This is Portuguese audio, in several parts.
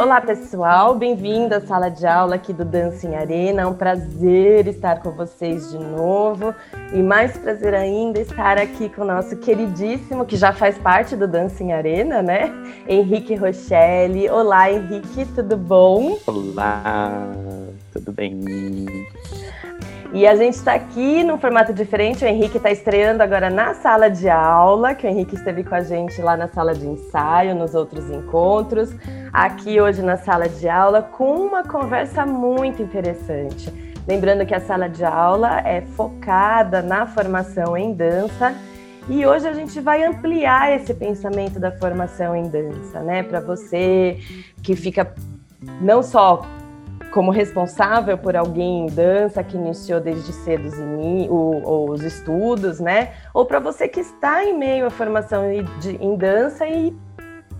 Olá, pessoal, bem-vindo à sala de aula aqui do Dancing Arena. É um prazer estar com vocês de novo e mais prazer ainda estar aqui com o nosso queridíssimo, que já faz parte do Dancing Arena, né? Henrique Rochelle. Olá, Henrique, tudo bom? Olá, tudo bem? E a gente está aqui num formato diferente. O Henrique está estreando agora na sala de aula, que o Henrique esteve com a gente lá na sala de ensaio, nos outros encontros. Aqui hoje na sala de aula, com uma conversa muito interessante. Lembrando que a sala de aula é focada na formação em dança. E hoje a gente vai ampliar esse pensamento da formação em dança, né? Para você que fica não só como responsável por alguém em dança que iniciou desde cedo os, estudos, né? Ou para você que está em meio à formação em dança e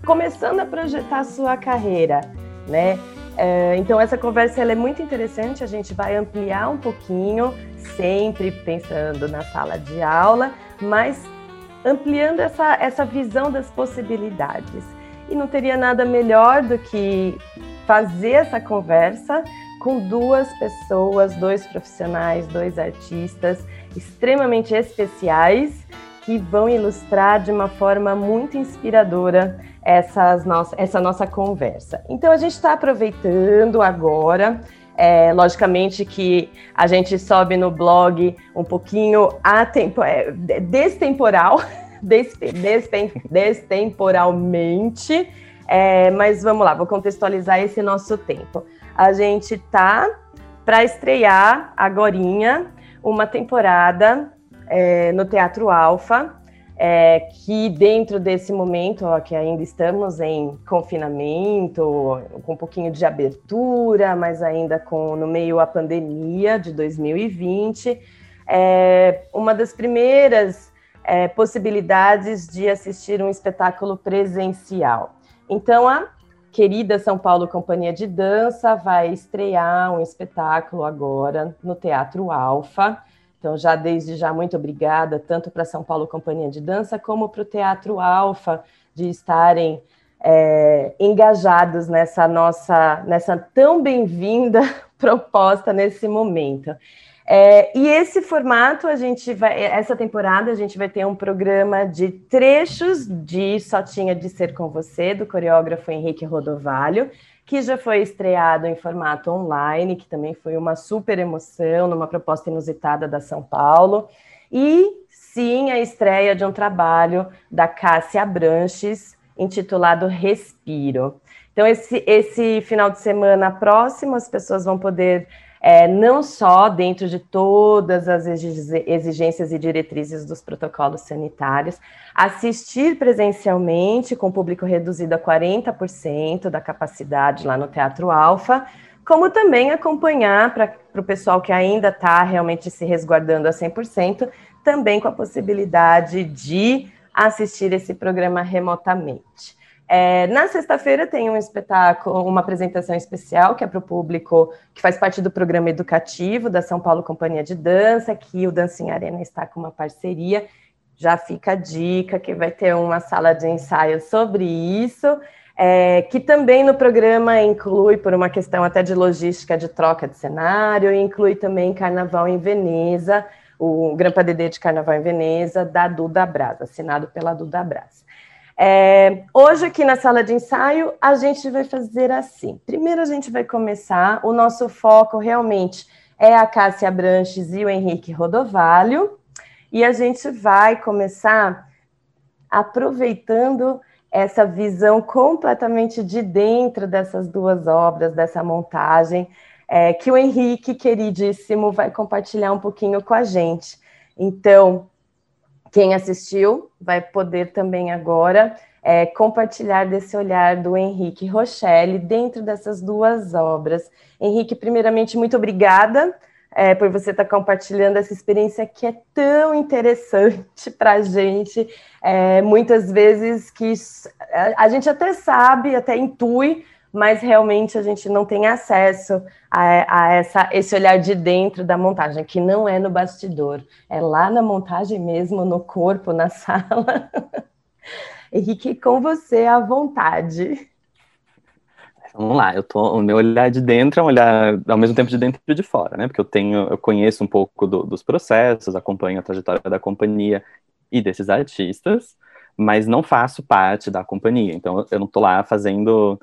começando a projetar a sua carreira, né? É, então essa conversa é muito interessante, a gente vai ampliar um pouquinho, sempre pensando na sala de aula, mas ampliando essa, essa visão das possibilidades. E não teria nada melhor do que fazer essa conversa com duas pessoas, dois profissionais, dois artistas extremamente especiais que vão ilustrar de uma forma muito inspiradora essas nossa, essa nossa conversa. Então a gente está aproveitando agora. É, logicamente que a gente sobe no blog um pouquinho atempo, é, destemporal, destemporalmente, é, mas vamos lá, vou contextualizar esse nosso tempo. A gente tá para estrear agora uma temporada é, no Teatro Alfa, é, que dentro desse momento, ó, que ainda estamos em confinamento, com um pouquinho de abertura, mas ainda com no meio a pandemia de 2020, é uma das primeiras é, possibilidades de assistir um espetáculo presencial. Então, a querida São Paulo Companhia de Dança vai estrear um espetáculo agora no Teatro Alfa. Então, já desde já, muito obrigada, tanto para São Paulo Companhia de Dança, como para o Teatro Alfa, de estarem é, engajados nessa nossa, nessa tão bem-vinda proposta nesse momento. É, e esse formato, a gente vai, essa temporada, a gente vai ter um programa de trechos de Só Tinha de Ser Com Você, do coreógrafo Henrique Rodovalho, que já foi estreado em formato online, que também foi uma super emoção, numa proposta inusitada da São Paulo. E sim, a estreia de um trabalho da Cássia Branches, intitulado Respiro. Então, esse, esse final de semana próximo, as pessoas vão poder é, não só dentro de todas as exigências e diretrizes dos protocolos sanitários, assistir presencialmente com público reduzido a 40% da capacidade lá no Teatro Alfa, como também acompanhar para o pessoal que ainda está realmente se resguardando a 100%, também com a possibilidade de assistir esse programa remotamente. É, na sexta-feira tem um espetáculo, uma apresentação especial que é para o público que faz parte do programa educativo da São Paulo Companhia de Dança, que o Dancing Arena está com uma parceria. Já fica a dica que vai ter uma sala de ensaio sobre isso. É, que também no programa inclui, por uma questão até de logística de troca de cenário, inclui também Carnaval em Veneza, o Grampa Dedê de Carnaval em Veneza, da Duda Braz, assinado pela Duda Braz. É, hoje, aqui na sala de ensaio, a gente vai fazer assim. Primeiro, a gente vai começar. O nosso foco realmente é a Cássia Branches e o Henrique Rodovalho. E a gente vai começar aproveitando essa visão completamente de dentro dessas duas obras, dessa montagem, é, que o Henrique, queridíssimo, vai compartilhar um pouquinho com a gente. Então, quem assistiu vai poder também agora é, compartilhar desse olhar do Henrique Rochelle dentro dessas duas obras. Henrique, primeiramente, muito obrigada é, por você estar compartilhando essa experiência que é tão interessante para a gente. É, muitas vezes que a gente até sabe, até intui, mas realmente a gente não tem acesso a, a essa, esse olhar de dentro da montagem, que não é no bastidor, é lá na montagem mesmo, no corpo, na sala. Henrique, com você à vontade. Vamos lá, eu tô, o meu olhar de dentro é um olhar ao mesmo tempo de dentro e de fora, né? Porque eu tenho, eu conheço um pouco do, dos processos, acompanho a trajetória da companhia e desses artistas, mas não faço parte da companhia. Então eu não tô lá fazendo,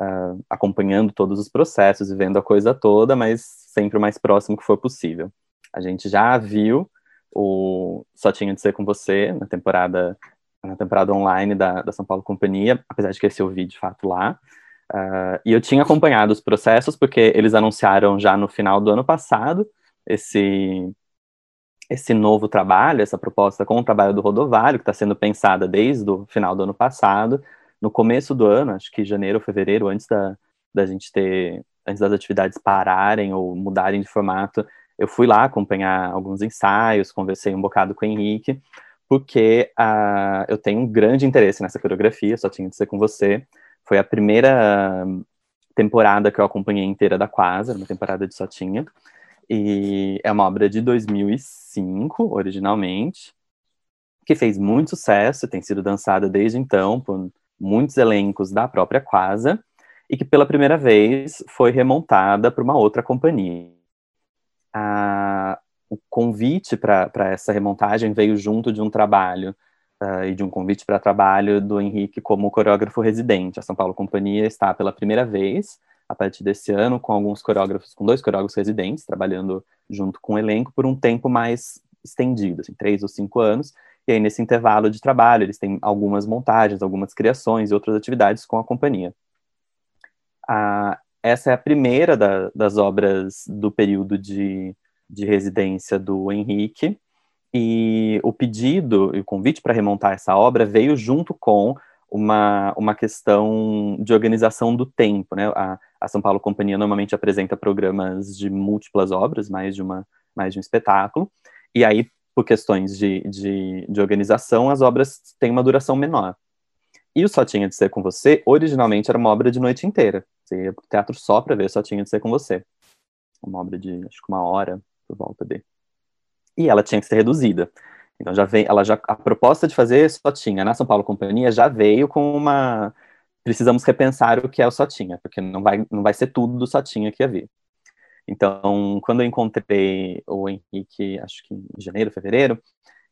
uh, acompanhando todos os processos e vendo a coisa toda, mas sempre o mais próximo que for possível. A gente já viu o Só Tinha de Ser Com Você na temporada na temporada online da, da São Paulo Companhia, apesar de que esse eu vi de fato lá. Uh, e eu tinha acompanhado os processos, porque eles anunciaram já no final do ano passado esse, esse novo trabalho, essa proposta com o trabalho do Rodovalho, que está sendo pensada desde o final do ano passado. No começo do ano, acho que janeiro ou fevereiro, antes da, da gente ter, antes das atividades pararem ou mudarem de formato, eu fui lá acompanhar alguns ensaios, conversei um bocado com o Henrique, porque uh, eu tenho um grande interesse nessa coreografia, só tinha de ser com você. Foi a primeira temporada que eu acompanhei inteira da Quasa, uma temporada de Sotinha. E é uma obra de 2005, originalmente, que fez muito sucesso, tem sido dançada desde então por muitos elencos da própria Quasa, e que pela primeira vez foi remontada por uma outra companhia. A, o convite para essa remontagem veio junto de um trabalho uh, e de um convite para trabalho do Henrique como coreógrafo residente. A São Paulo Companhia está pela primeira vez, a partir desse ano, com alguns coreógrafos, com dois coreógrafos residentes, trabalhando junto com o elenco por um tempo mais estendido, assim, três ou cinco anos. E aí, nesse intervalo de trabalho, eles têm algumas montagens, algumas criações e outras atividades com a companhia. Ah, essa é a primeira da, das obras do período de, de residência do Henrique, e o pedido e o convite para remontar essa obra veio junto com uma, uma questão de organização do tempo, né? A, a São Paulo Companhia normalmente apresenta programas de múltiplas obras, mais de, uma, mais de um espetáculo, e aí, por questões de, de, de organização, as obras têm uma duração menor. E o Só Tinha de Ser Com Você, originalmente era uma obra de noite inteira. Você ia pro teatro só para ver Só Tinha de Ser Com Você. Uma obra de, acho que uma hora, por volta de e ela tinha que ser reduzida. Então já vem, ela já a proposta de fazer sotinha na São Paulo Companhia já veio com uma precisamos repensar o que é o sotinha, porque não vai não vai ser tudo do sotinha que havia. Então, quando eu encontrei o Henrique, acho que em janeiro, fevereiro,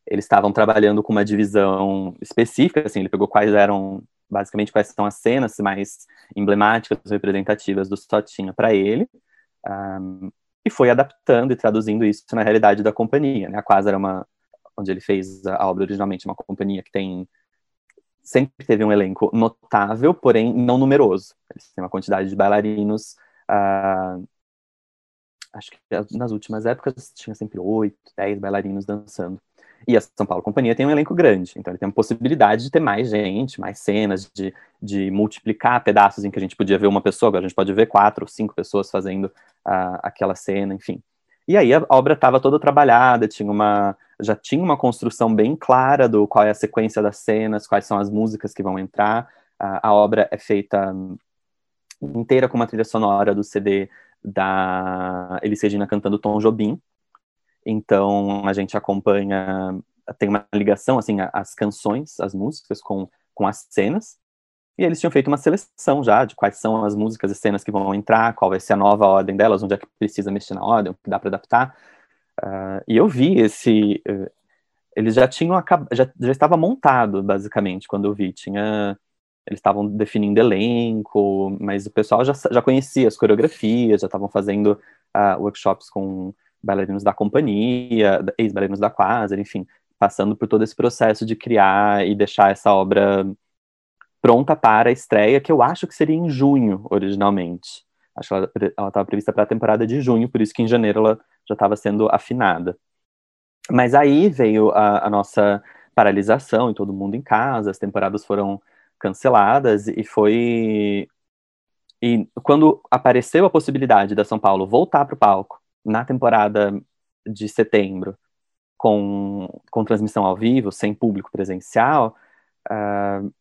eles estavam trabalhando com uma divisão específica, assim, ele pegou quais eram basicamente quais são as cenas mais emblemáticas, representativas do Sotinha para ele. Um, e foi adaptando e traduzindo isso na realidade da companhia. Né? A Quasar era uma, onde ele fez a obra originalmente, uma companhia que tem sempre teve um elenco notável, porém não numeroso. Eles têm uma quantidade de bailarinos, uh, acho que nas últimas épocas tinha sempre oito, dez bailarinos dançando. E a São Paulo Companhia tem um elenco grande, então ele tem a possibilidade de ter mais gente, mais cenas, de, de multiplicar pedaços em que a gente podia ver uma pessoa, agora a gente pode ver quatro cinco pessoas fazendo uh, aquela cena, enfim. E aí a obra estava toda trabalhada, tinha uma, já tinha uma construção bem clara do qual é a sequência das cenas, quais são as músicas que vão entrar. Uh, a obra é feita inteira com uma trilha sonora do CD da Elis Regina cantando Tom Jobim, então a gente acompanha, tem uma ligação assim as canções, as músicas com, com as cenas. E eles tinham feito uma seleção já de quais são as músicas e cenas que vão entrar, qual vai ser a nova ordem delas, onde é que precisa mexer na ordem, o que dá para adaptar. Uh, e eu vi esse. Uh, eles já tinham já, já estava montado basicamente quando eu vi. Tinha eles estavam definindo elenco, mas o pessoal já, já conhecia as coreografias, já estavam fazendo uh, workshops com bailarinos da companhia, ex-bailarinos da Quasar, enfim, passando por todo esse processo de criar e deixar essa obra pronta para a estreia, que eu acho que seria em junho, originalmente. Acho que ela estava prevista para a temporada de junho, por isso que em janeiro ela já estava sendo afinada. Mas aí veio a, a nossa paralisação e todo mundo em casa, as temporadas foram canceladas e foi e quando apareceu a possibilidade da São Paulo voltar para o palco na temporada de setembro, com, com transmissão ao vivo, sem público presencial, uh,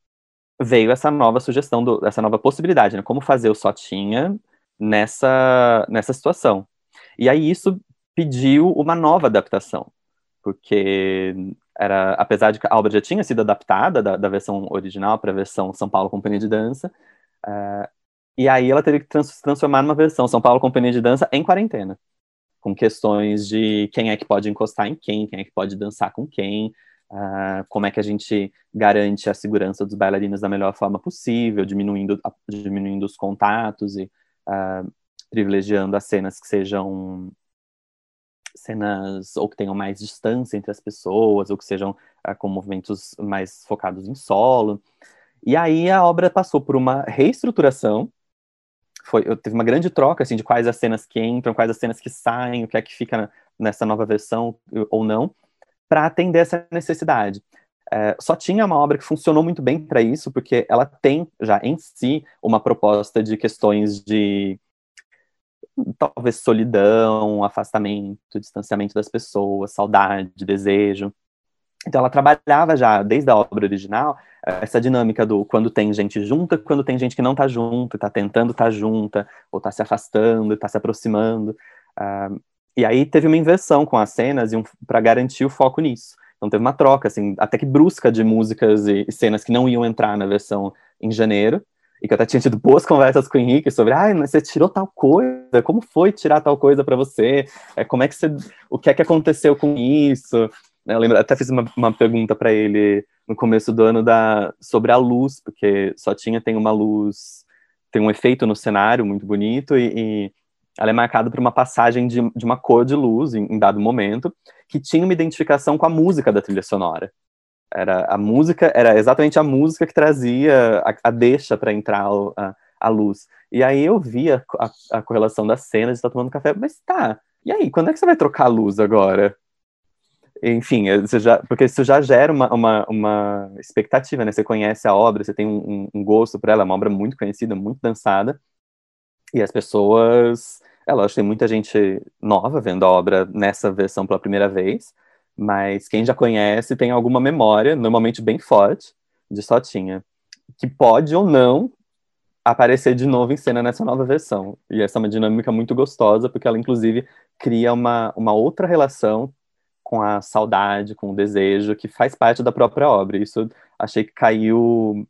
veio essa nova sugestão, do, essa nova possibilidade, né? Como fazer o Sotinha nessa, nessa situação. E aí isso pediu uma nova adaptação, porque era, apesar de que a obra já tinha sido adaptada da, da versão original para a versão São Paulo Companhia de Dança, uh, E aí ela teve que trans transformar numa versão São Paulo Companhia de Dança em quarentena, com questões de quem é que pode encostar em quem, quem é que pode dançar com quem, uh, como é que a gente garante a segurança dos bailarinos da melhor forma possível, diminuindo, diminuindo os contatos e uh, privilegiando as cenas que sejam cenas ou que tenham mais distância entre as pessoas, ou que sejam uh, com movimentos mais focados em solo. E aí a obra passou por uma reestruturação. Foi, teve uma grande troca assim de quais as cenas que entram, quais as cenas que saem, o que é que fica nessa nova versão ou não, para atender essa necessidade. É, só tinha uma obra que funcionou muito bem para isso, porque ela tem já em si uma proposta de questões de talvez solidão, afastamento, distanciamento das pessoas, saudade, desejo. Então ela trabalhava já desde a obra original essa dinâmica do quando tem gente junta, quando tem gente que não está junto, está tentando estar tá junta, ou está se afastando, está se aproximando. Uh, e aí teve uma inversão com as cenas um, para garantir o foco nisso. Então teve uma troca, assim, até que brusca de músicas e cenas que não iam entrar na versão em janeiro, e que eu até tinha tido boas conversas com o Henrique sobre, ah, você tirou tal coisa, como foi tirar tal coisa para você? É, como é que você, o que é que aconteceu com isso? Eu lembro, até fiz uma, uma pergunta para ele no começo do ano da, sobre a luz, porque só tinha tem uma luz, tem um efeito no cenário muito bonito e, e ela é marcada por uma passagem de, de uma cor de luz em, em, dado momento que tinha uma identificação com a música da trilha sonora. Era a música, era exatamente a música que trazia a, a deixa para entrar a, a, luz. E aí eu vi a, a, correlação das cenas de estar tomando café, mas tá. E aí, quando é que você vai trocar a luz agora? enfim, você já, porque isso já gera uma, uma, uma expectativa, né? Você conhece a obra, você tem um, um gosto por ela, é uma obra muito conhecida, muito dançada, e as pessoas, é lógico, tem muita gente nova vendo a obra nessa versão pela primeira vez, mas quem já conhece tem alguma memória, normalmente bem forte, de Sotinha, que pode ou não aparecer de novo em cena nessa nova versão. E essa é uma dinâmica muito gostosa, porque ela, inclusive, cria uma, uma outra relação com a saudade, com o desejo, que faz parte da própria obra. Isso achei que caiu.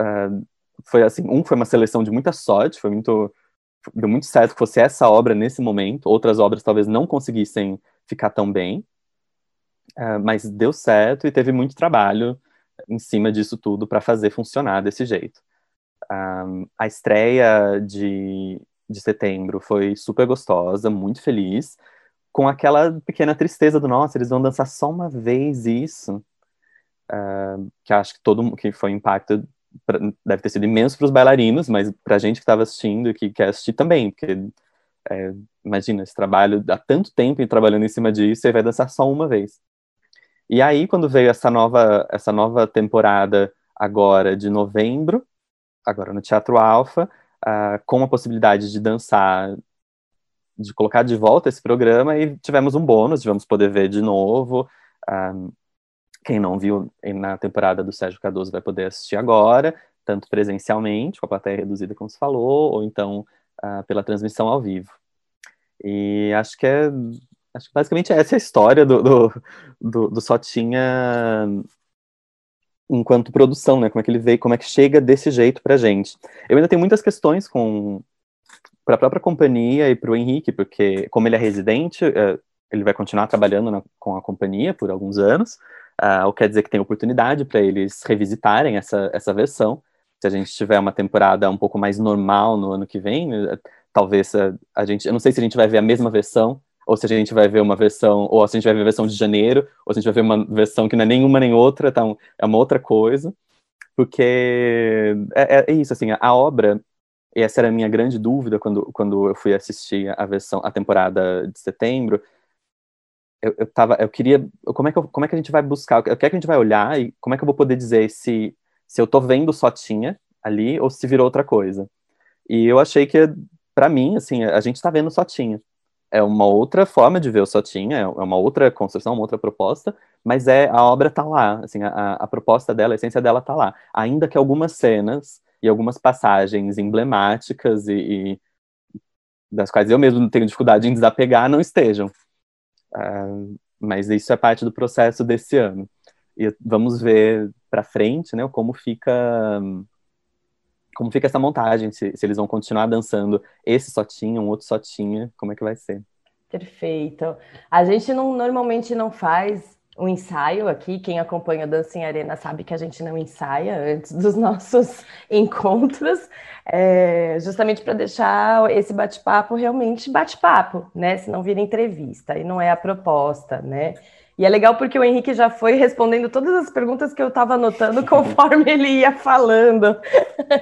Uh, foi assim, um foi uma seleção de muita sorte, foi muito deu muito certo que fosse essa obra nesse momento. Outras obras talvez não conseguissem ficar tão bem, uh, mas deu certo e teve muito trabalho em cima disso tudo para fazer funcionar desse jeito. Um, a estreia de, de setembro foi super gostosa, muito feliz com aquela pequena tristeza do nossa, eles vão dançar só uma vez isso. Uh, que acho que todo que foi impacto pra, deve ter sido imenso para os bailarinos, mas para a gente que estava assistindo e que quer assistir também, porque é, imagina esse trabalho há tanto tempo trabalhando em cima disso e vai dançar só uma vez. E aí quando veio essa nova essa nova temporada agora de novembro, agora no Teatro Alfa, uh, com a possibilidade de dançar de colocar de volta esse programa e tivemos um bônus, tivemos poder ver de novo. Um, quem não viu na temporada do Sérgio Cardoso vai poder assistir agora, tanto presencialmente, com a plateia reduzida, como se falou, ou então uh, pela transmissão ao vivo. E acho que é. Acho que basicamente essa é a história do, do, do, do Sotinha enquanto produção, né? Como é que ele veio, como é que chega desse jeito pra gente. Eu ainda tenho muitas questões com, para a própria companhia e para o Henrique, porque como ele é residente, uh, ele vai continuar trabalhando na, com a companhia por alguns anos, uh, o que quer dizer que tem oportunidade para eles revisitarem essa, essa versão. Se a gente tiver uma temporada um pouco mais normal no ano que vem, uh, talvez a gente, eu não sei se a gente vai ver a mesma versão, ou se a gente vai ver uma versão, ou se a gente vai ver a versão de janeiro, ou se a gente vai ver uma versão que não é nenhuma nem outra, então é uma outra coisa, porque é, é isso, assim, a obra e essa era a minha grande dúvida quando, quando eu fui assistir a versão, a temporada de setembro. Eu, eu tava, eu queria, como é que, eu, como é que a gente vai buscar, o que é que a gente vai olhar e como é que eu vou poder dizer se, se eu tô vendo só tinha ali ou se virou outra coisa. E eu achei que, para mim, assim, a gente tá vendo só tinha. É uma outra forma de ver o só tinha, é uma outra construção, uma outra proposta, mas é a obra tá lá, assim, a, a proposta dela, a essência dela tá lá. Ainda que algumas cenas e algumas passagens emblemáticas e, e, das quais eu mesmo tenho dificuldade em desapegar não estejam. Uh, mas isso é parte do processo desse ano. E vamos ver para frente, né, como fica como fica essa montagem, se, se eles vão continuar dançando esse só tinha, um outro só tinha, como é que vai ser? Perfeito. A gente não, normalmente não faz um ensaio aqui. Quem acompanha o Dança em Arena sabe que a gente não ensaia antes dos nossos encontros, é, justamente para deixar esse bate-papo realmente bate-papo, né? Se não vira entrevista, e não é a proposta, né? E é legal porque o Henrique já foi respondendo todas as perguntas que eu estava anotando conforme ele ia falando.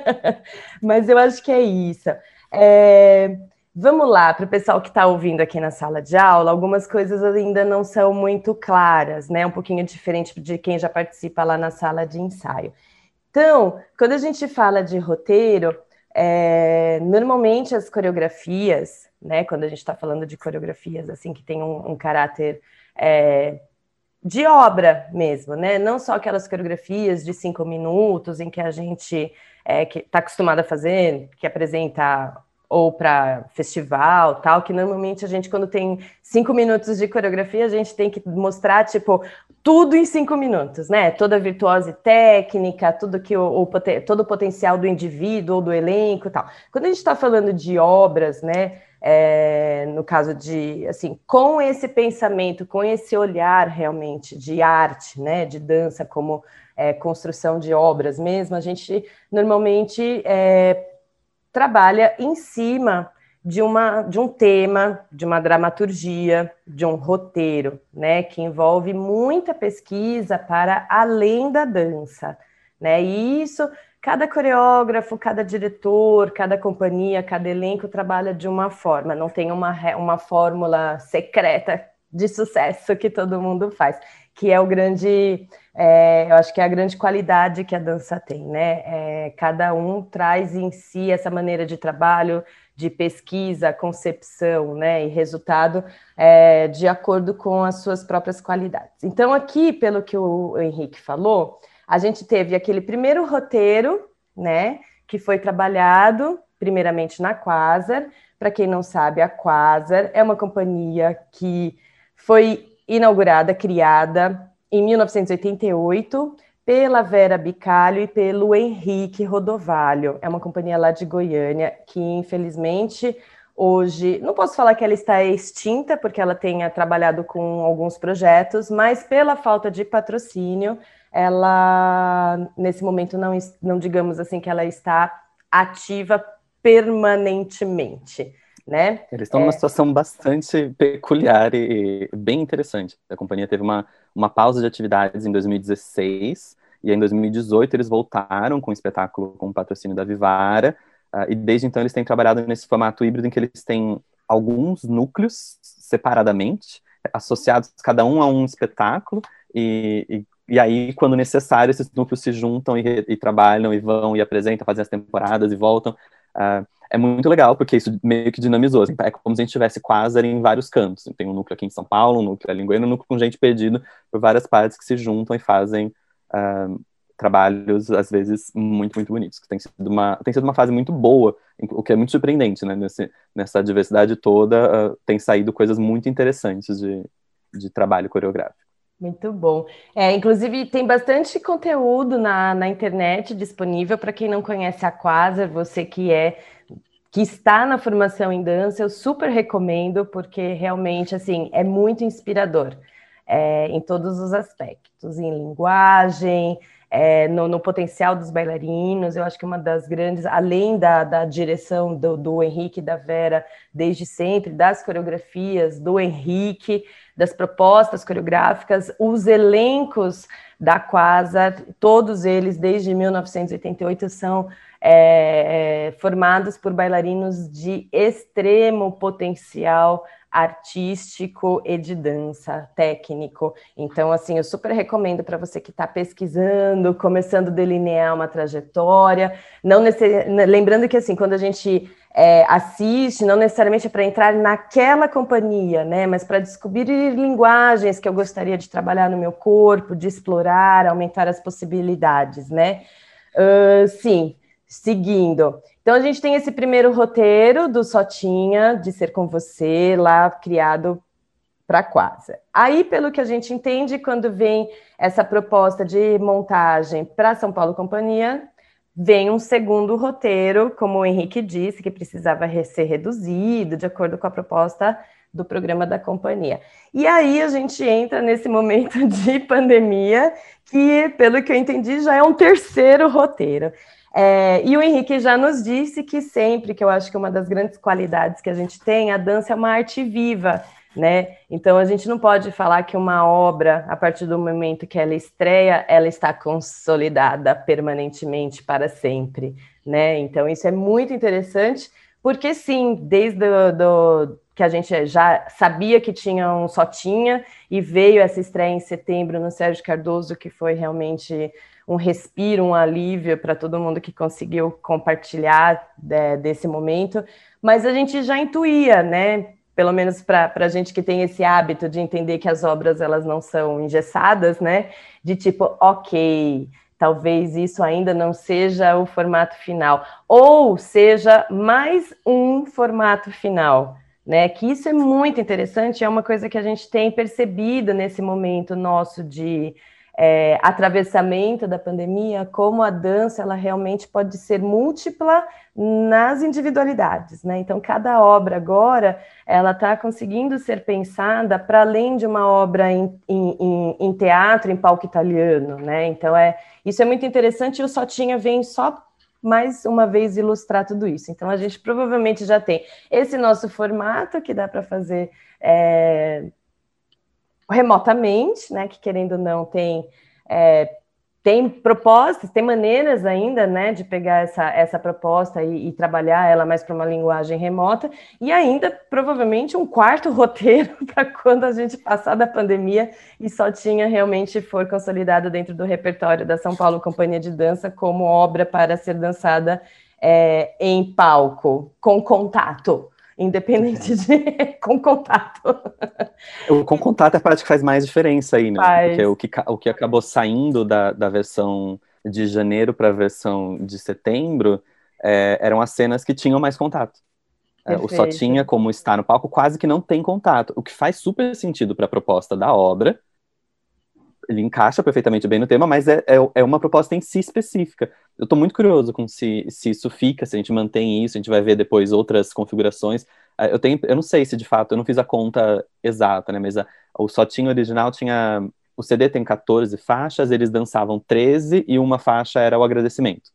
Mas eu acho que é isso. É... Vamos lá, para o pessoal que está ouvindo aqui na sala de aula, algumas coisas ainda não são muito claras, né? Um pouquinho diferente de quem já participa lá na sala de ensaio. Então, quando a gente fala de roteiro, é, normalmente as coreografias, né? Quando a gente está falando de coreografias assim que tem um, um caráter é, de obra mesmo, né? Não só aquelas coreografias de cinco minutos em que a gente é, está acostumado a fazer, que apresenta ou para festival, tal, que normalmente a gente, quando tem cinco minutos de coreografia, a gente tem que mostrar, tipo, tudo em cinco minutos, né? Toda a virtuose técnica, tudo que o, o todo o potencial do indivíduo ou do elenco tal. Quando a gente está falando de obras, né? É, no caso de, assim, com esse pensamento, com esse olhar realmente de arte, né? De dança como é, construção de obras mesmo, a gente normalmente é, trabalha em cima de, uma, de um tema, de uma dramaturgia, de um roteiro, né, que envolve muita pesquisa para além da dança, né? E isso cada coreógrafo, cada diretor, cada companhia, cada elenco trabalha de uma forma, não tem uma, uma fórmula secreta de sucesso que todo mundo faz, que é o grande é, eu acho que é a grande qualidade que a dança tem, né? É, cada um traz em si essa maneira de trabalho, de pesquisa, concepção, né? E resultado é, de acordo com as suas próprias qualidades. Então, aqui, pelo que o Henrique falou, a gente teve aquele primeiro roteiro, né? Que foi trabalhado primeiramente na Quasar. Para quem não sabe, a Quasar é uma companhia que foi inaugurada, criada em 1988 pela Vera Bicalho e pelo Henrique Rodovalho. É uma companhia lá de Goiânia que, infelizmente, hoje não posso falar que ela está extinta, porque ela tenha trabalhado com alguns projetos, mas pela falta de patrocínio, ela nesse momento não, não digamos assim que ela está ativa permanentemente né? Eles estão é... numa situação bastante peculiar e bem interessante. A companhia teve uma, uma pausa de atividades em 2016 e em 2018 eles voltaram com o espetáculo com o patrocínio da Vivara uh, e desde então eles têm trabalhado nesse formato híbrido em que eles têm alguns núcleos separadamente associados cada um a um espetáculo e, e e aí, quando necessário, esses núcleos se juntam e, e, trabalham e vão e apresentam, fazem as temporadas e voltam. Uh, é muito legal, porque isso meio que dinamizou. Assim, é como se a gente tivesse quase em vários cantos. Tem um núcleo aqui em São Paulo, um núcleo em Goiânia, um núcleo com gente perdida por várias partes que se juntam e fazem uh, trabalhos, às vezes, muito, muito bonitos. Tem sido uma, tem sido uma fase muito boa, o que é muito surpreendente, né? Nesse, nessa diversidade toda, uh, tem saído coisas muito interessantes de, de trabalho coreográfico. Muito bom. É, inclusive, tem bastante conteúdo na, na internet disponível para quem não conhece a Quasar, você que é que está na formação em dança, eu super recomendo, porque realmente assim é muito inspirador é, em todos os aspectos, em linguagem, é, no, no, potencial dos bailarinos. Eu acho que uma das grandes, além da, da direção do, do Henrique e da Vera, desde sempre, das coreografias do Henrique, das propostas coreográficas, os elencos da Quasar, todos eles, desde 1988, são é, é, formados por bailarinos de extremo potencial artístico e de dança técnico. Então, assim, eu super recomendo para você que está pesquisando, começando a delinear uma trajetória, não necess... lembrando que assim, quando a gente é, assiste, não necessariamente é para entrar naquela companhia, né? Mas para descobrir linguagens que eu gostaria de trabalhar no meu corpo, de explorar, aumentar as possibilidades, né? Uh, sim seguindo. Então a gente tem esse primeiro roteiro do Sotinha, de ser com você, lá criado para Quasa. Aí, pelo que a gente entende, quando vem essa proposta de montagem para São Paulo Companhia, vem um segundo roteiro, como o Henrique disse, que precisava ser reduzido de acordo com a proposta do programa da companhia. E aí a gente entra nesse momento de pandemia, que, pelo que eu entendi, já é um terceiro roteiro. É, e o Henrique já nos disse que sempre, que eu acho que uma das grandes qualidades que a gente tem, a dança é uma arte viva, né? Então a gente não pode falar que uma obra, a partir do momento que ela estreia, ela está consolidada permanentemente para sempre, né? Então isso é muito interessante, porque sim, desde do, que a gente já sabia que tinha um só tinha e veio essa estreia em setembro no Sérgio Cardoso, que foi realmente um respiro, um alívio para todo mundo que conseguiu compartilhar de, desse momento. Mas a gente já intuía, né? Pelo menos para a gente que tem esse hábito de entender que as obras elas não são engessadas, né? De tipo, ok, talvez isso ainda não seja o formato final, ou seja mais um formato final né? Que isso é muito interessante, é uma coisa que a gente tem percebido nesse momento nosso de é, atravessamento da pandemia, como a dança ela realmente pode ser múltipla nas individualidades, né? Então cada obra agora ela está conseguindo ser pensada para além de uma obra em, em, em, teatro, em palco italiano, né? Então é isso é muito interessante. O Sotinha vem só mais uma vez ilustrar tudo isso. Então, a gente provavelmente já tem esse nosso formato que dá para fazer é, remotamente, né? Que querendo ou não tem é, tem propostas, tem maneiras ainda, né, de pegar essa, essa proposta e, e trabalhar ela mais para uma linguagem remota, e ainda provavelmente um quarto roteiro para quando a gente passar da pandemia e só tinha realmente for consolidado dentro do repertório da São Paulo Companhia de Dança como obra para ser dançada é, em palco, com contato independente de com contato. O com contato é a parte que faz mais diferença aí, né? Faz. Porque o que, o que acabou saindo da, da versão de janeiro para a versão de setembro é, eram as cenas que tinham mais contato. É, o só tinha como está no palco quase que não tem contato, o que faz super sentido para a proposta da obra, ele encaixa perfeitamente bem no tema, mas é, é, é uma proposta em si específica. Eu estou muito curioso com se, se isso fica, se a gente mantém isso, a gente vai ver depois outras configurações. Ah, eu tenho, eu não sei se de fato, eu não fiz a conta exata, né? Mas a, o só tinha original tinha. O CD tem 14 faixas, eles dançavam 13 e uma faixa era o agradecimento.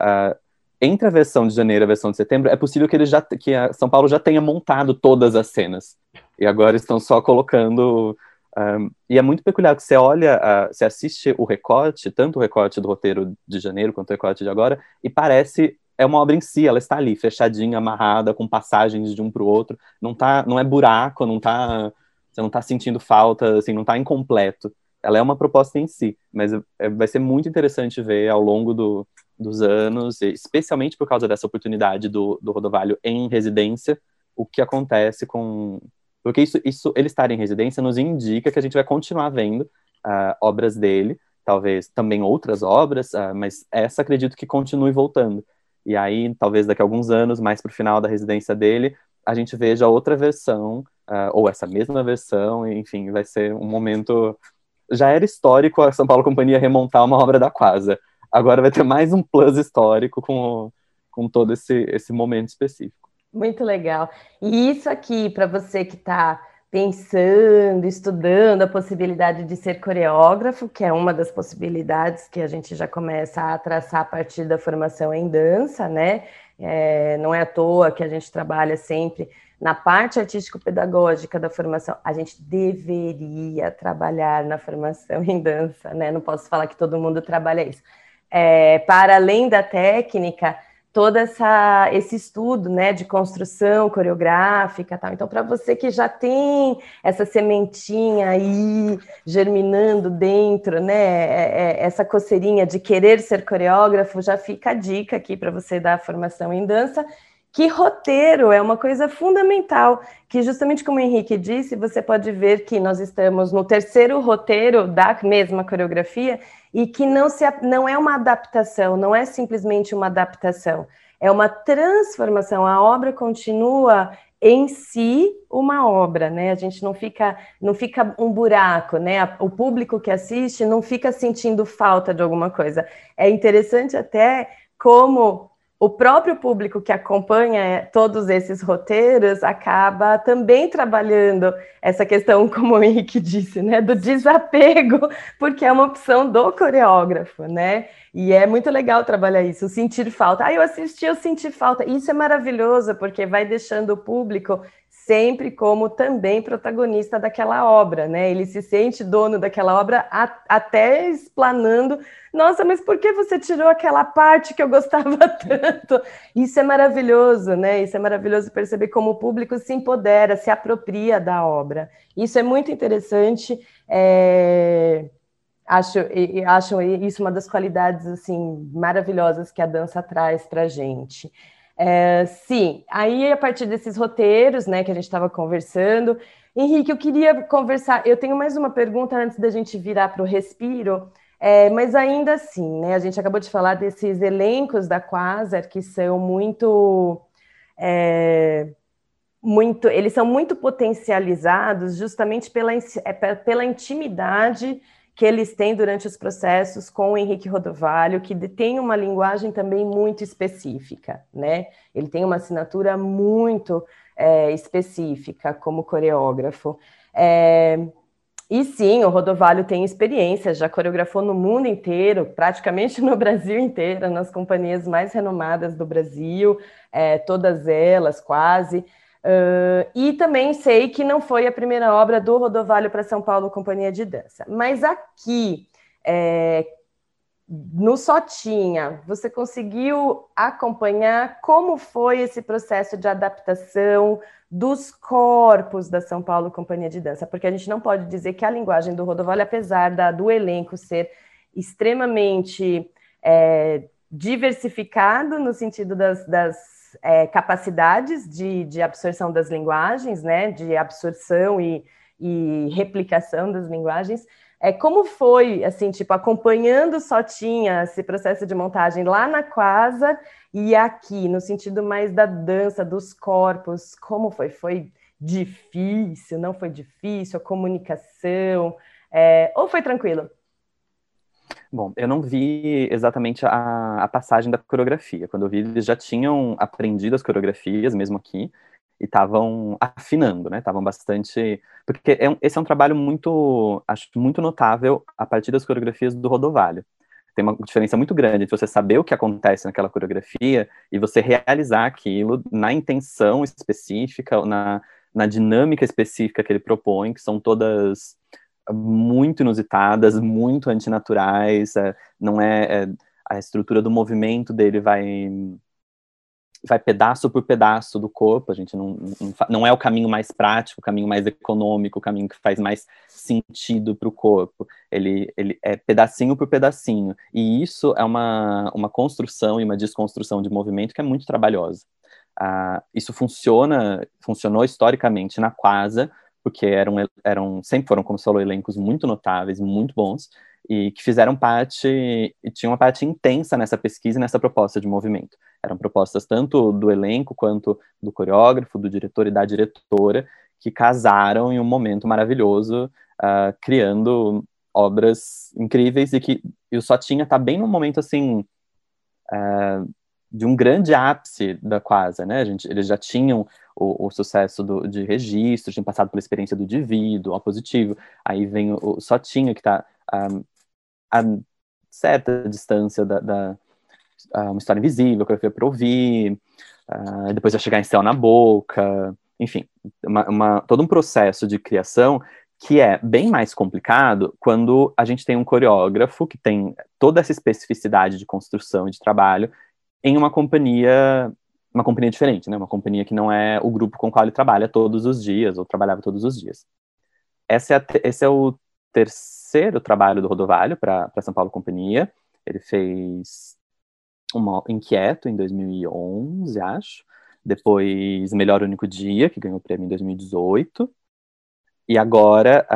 Uh, entre a versão de janeiro e a versão de setembro, é possível que eles já que a São Paulo já tenha montado todas as cenas. E agora estão só colocando um, e é muito peculiar que você olha, uh, você assiste o recorte, tanto o recorte do roteiro de janeiro quanto o recorte de agora, e parece é uma obra em si, ela está ali, fechadinha, amarrada, com passagens de um para o outro, não tá, não é buraco, não tá, você não está sentindo falta, assim, não está incompleto. Ela é uma proposta em si, mas é, vai ser muito interessante ver ao longo do, dos anos, especialmente por causa dessa oportunidade do, do Rodovalho em residência, o que acontece com, porque isso, isso ele estar em residência nos indica que a gente vai continuar vendo uh, obras dele, talvez também outras obras, uh, mas essa acredito que continue voltando. E aí, talvez daqui a alguns anos, mais para o final da residência dele, a gente veja outra versão, uh, ou essa mesma versão, enfim, vai ser um momento. Já era histórico a São Paulo Companhia remontar uma obra da Quasa. Agora vai ter mais um plus histórico com, com todo esse, esse momento específico. Muito legal. E isso aqui, para você que está pensando, estudando a possibilidade de ser coreógrafo, que é uma das possibilidades que a gente já começa a traçar a partir da formação em dança, né? É, não é à toa que a gente trabalha sempre na parte artístico-pedagógica da formação. A gente deveria trabalhar na formação em dança, né? Não posso falar que todo mundo trabalha isso. É, para além da técnica, todo essa, esse estudo né, de construção coreográfica tal. Então, para você que já tem essa sementinha aí germinando dentro, né, é, é, essa coceirinha de querer ser coreógrafo, já fica a dica aqui para você dar a formação em dança. Que roteiro é uma coisa fundamental, que justamente como o Henrique disse, você pode ver que nós estamos no terceiro roteiro da mesma coreografia e que não, se, não é uma adaptação, não é simplesmente uma adaptação, é uma transformação. A obra continua em si uma obra, né? A gente não fica, não fica um buraco, né? O público que assiste não fica sentindo falta de alguma coisa. É interessante até como o próprio público que acompanha todos esses roteiros acaba também trabalhando essa questão, como o Henrique disse, né, do desapego, porque é uma opção do coreógrafo, né? E é muito legal trabalhar isso, sentir falta. Ah, eu assisti, eu senti falta. Isso é maravilhoso, porque vai deixando o público sempre como também protagonista daquela obra, né? Ele se sente dono daquela obra a, até explanando, nossa, mas por que você tirou aquela parte que eu gostava tanto? Isso é maravilhoso, né? Isso é maravilhoso perceber como o público se empodera, se apropria da obra. Isso é muito interessante. É... Acho, acho isso uma das qualidades assim maravilhosas que a dança traz para a gente. É, sim, aí a partir desses roteiros, né, que a gente estava conversando, Henrique, eu queria conversar. Eu tenho mais uma pergunta antes da gente virar para o respiro, é, mas ainda assim, né, a gente acabou de falar desses elencos da Quasar que são muito, é, muito, eles são muito potencializados justamente pela, é, pela intimidade que eles têm durante os processos com o Henrique Rodovalho, que tem uma linguagem também muito específica, né? Ele tem uma assinatura muito é, específica como coreógrafo. É, e sim, o Rodovalho tem experiência, já coreografou no mundo inteiro, praticamente no Brasil inteiro, nas companhias mais renomadas do Brasil, é, todas elas quase. Uh, e também sei que não foi a primeira obra do Rodovalho para São Paulo Companhia de Dança. Mas aqui, é, no Sotinha, você conseguiu acompanhar como foi esse processo de adaptação dos corpos da São Paulo Companhia de Dança? Porque a gente não pode dizer que a linguagem do Rodovalho, apesar da, do elenco ser extremamente é, diversificado no sentido das, das é, capacidades de, de absorção das linguagens, né, de absorção e, e replicação das linguagens. É, como foi, assim, tipo, acompanhando só tinha esse processo de montagem lá na Quasa e aqui, no sentido mais da dança, dos corpos, como foi? Foi difícil, não foi difícil, a comunicação, é, ou foi tranquilo? Bom, eu não vi exatamente a, a, passagem da coreografia. Quando eu vi, eles já tinham aprendido as coreografias, mesmo aqui, e estavam afinando, né? Estavam bastante. Porque é, esse é um trabalho muito, acho muito notável a partir das coreografias do Rodovalho. Tem uma diferença muito grande entre você saber o que acontece naquela coreografia e você realizar aquilo na intenção específica, na, na dinâmica específica que ele propõe, que são todas muito inusitadas, muito antinaturais, é, não é, é, a estrutura do movimento dele vai vai pedaço por pedaço do corpo, a gente não, não, não é o caminho mais prático, o caminho mais econômico, o caminho que faz mais sentido para o corpo, ele, ele é pedacinho por pedacinho, e isso é uma, uma construção e uma desconstrução de movimento que é muito trabalhosa. Ah, isso funciona, funcionou historicamente na Quasa, porque eram, eram sempre foram, como você falou, elencos muito notáveis, muito bons, e que fizeram parte, e tinham uma parte intensa nessa pesquisa e nessa proposta de movimento. Eram propostas tanto do elenco quanto do coreógrafo, do diretor e da diretora, que casaram em um momento maravilhoso, uh, criando obras incríveis e que e o Sotinha está bem num momento assim uh, de um grande ápice da Quasa, né? A gente, eles já tinham o, o sucesso do, de registro, tinham passado pela experiência do Divido, o positivo, aí vem o, o Sotinha, que está um, a certa distância da, da uma história invisível, que eu para ouvir, uh, depois vai chegar em Céu na Boca, enfim, uma, uma, todo um processo de criação que é bem mais complicado quando a gente tem um coreógrafo que tem toda essa especificidade de construção e de trabalho em uma companhia uma companhia diferente, né? Uma companhia que não é o grupo com o qual ele trabalha todos os dias ou trabalhava todos os dias. Esse é, esse é o terceiro trabalho do Rodovalho para São Paulo Companhia. Ele fez uma Inquieto em 2011, acho. Depois Melhor Único Dia, que ganhou o prêmio em 2018. E agora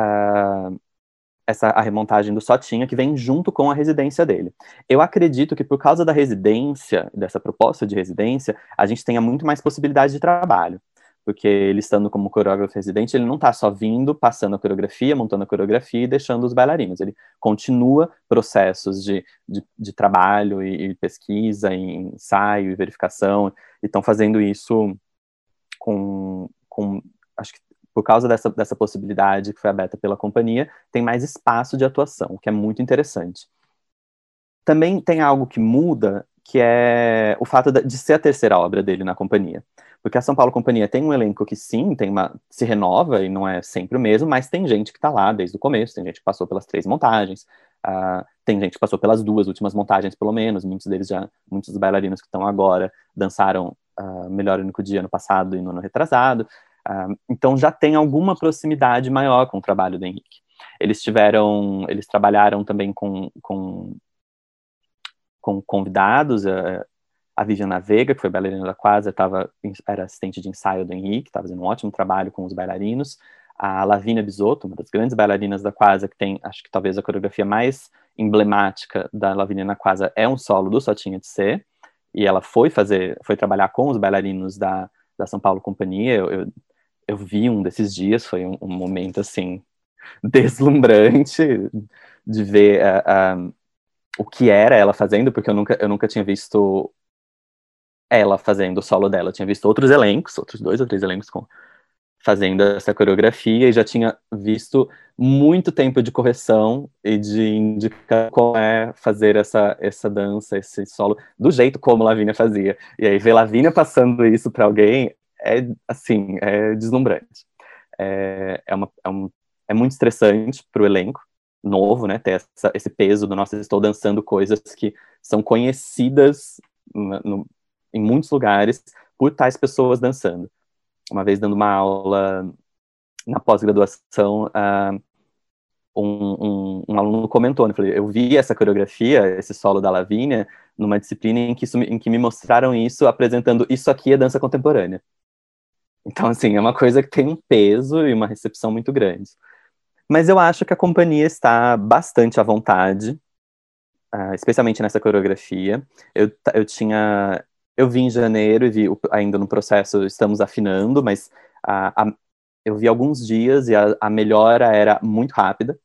essa a remontagem do Sotinha, que vem junto com a residência dele. Eu acredito que por causa da residência, dessa proposta de residência, a gente tenha muito mais possibilidade de trabalho. Porque ele estando como coreógrafo residente, ele não está só vindo, passando a coreografia, montando a coreografia e deixando os bailarinos, ele continua processos de, de, de trabalho e, e, pesquisa, e ensaio e verificação, e estão fazendo isso com, com, acho que por causa dessa, dessa possibilidade que foi aberta pela companhia, tem mais espaço de atuação, o que é muito interessante. Também tem algo que muda, que é o fato de ser a terceira obra dele na companhia. Porque a São Paulo Companhia tem um elenco que sim, tem uma, se renova e não é sempre o mesmo, mas tem gente que está lá desde o começo, tem gente que passou pelas três montagens, uh, tem gente que passou pelas duas últimas montagens, pelo menos, muitos deles já, muitos dos bailarinos que estão agora dançaram uh, Melhor Único Dia no passado e no ano retrasado, uh, então já tem alguma proximidade maior com o trabalho do Henrique. Eles tiveram, eles trabalharam também com, com, com convidados, uh, a Viviana Veiga, que foi bailarina da Quasa, tava, era assistente de ensaio do Henrique, estava fazendo um ótimo trabalho com os bailarinos. A Lavínia Bisotto, uma das grandes bailarinas da Quasa, que tem, acho que talvez a coreografia mais emblemática da Lavínia na Quasa é um solo do Só Tinha de Ser, e ela foi fazer, foi trabalhar com os bailarinos da, da São Paulo Companhia. Eu, eu, eu vi um desses dias, foi um, um momento assim deslumbrante de ver uh, uh, o que era ela fazendo, porque eu nunca, eu nunca tinha visto ela fazendo o solo dela. Eu tinha visto outros elencos, outros dois ou três elencos com, fazendo essa coreografia e já tinha visto muito tempo de correção e de indicar como é fazer essa, essa dança, esse solo, do jeito como Lavínia fazia. E aí ver Lavínia passando isso para alguém é, assim, é deslumbrante. É, é, uma, é, um, é muito estressante para o elenco novo, né, ter essa, esse peso do nosso estou dançando coisas que são conhecidas no, no, em muitos lugares por tais pessoas dançando. Uma vez dando uma aula na pós-graduação, uh, um, um, um, aluno comentou, né, falei, eu vi essa coreografia, esse solo da Lavínia, numa disciplina em que, isso, em que me mostraram isso apresentando isso aqui é dança contemporânea. Então, assim, é uma coisa que tem um peso e uma recepção muito grande. Mas eu acho que a companhia está bastante à vontade, uh, especialmente nessa coreografia. Eu, eu tinha eu vi em janeiro e vi ainda no processo, estamos afinando, mas a, a, eu vi alguns dias e a, a melhora era muito rápida.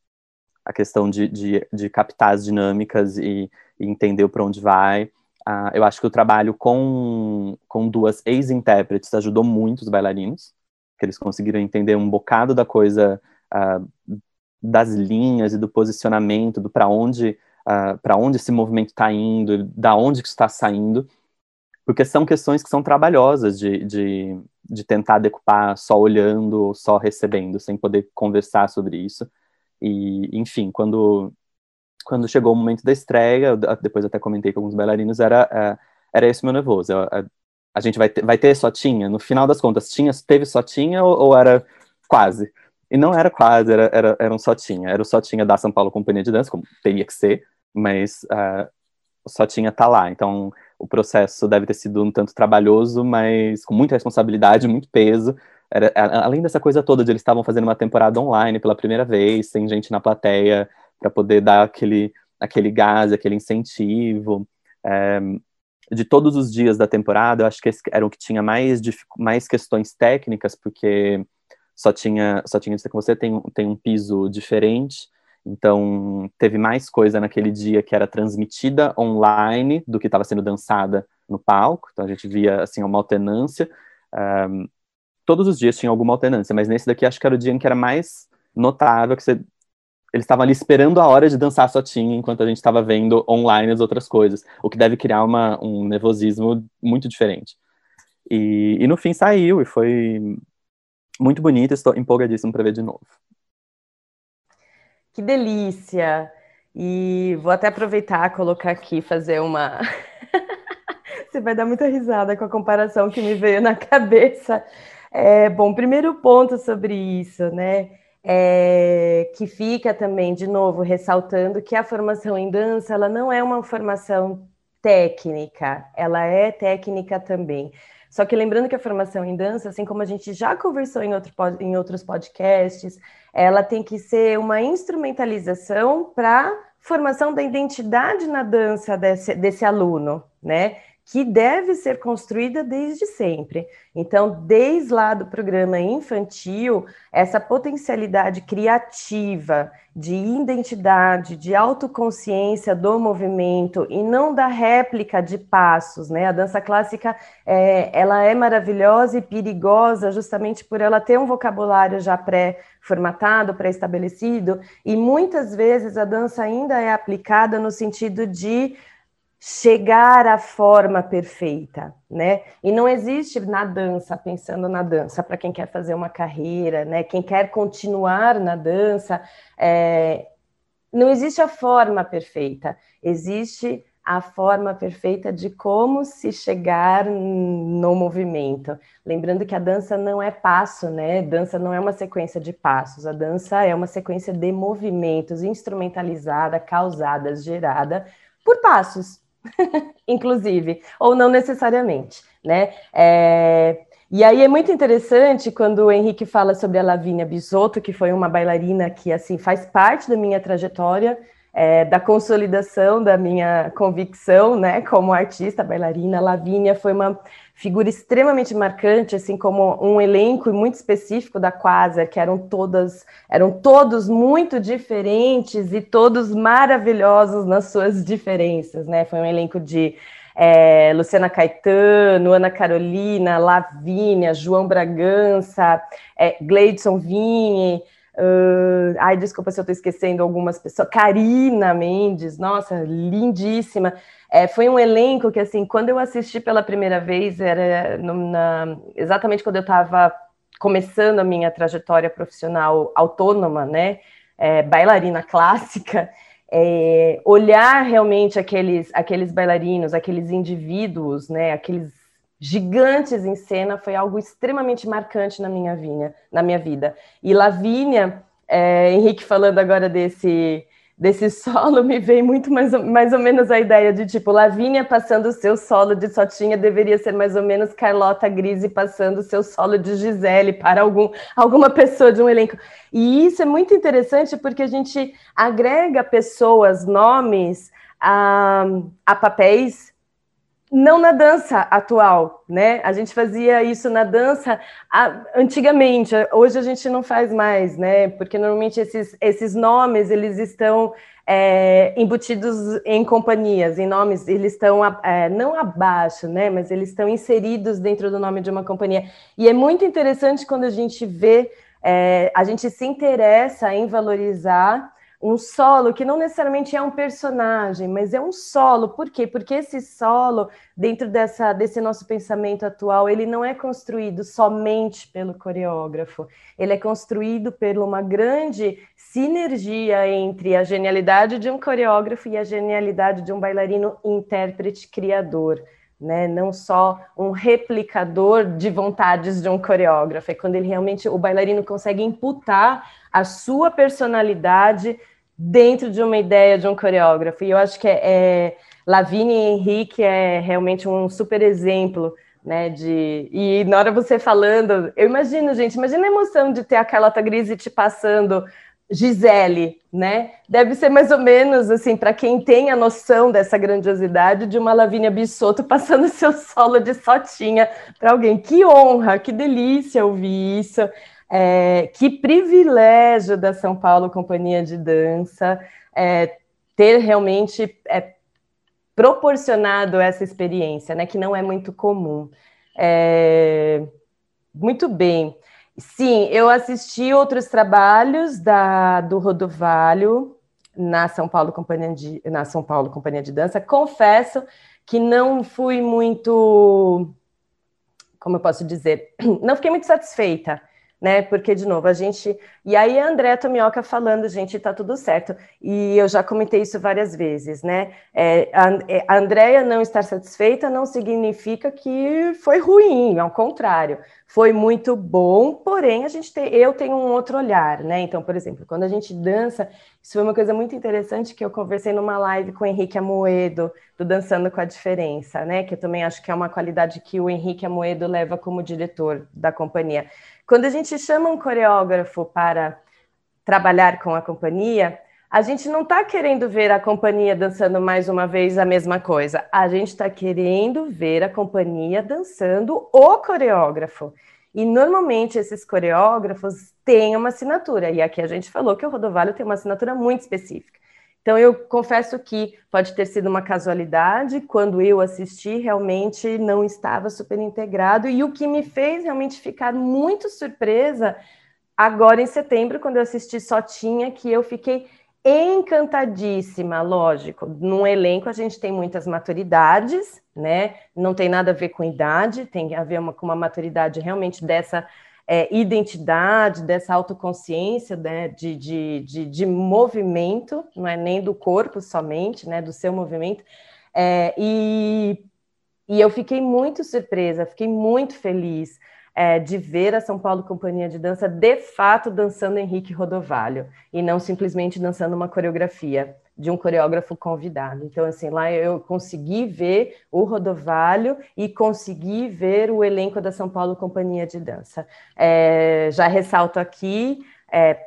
A questão de, de, de captar as dinâmicas e, e entender para onde vai. Uh, eu acho que o trabalho com, com duas ex-intérpretes ajudou muito os bailarinos, que eles conseguiram entender um bocado da coisa, uh, das linhas e do posicionamento, do para onde, uh, para onde esse movimento está indo, da onde que está saindo porque são questões que são trabalhosas de, de, de tentar decupar só olhando, só recebendo, sem poder conversar sobre isso. E, enfim, quando, quando chegou o momento da estreia, depois até comentei com alguns bailarinos, era, é, era esse meu nervoso. A, a gente vai ter, vai ter só tinha? No final das contas, tinha, teve só tinha ou, ou era quase? E não era quase, era, era, era um só tinha. Era o só tinha da São Paulo Companhia de Dança, como teria que ser, mas uh, só tinha tá lá. Então, o processo deve ter sido um tanto trabalhoso, mas com muita responsabilidade, muito peso. Era, além dessa coisa toda de eles estavam fazendo uma temporada online pela primeira vez, sem gente na plateia para poder dar aquele, aquele gás, aquele incentivo. É, de todos os dias da temporada, eu acho que esse era o que tinha mais, mais questões técnicas, porque só tinha, só tinha que você tem, tem um piso diferente, então, teve mais coisa naquele dia que era transmitida online do que estava sendo dançada no palco. Então, a gente via, assim, uma alternância. Um, todos os dias tinha alguma alternância, mas nesse daqui acho que era o dia em que era mais notável que você... Eles estavam ali esperando a hora de dançar só tinha, enquanto a gente estava vendo online as outras coisas, o que deve criar uma, um nervosismo muito diferente. E, e no fim saiu, e foi muito bonito, estou empolgadíssimo para ver de novo. Que delícia! E vou até aproveitar, colocar aqui, fazer uma. Você vai dar muita risada com a comparação que me veio na cabeça. É, bom, primeiro ponto sobre isso, né? É, que fica também, de novo, ressaltando que a formação em dança ela não é uma formação técnica, ela é técnica também. Só que lembrando que a formação em dança, assim como a gente já conversou em, outro, em outros podcasts, ela tem que ser uma instrumentalização para formação da identidade na dança desse, desse aluno, né? Que deve ser construída desde sempre. Então, desde lá do programa infantil, essa potencialidade criativa de identidade, de autoconsciência do movimento e não da réplica de passos, né? A dança clássica, é, ela é maravilhosa e perigosa justamente por ela ter um vocabulário já pré-formatado, pré-estabelecido, e muitas vezes a dança ainda é aplicada no sentido de chegar à forma perfeita, né? E não existe na dança, pensando na dança, para quem quer fazer uma carreira, né? Quem quer continuar na dança, é... não existe a forma perfeita, existe a forma perfeita de como se chegar no movimento. Lembrando que a dança não é passo, né? Dança não é uma sequência de passos, a dança é uma sequência de movimentos instrumentalizada, causada, gerada por passos, inclusive, ou não necessariamente, né? É... E aí é muito interessante quando o Henrique fala sobre a Lavínia Bisotto, que foi uma bailarina que assim faz parte da minha trajetória, é, da consolidação da minha convicção, né, como artista, bailarina. Lavínia foi uma figura extremamente marcante, assim como um elenco muito específico da Quasar, que eram todas, eram todos muito diferentes e todos maravilhosos nas suas diferenças, né? Foi um elenco de é, Luciana Caetano, Ana Carolina, Lavínia, João Bragança, é, Gleidson Vini, uh, ai, desculpa se eu estou esquecendo algumas pessoas, Karina Mendes, nossa, lindíssima. É, foi um elenco que, assim, quando eu assisti pela primeira vez, era no, na, exatamente quando eu estava começando a minha trajetória profissional autônoma, né, é, bailarina clássica, é, olhar realmente aqueles, aqueles bailarinos, aqueles indivíduos, né, aqueles gigantes em cena, foi algo extremamente marcante na minha, vinha, na minha vida. E Lavínia, é, Henrique falando agora desse desse solo me veio muito mais, mais ou menos a ideia de tipo Lavínia passando o seu solo de Sotinha deveria ser mais ou menos Carlota Grise passando o seu solo de Gisele para algum, alguma pessoa de um elenco. E isso é muito interessante porque a gente agrega pessoas, nomes a, a papéis não na dança atual, né? A gente fazia isso na dança antigamente, hoje a gente não faz mais, né? Porque normalmente esses, esses nomes eles estão é, embutidos em companhias, em nomes, eles estão é, não abaixo, né? Mas eles estão inseridos dentro do nome de uma companhia. E é muito interessante quando a gente vê, é, a gente se interessa em valorizar um solo que não necessariamente é um personagem, mas é um solo. Por quê? Porque esse solo, dentro dessa, desse nosso pensamento atual, ele não é construído somente pelo coreógrafo, ele é construído por uma grande sinergia entre a genialidade de um coreógrafo e a genialidade de um bailarino intérprete criador. Né? Não só um replicador de vontades de um coreógrafo, é quando ele realmente o bailarino consegue imputar a sua personalidade dentro de uma ideia de um coreógrafo. E eu acho que é, é Henrique é realmente um super exemplo, né? De e na hora você falando, eu imagino, gente, imagina a emoção de ter a Carlota Grise te passando Gisele, né? Deve ser mais ou menos assim, para quem tem a noção dessa grandiosidade de uma Lavínia Bissotto passando seu solo de sotinha para alguém. Que honra, que delícia ouvir isso. É, que privilégio da São Paulo Companhia de Dança é, ter realmente é, proporcionado essa experiência, né, que não é muito comum. É, muito bem. Sim, eu assisti outros trabalhos da, do Rodovalho na São Paulo Companhia de, na São Paulo Companhia de Dança. Confesso que não fui muito, como eu posso dizer, não fiquei muito satisfeita né? Porque, de novo, a gente. E aí a André Tomioka falando, gente, tá tudo certo. E eu já comentei isso várias vezes, né? É, a, é, a Andrea não estar satisfeita não significa que foi ruim, ao contrário, foi muito bom, porém a gente tem, eu tenho um outro olhar, né? Então, por exemplo, quando a gente dança, isso foi uma coisa muito interessante que eu conversei numa live com o Henrique Amoedo, do Dançando com a Diferença, né? Que eu também acho que é uma qualidade que o Henrique Amoedo leva como diretor da companhia quando a gente chama um coreógrafo para trabalhar com a companhia, a gente não está querendo ver a companhia dançando mais uma vez a mesma coisa. A gente está querendo ver a companhia dançando o coreógrafo. E normalmente esses coreógrafos têm uma assinatura. E aqui a gente falou que o Rodovalho tem uma assinatura muito específica. Então eu confesso que pode ter sido uma casualidade. Quando eu assisti, realmente não estava super integrado. E o que me fez realmente ficar muito surpresa agora em setembro, quando eu assisti Só Tinha, que eu fiquei encantadíssima, lógico. Num elenco a gente tem muitas maturidades, né? Não tem nada a ver com idade, tem a ver uma, com uma maturidade realmente dessa é, identidade, dessa autoconsciência, né? De, de, de, de, movimento, não é nem do corpo somente, né? Do seu movimento. É, e, e eu fiquei muito surpresa, fiquei muito feliz é, de ver a São Paulo Companhia de Dança de fato dançando Henrique Rodovalho e não simplesmente dançando uma coreografia de um coreógrafo convidado. Então, assim, lá eu consegui ver o Rodovalho e consegui ver o elenco da São Paulo Companhia de Dança. É, já ressalto aqui, é,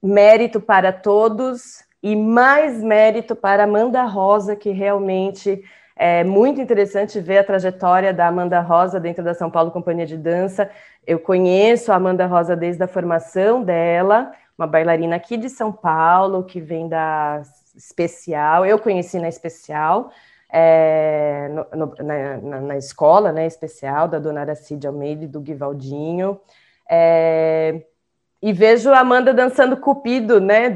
mérito para todos e mais mérito para Amanda Rosa, que realmente é muito interessante ver a trajetória da Amanda Rosa dentro da São Paulo Companhia de Dança. Eu conheço a Amanda Rosa desde a formação dela, uma bailarina aqui de São Paulo, que vem da especial. Eu conheci na especial, é, no, no, na, na, escola né, especial da dona Aracide Almeida e do Guivaldinho. É, e vejo a Amanda dançando Cupido, né?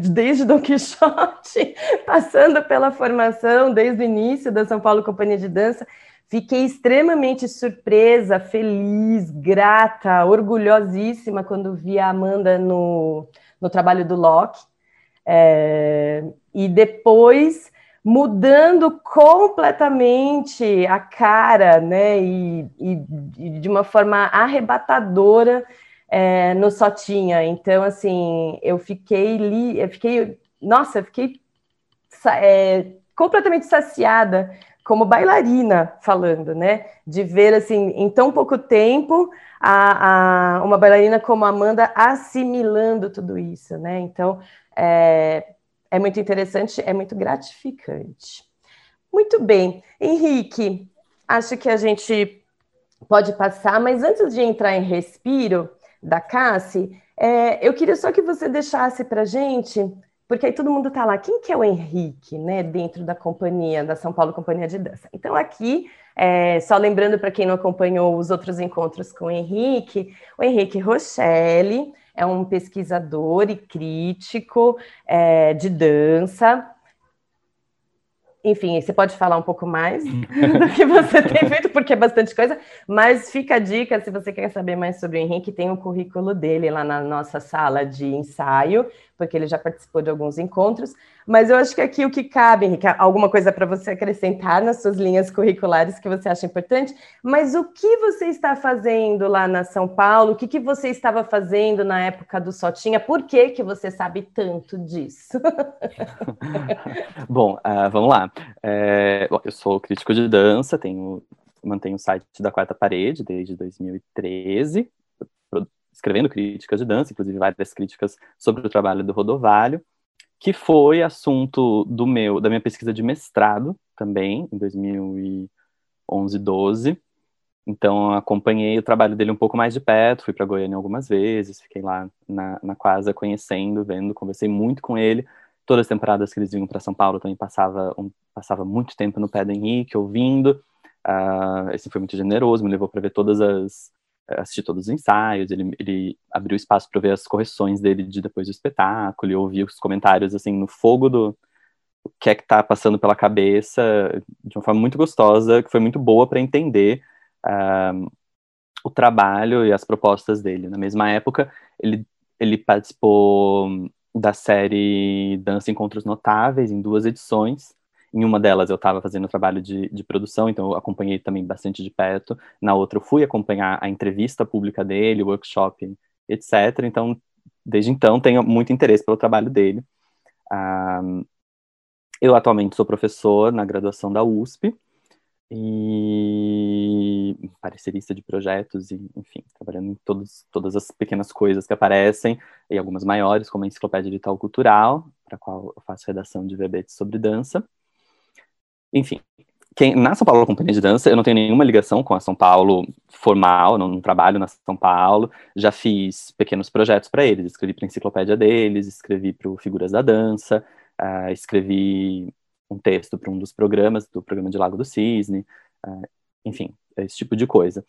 Desde Don Quixote, passando pela formação, desde o início da São Paulo Companhia de Dança. Fiquei extremamente surpresa, feliz, grata, orgulhosíssima quando vi a Amanda no, no trabalho do Locke. É, e depois mudando completamente a cara, né? E, e, e de uma forma arrebatadora é, no Sotinha. Então, assim, eu fiquei li, eu fiquei, nossa, eu fiquei é, completamente saciada como bailarina falando, né? De ver assim, em tão pouco tempo, a, a uma bailarina como Amanda assimilando tudo isso, né? Então é, é muito interessante, é muito gratificante. Muito bem, Henrique, acho que a gente pode passar, mas antes de entrar em respiro, da Cassi, é, eu queria só que você deixasse para gente, porque aí todo mundo está lá, quem que é o Henrique, né, dentro da companhia, da São Paulo Companhia de Dança? Então aqui, é, só lembrando para quem não acompanhou os outros encontros com o Henrique, o Henrique Rochelle é um pesquisador e crítico é, de dança, enfim, você pode falar um pouco mais do que você tem feito, porque é bastante coisa, mas fica a dica, se você quer saber mais sobre o Henrique, tem o currículo dele lá na nossa sala de ensaio, porque ele já participou de alguns encontros. Mas eu acho que aqui o que cabe, Henrique, alguma coisa para você acrescentar nas suas linhas curriculares que você acha importante, mas o que você está fazendo lá na São Paulo? O que, que você estava fazendo na época do Sotinha? Por que, que você sabe tanto disso? Bom, uh, vamos lá. É, eu sou crítico de dança, tenho, mantenho o site da Quarta Parede desde 2013, escrevendo críticas de dança, inclusive várias críticas sobre o trabalho do Rodovalho, que foi assunto do meu, da minha pesquisa de mestrado também, em 2011, 12. Então, acompanhei o trabalho dele um pouco mais de perto, fui para Goiânia algumas vezes, fiquei lá na, na casa conhecendo, vendo, conversei muito com ele. Todas as temporadas que eles vinham para São Paulo também passava, um, passava muito tempo no pé do Henrique, ouvindo. Uh, esse foi muito generoso, me levou para ver todas as, assistir todos os ensaios, ele, ele abriu espaço para ver as correções dele de depois do espetáculo, e ouvir os comentários, assim, no fogo do o que é que tá passando pela cabeça, de uma forma muito gostosa, que foi muito boa para entender uh, o trabalho e as propostas dele. Na mesma época, ele, ele participou da série Dança Encontros Notáveis, em duas edições, em uma delas eu estava fazendo trabalho de, de produção, então eu acompanhei também bastante de perto. Na outra eu fui acompanhar a entrevista pública dele, o workshop, etc. Então, desde então, tenho muito interesse pelo trabalho dele. Um, eu atualmente sou professor na graduação da USP e parecerista de projetos e, enfim, trabalhando em todos, todas as pequenas coisas que aparecem e algumas maiores, como a Enciclopédia Digital Cultural, para a qual eu faço redação de verbetes sobre dança. Enfim, quem, na São Paulo Companhia de Dança, eu não tenho nenhuma ligação com a São Paulo formal, não, não trabalho na São Paulo. Já fiz pequenos projetos para eles, escrevi para a enciclopédia deles, escrevi para o Figuras da Dança, uh, escrevi um texto para um dos programas, do programa de Lago do Cisne, uh, enfim, esse tipo de coisa.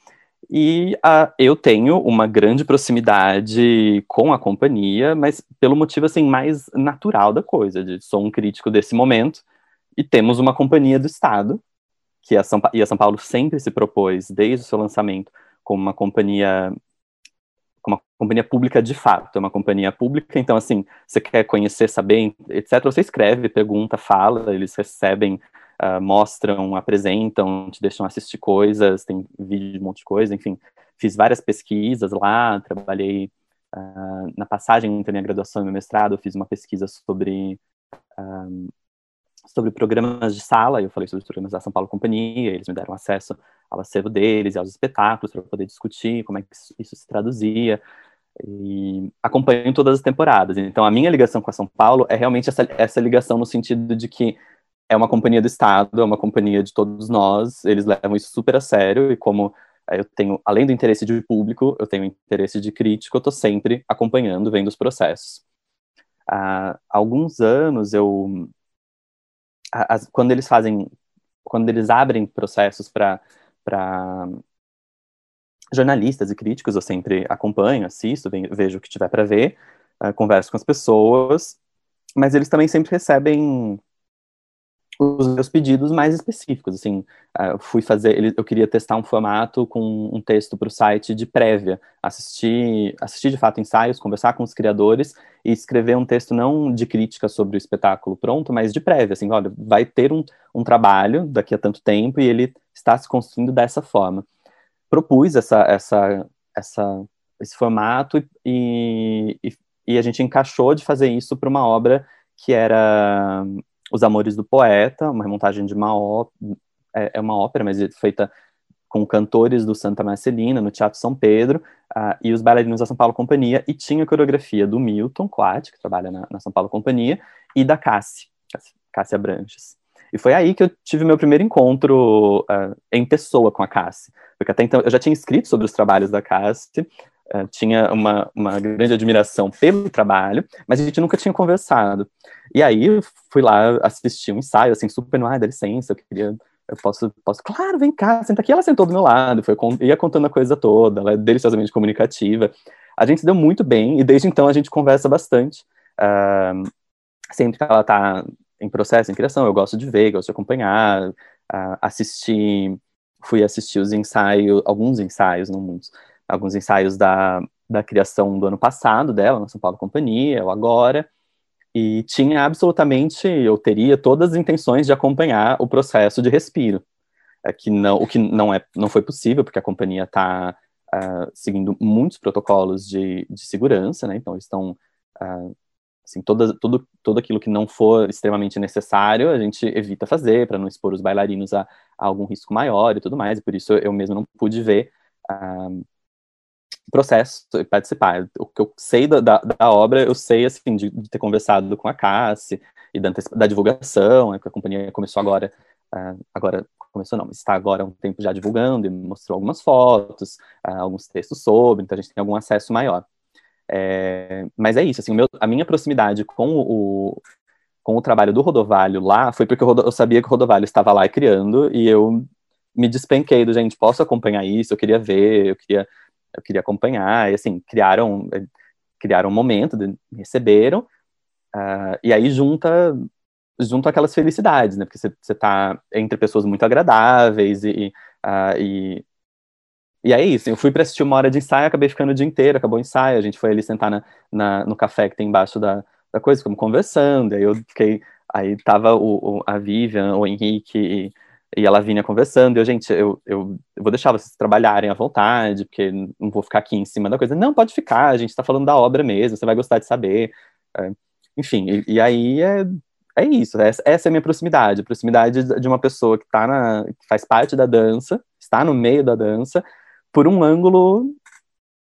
E uh, eu tenho uma grande proximidade com a companhia, mas pelo motivo assim mais natural da coisa, de sou um crítico desse momento e temos uma companhia do Estado que a São, e a São Paulo sempre se propôs desde o seu lançamento como uma companhia uma companhia pública de fato, é uma companhia pública, então assim, você quer conhecer, saber, etc, você escreve, pergunta, fala, eles recebem uh, mostram, apresentam, te deixam assistir coisas, tem vídeo de um monte de coisa, enfim. Fiz várias pesquisas lá, trabalhei uh, na passagem entre minha graduação e meu mestrado, fiz uma pesquisa sobre ah, sobre programas de sala, eu falei sobre os programas da São Paulo Companhia, eles me deram acesso ao acervo deles e aos espetáculos para poder discutir como é que isso se traduzia, e acompanho todas as temporadas. Então, a minha ligação com a São Paulo é realmente essa, essa ligação no sentido de que é uma companhia do Estado, é uma companhia de todos nós, eles levam isso super a sério, e como eh, eu tenho, além do interesse de público, eu tenho interesse de crítico, eu estou sempre acompanhando, vendo os processos. Há alguns anos, eu, as, quando eles fazem, quando eles abrem processos para jornalistas e críticos, eu sempre acompanho, assisto, vejo o que tiver para ver, uh, converso com as pessoas, mas eles também sempre recebem os meus pedidos mais específicos, assim, ah, eu fui fazer, eu queria testar um formato com um texto para o site de prévia, assistir, assistir de fato ensaios, conversar com os criadores e escrever um texto não de crítica sobre o espetáculo pronto, mas de prévia, assim, olha, vai ter um, um trabalho daqui a tanto tempo e ele está se construindo dessa forma. Propus essa, essa, essa, esse formato e, e, e a gente encaixou de fazer isso para uma obra que era os Amores do Poeta, uma remontagem de uma ópera, é, é, uma ópera, mas feita com cantores do Santa Marcelina, no Teatro São Pedro, uh, e os bailarinos da São Paulo Companhia, e tinha a coreografia do Milton Quat, que trabalha na, na São Paulo Companhia, e da Cassi, Cássia Branches. E foi aí que eu tive meu primeiro encontro uh, em pessoa com a Cassi, porque até então eu já tinha escrito sobre os trabalhos da Cassi, uh, tinha uma, uma grande admiração pelo trabalho, mas a gente nunca tinha conversado. E aí fui lá assistir um ensaio, assim, super no ar, dá licença, eu queria eu posso, posso, claro, vem cá, senta aqui. Ela sentou do meu lado, foi, ia contando a coisa toda, ela é deliciosamente comunicativa. A gente se deu muito bem e desde então a gente conversa bastante. Uh, sempre que ela está em processo, em criação, eu gosto de ver, gosto de acompanhar, uh, assistir, fui assistir os ensaios, alguns ensaios, não muitos, alguns ensaios da, da criação do ano passado dela, na São Paulo Companhia, ou agora, e tinha absolutamente, eu teria todas as intenções de acompanhar o processo de respiro, é que não, o que não é, não foi possível porque a companhia está ah, seguindo muitos protocolos de, de segurança, né? Então estão uh, assim, toda, tudo, tudo aquilo que não for extremamente necessário, a gente evita fazer para não expor os bailarinos a, a, algum risco maior e tudo mais, e por isso eu mesmo não pude ver uh, processo e participar. O que eu sei da, da, da obra, eu sei, assim, de, de, ter conversado com a Cassi e da, da divulgação, né, porque a companhia começou agora, uh, agora, começou não, está agora há um tempo já divulgando e mostrou algumas fotos, uh, alguns textos sobre, então a gente tem algum acesso maior. É, mas é isso, assim, meu, a minha proximidade com o, com o trabalho do Rodovalho lá foi porque eu, eu sabia que o Rodovalho estava lá criando e eu me despenquei do, gente, posso acompanhar isso, eu queria ver, eu queria eu queria acompanhar, e assim, criaram, criaram um momento, me receberam, uh, e aí junta, junta aquelas felicidades, né, porque você está entre pessoas muito agradáveis, e, uh, e, e é isso, eu fui para assistir uma hora de ensaio, acabei ficando o dia inteiro, acabou o ensaio, a gente foi ali sentar na, na no café que tem embaixo da, da coisa, ficamos conversando, aí eu fiquei, aí tava o, o a Vivian, o Henrique, e, ela vinha conversando, e eu, gente, eu, eu, eu, vou deixar vocês trabalharem à vontade, porque não vou ficar aqui em cima da coisa. Não, pode ficar, a gente está falando da obra mesmo, você vai gostar de saber. É, enfim, e, e, aí é, é isso, essa, essa é a minha proximidade, a proximidade de uma pessoa que, tá na, que faz parte da dança, está no meio da dança, por um ângulo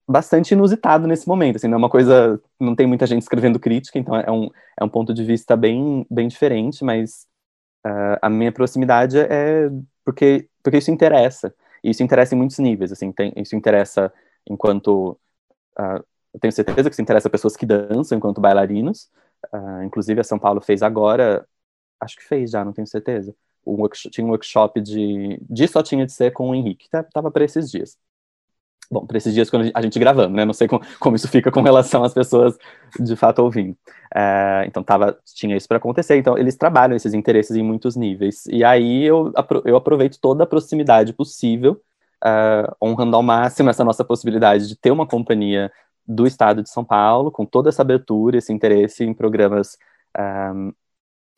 bastante inusitado nesse momento, assim, não é uma coisa, não tem muita gente escrevendo crítica, então é um, é um ponto de vista bem, bem diferente, mas uh, a minha proximidade é porque, porque isso interessa, e isso interessa em muitos níveis, assim, tem, isso interessa enquanto, uh, eu tenho certeza que isso interessa pessoas que dançam enquanto bailarinos, uh, inclusive a São Paulo fez agora, acho que fez já, não tenho certeza, um workshop, tinha um workshop de, de Só Tinha de Ser com o Henrique, que tava para esses dias. Bom, para esses dias quando a gente gravando, né? Não sei como, como, isso fica com relação às pessoas de fato ouvindo. É, então tava, tinha isso para acontecer. Então eles trabalham esses interesses em muitos níveis. E aí eu, eu aproveito toda a proximidade possível, uh, honrando ao máximo essa nossa possibilidade de ter uma companhia do Estado de São Paulo, com toda essa abertura, esse interesse em programas um,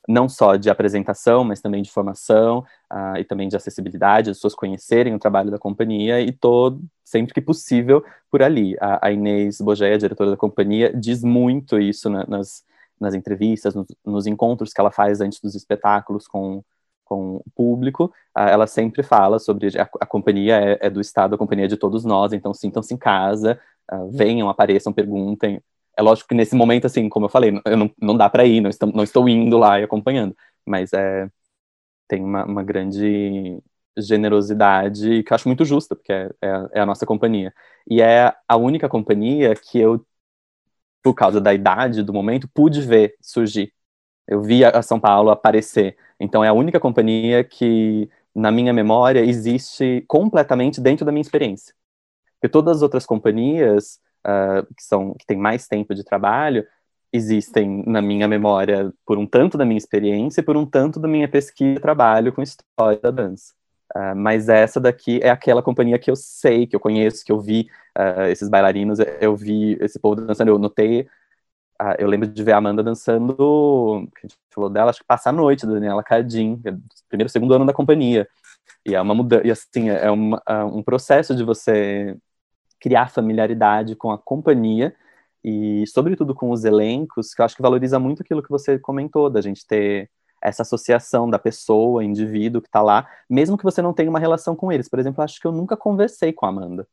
não só de apresentação, mas também de formação uh, e também de acessibilidade, as pessoas conhecerem o trabalho da companhia e tô sempre que possível por ali. A, a Inês Bogeia, diretora da companhia, diz muito isso na, nas, nas entrevistas, nos, nos, encontros que ela faz antes dos espetáculos com, com o público. Uh, ela sempre fala sobre a, a companhia é, é, do Estado, a companhia é de todos nós, então sintam-se em casa, uh, venham, apareçam, perguntem, é lógico que nesse momento, assim, como eu falei, eu não, não dá para ir, não estou, não estou indo lá e acompanhando, mas é, tem uma, uma grande generosidade que eu acho muito justa, porque é, é, é, a nossa companhia. E é a única companhia que eu, por causa da idade do momento, pude ver surgir. Eu vi a São Paulo aparecer. Então é a única companhia que, na minha memória, existe completamente dentro da minha experiência. Porque todas as outras companhias uh, que são que têm mais tempo de trabalho existem na minha memória por um tanto da minha experiência e por um tanto da minha pesquisa e trabalho com história da dança. Uh, mas essa daqui é aquela companhia que eu sei, que eu conheço, que eu vi uh, esses bailarinos, eu vi esse povo dançando, eu notei, uh, eu lembro de ver a Amanda dançando, a gente falou dela, acho que passa a noite, da Daniela Cardim, é primeiro, segundo ano da companhia. E é uma mudança, e assim, é uma, um processo de você criar familiaridade com a companhia e, sobretudo, com os elencos, que eu acho que valoriza muito aquilo que você comentou, da gente ter essa associação da pessoa, indivíduo que está lá, mesmo que você não tenha uma relação com eles. Por exemplo, acho que eu nunca conversei com a Amanda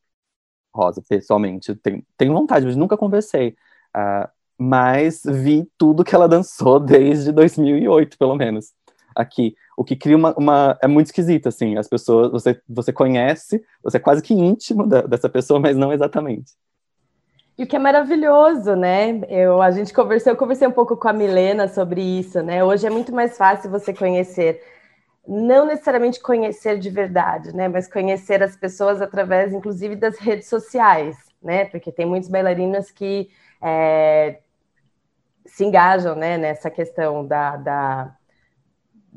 Rosa, pessoalmente. Tenho, tenho vontade, mas nunca conversei. Uh, mas vi tudo que ela dançou desde 2008, pelo menos aqui, o que cria uma, uma, é muito esquisito, assim, as pessoas, você, você conhece, você é quase que íntimo da, dessa pessoa, mas não exatamente. E o que é maravilhoso, né? Eu, a gente conversou, eu conversei um pouco com a Milena sobre isso, né? Hoje é muito mais fácil você conhecer, não necessariamente conhecer de verdade, né? Mas conhecer as pessoas através, inclusive, das redes sociais, né? Porque tem muitos bailarinos que é, se engajam, né? Nessa questão da, da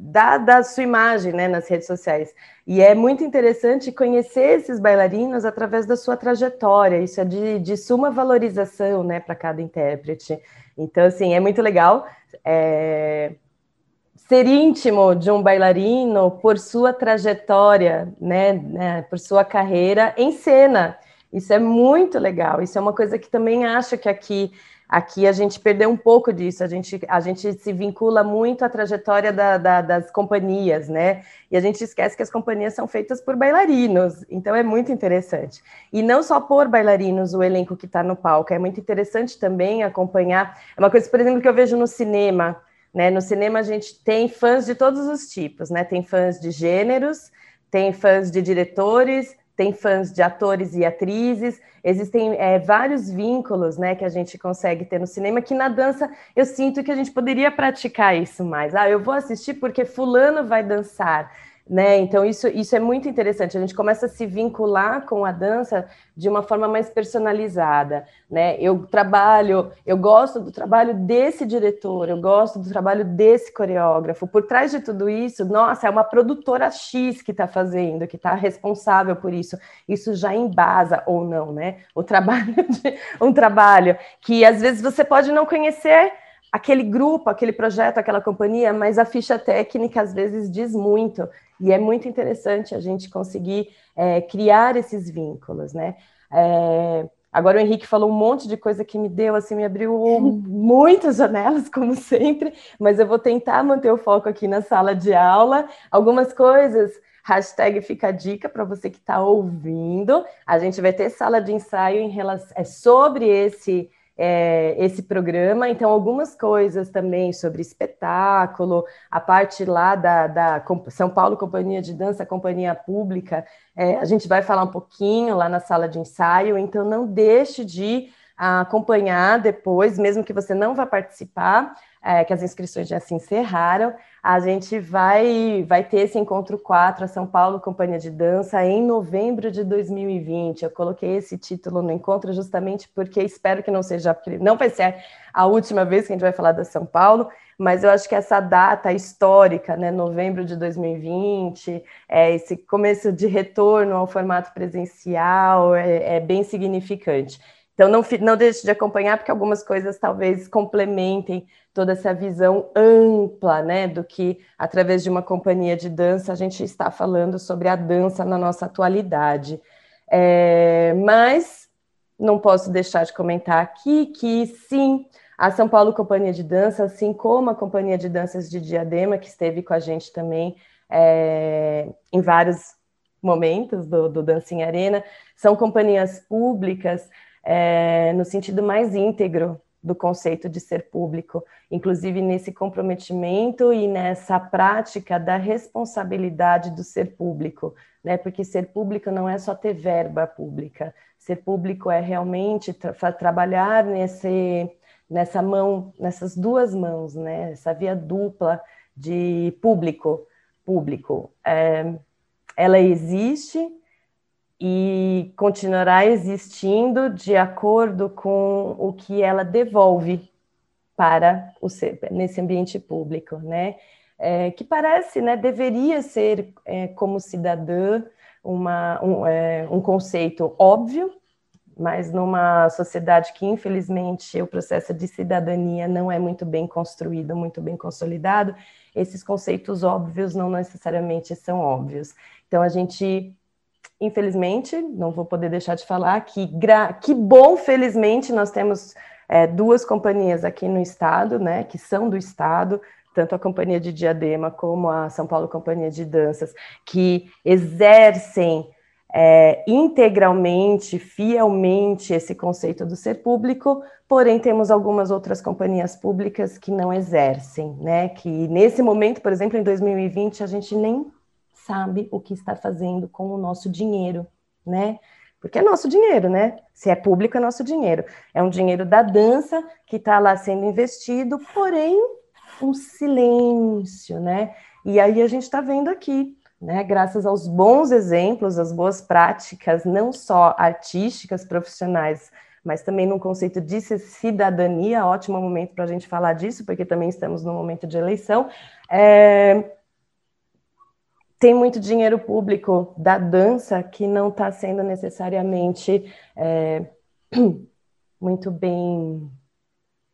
da, da sua imagem né, nas redes sociais. E é muito interessante conhecer esses bailarinos através da sua trajetória, isso é de, de suma valorização né, para cada intérprete. Então, assim, é muito legal é, ser íntimo de um bailarino por sua trajetória, né, né, por sua carreira em cena. Isso é muito legal. Isso é uma coisa que também acho que aqui Aqui a gente perdeu um pouco disso, a gente, a gente se vincula muito à trajetória da, da, das companhias, né? E a gente esquece que as companhias são feitas por bailarinos, então é muito interessante. E não só por bailarinos, o elenco que está no palco, é muito interessante também acompanhar. É uma coisa, por exemplo, que eu vejo no cinema, né? No cinema a gente tem fãs de todos os tipos, né? Tem fãs de gêneros, tem fãs de diretores, tem fãs de atores e atrizes, existem é, vários vínculos né, que a gente consegue ter no cinema, que na dança eu sinto que a gente poderia praticar isso mais. Ah, eu vou assistir porque fulano vai dançar. Né? Então, isso, isso é muito interessante. A gente começa a se vincular com a dança de uma forma mais personalizada. Né? Eu trabalho, eu gosto do trabalho desse diretor, eu gosto do trabalho desse coreógrafo. Por trás de tudo isso, nossa, é uma produtora X que está fazendo, que está responsável por isso. Isso já embasa ou não, né? O trabalho de um trabalho que às vezes você pode não conhecer aquele grupo, aquele projeto, aquela companhia, mas a ficha técnica às vezes diz muito. E é muito interessante a gente conseguir é, criar esses vínculos, né? É, Agora o Henrique falou um monte de coisa que me deu, assim, me abriu muitas janelas, como sempre, mas eu vou tentar manter o foco aqui na sala de aula. Algumas coisas, hashtag fica a dica para você que está ouvindo. A gente vai ter sala de ensaio em relação, é sobre esse é, esse programa. Então, algumas coisas também sobre espetáculo, a parte lá da, da São Paulo Companhia de Dança, Companhia Pública, é, a gente vai falar um pouquinho lá na sala de ensaio. Então, não deixe de acompanhar depois, mesmo que você não vá participar, é, que as inscrições já se encerraram, a gente vai, vai ter esse encontro 4, a São Paulo Companhia de Dança, em novembro de 2020. Eu coloquei esse título no encontro justamente porque espero que não seja, não vai ser a última vez que a gente vai falar da São Paulo, mas eu acho que essa data histórica, né, novembro de 2020, é, esse começo de retorno ao formato presencial é, é bem significante. Então, não, não deixe de acompanhar, porque algumas coisas talvez complementem toda essa visão ampla, né, do que, através de uma companhia de dança, a gente está falando sobre a dança na nossa atualidade. É, mas não posso deixar de comentar aqui que, sim, a São Paulo Companhia de Dança, assim como a Companhia de Danças de Diadema, que esteve com a gente também é, em vários momentos do, do Dancing Arena, são companhias públicas é, no sentido mais íntegro do conceito de ser público, inclusive nesse comprometimento e nessa prática da responsabilidade do ser público, né? Porque ser público não é só ter verba pública, ser público é realmente tra trabalhar nesse, nessa mão, nessas duas mãos, né? Essa via dupla de público, público. É, ela existe e continuará existindo de acordo com o que ela devolve para o nesse ambiente público, né? É, que parece, né, deveria ser é, como cidadã uma, um, é, um conceito óbvio, mas numa sociedade que infelizmente o processo de cidadania não é muito bem construído, muito bem consolidado, esses conceitos óbvios não necessariamente são óbvios. Então a gente infelizmente, não vou poder deixar de falar que, gra... que bom, felizmente, nós temos é, duas companhias aqui no estado, né, que são do estado, tanto a Companhia de Diadema como a São Paulo Companhia de Danças, que exercem é, integralmente, fielmente esse conceito do ser público, porém temos algumas outras companhias públicas que não exercem, né? Que nesse momento, por exemplo, em 2020, a gente nem sabe o que está fazendo com o nosso dinheiro, né? Porque é nosso dinheiro, né? Se é público, é nosso dinheiro. É um dinheiro da dança que está lá sendo investido, porém, um silêncio, né? E aí a gente está vendo aqui, né? Graças aos bons exemplos, às boas práticas, não só artísticas, profissionais, mas também num conceito de cidadania, ótimo momento para a gente falar disso, porque também estamos no momento de eleição. É, tem muito dinheiro público da dança que não está sendo necessariamente é, muito bem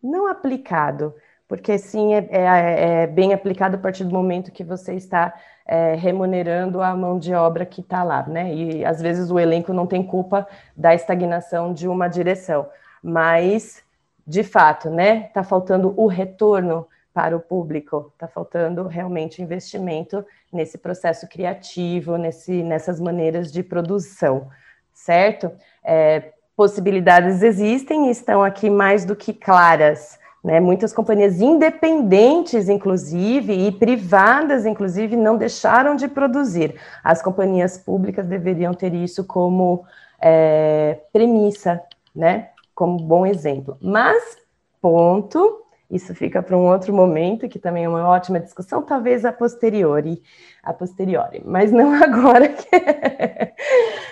não aplicado, porque sim é, é, é, bem aplicado a partir do momento que você está é, remunerando a mão de obra que está lá, né? E às vezes o elenco não tem culpa da estagnação de uma direção, mas de fato, né? Está faltando o retorno para o público. Está faltando realmente investimento nesse processo criativo, nesse, nessas maneiras de produção, certo? É, possibilidades existem e estão aqui mais do que claras. Né? Muitas companhias independentes, inclusive, e privadas, inclusive, não deixaram de produzir. As companhias públicas deveriam ter isso como é, premissa, né? como bom exemplo. Mas, ponto, isso fica para um outro momento, que também é uma ótima discussão, talvez a posteriori, a posteriori, mas não agora.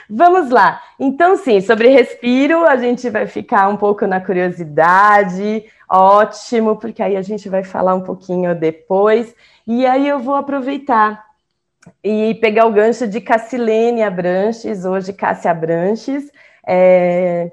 Vamos lá. Então, sim, sobre respiro, a gente vai ficar um pouco na curiosidade, ótimo, porque aí a gente vai falar um pouquinho depois. E aí eu vou aproveitar e pegar o gancho de Cassilene Abranches, hoje Cássia Abranches, é,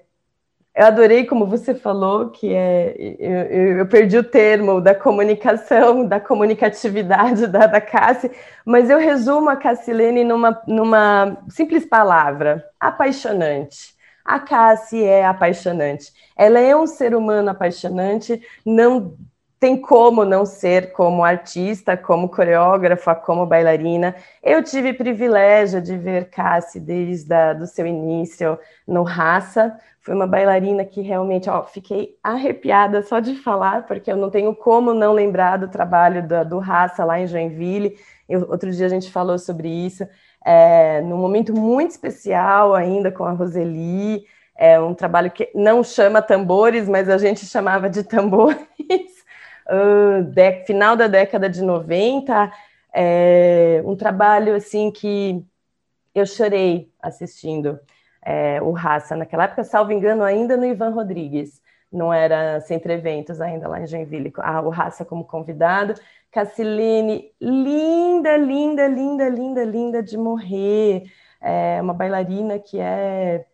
eu adorei como você falou que é, eu, eu, perdi o termo da comunicação, da comunicatividade da, da Cassi, mas eu resumo a Cassilene numa, numa simples palavra: apaixonante. A Cassie é apaixonante. Ela é um ser humano apaixonante, não tem como não ser como artista, como coreógrafa, como bailarina. Eu tive privilégio de ver Cassie desde o seu início no Raça. Foi uma bailarina que realmente, ó, fiquei arrepiada só de falar, porque eu não tenho como não lembrar do trabalho do, do Raça lá em Joinville. Eu, outro dia a gente falou sobre isso, é, num momento muito especial ainda com a Roseli. É um trabalho que não chama tambores, mas a gente chamava de tambores de, final da década de 90, é, um trabalho assim que eu chorei assistindo é, o Raça. Naquela época, salvo engano, ainda no Ivan Rodrigues, não era Centro Eventos ainda lá em Joinville, ah, o Raça como convidado, Cacilene, linda, linda, linda, linda, linda de morrer, é, uma bailarina que é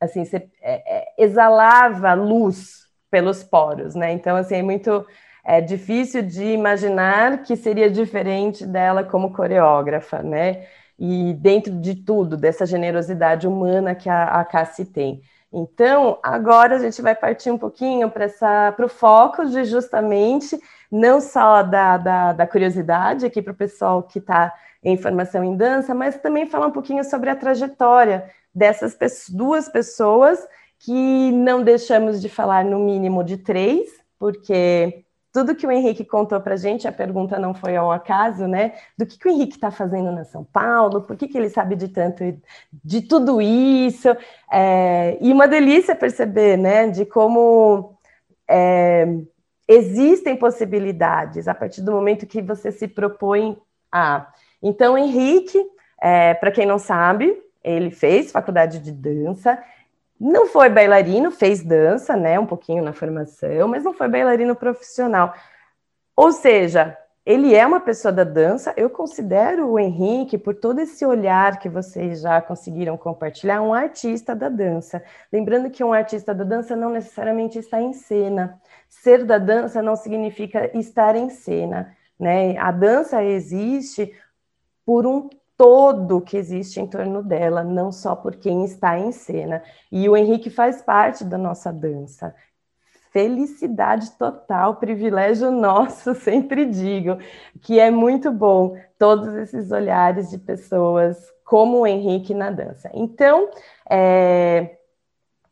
assim, você, é, é, exalava luz pelos poros, né? Então, assim, é muito é difícil de imaginar que seria diferente dela como coreógrafa, né? E dentro de tudo, dessa generosidade humana que a, a Cassie tem. Então, agora a gente vai partir um pouquinho para o foco de justamente não só da, da, da curiosidade aqui para o pessoal que está em formação em dança, mas também falar um pouquinho sobre a trajetória dessas duas pessoas que não deixamos de falar no mínimo de três, porque tudo que o Henrique contou para a gente, a pergunta não foi ao acaso, né? Do que, que o Henrique está fazendo na São Paulo, por que, que ele sabe de tanto, de tudo isso, é, e uma delícia perceber, né? De como é, existem possibilidades a partir do momento que você se propõe a. Então, Henrique, é, para quem não sabe, ele fez faculdade de dança, não foi bailarino, fez dança, né, um pouquinho na formação, mas não foi bailarino profissional. Ou seja, ele é uma pessoa da dança. Eu considero o Henrique, por todo esse olhar que vocês já conseguiram compartilhar, um artista da dança. Lembrando que um artista da dança não necessariamente está em cena. Ser da dança não significa estar em cena. Né? A dança existe por um todo que existe em torno dela, não só por quem está em cena. E o Henrique faz parte da nossa dança. Felicidade total, privilégio nosso, sempre digo, que é muito bom todos esses olhares de pessoas como o Henrique na dança. Então, é,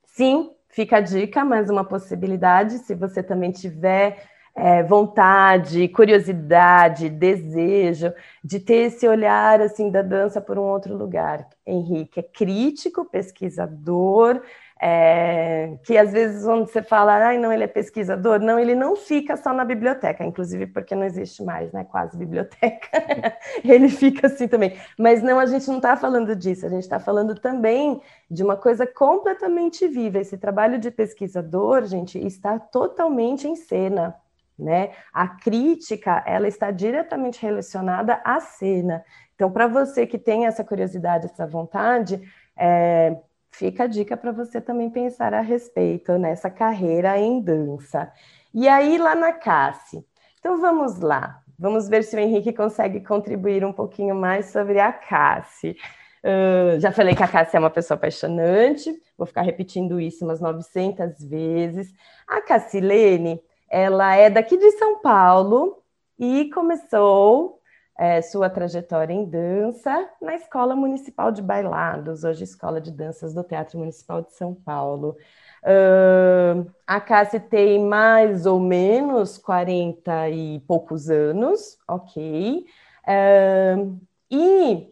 sim, fica a dica, mais uma possibilidade, se você também tiver é, vontade, curiosidade, desejo de ter esse olhar assim da dança por um outro lugar. Henrique é crítico, pesquisador, é, que às vezes quando você fala, ai, não, ele é pesquisador, não, ele não fica só na biblioteca, inclusive porque não existe mais, né, quase biblioteca, ele fica assim também. Mas não, a gente não está falando disso, a gente está falando também de uma coisa completamente viva. Esse trabalho de pesquisador, gente, está totalmente em cena né? A crítica, ela está diretamente relacionada à cena. Então, para você que tem essa curiosidade, essa vontade, é, fica a dica para você também pensar a respeito nessa carreira em dança. E aí, lá na Cassi. Então, vamos lá. Vamos ver se o Henrique consegue contribuir um pouquinho mais sobre a Cassi. Uh, já falei que a Cássia é uma pessoa apaixonante, vou ficar repetindo isso umas 900 vezes. A Cassilene, ela é daqui de São Paulo e começou é, sua trajetória em dança na Escola Municipal de Bailados, hoje Escola de Danças do Teatro Municipal de São Paulo. Uh, a Cássia tem mais ou menos 40 e poucos anos, ok. Uh, e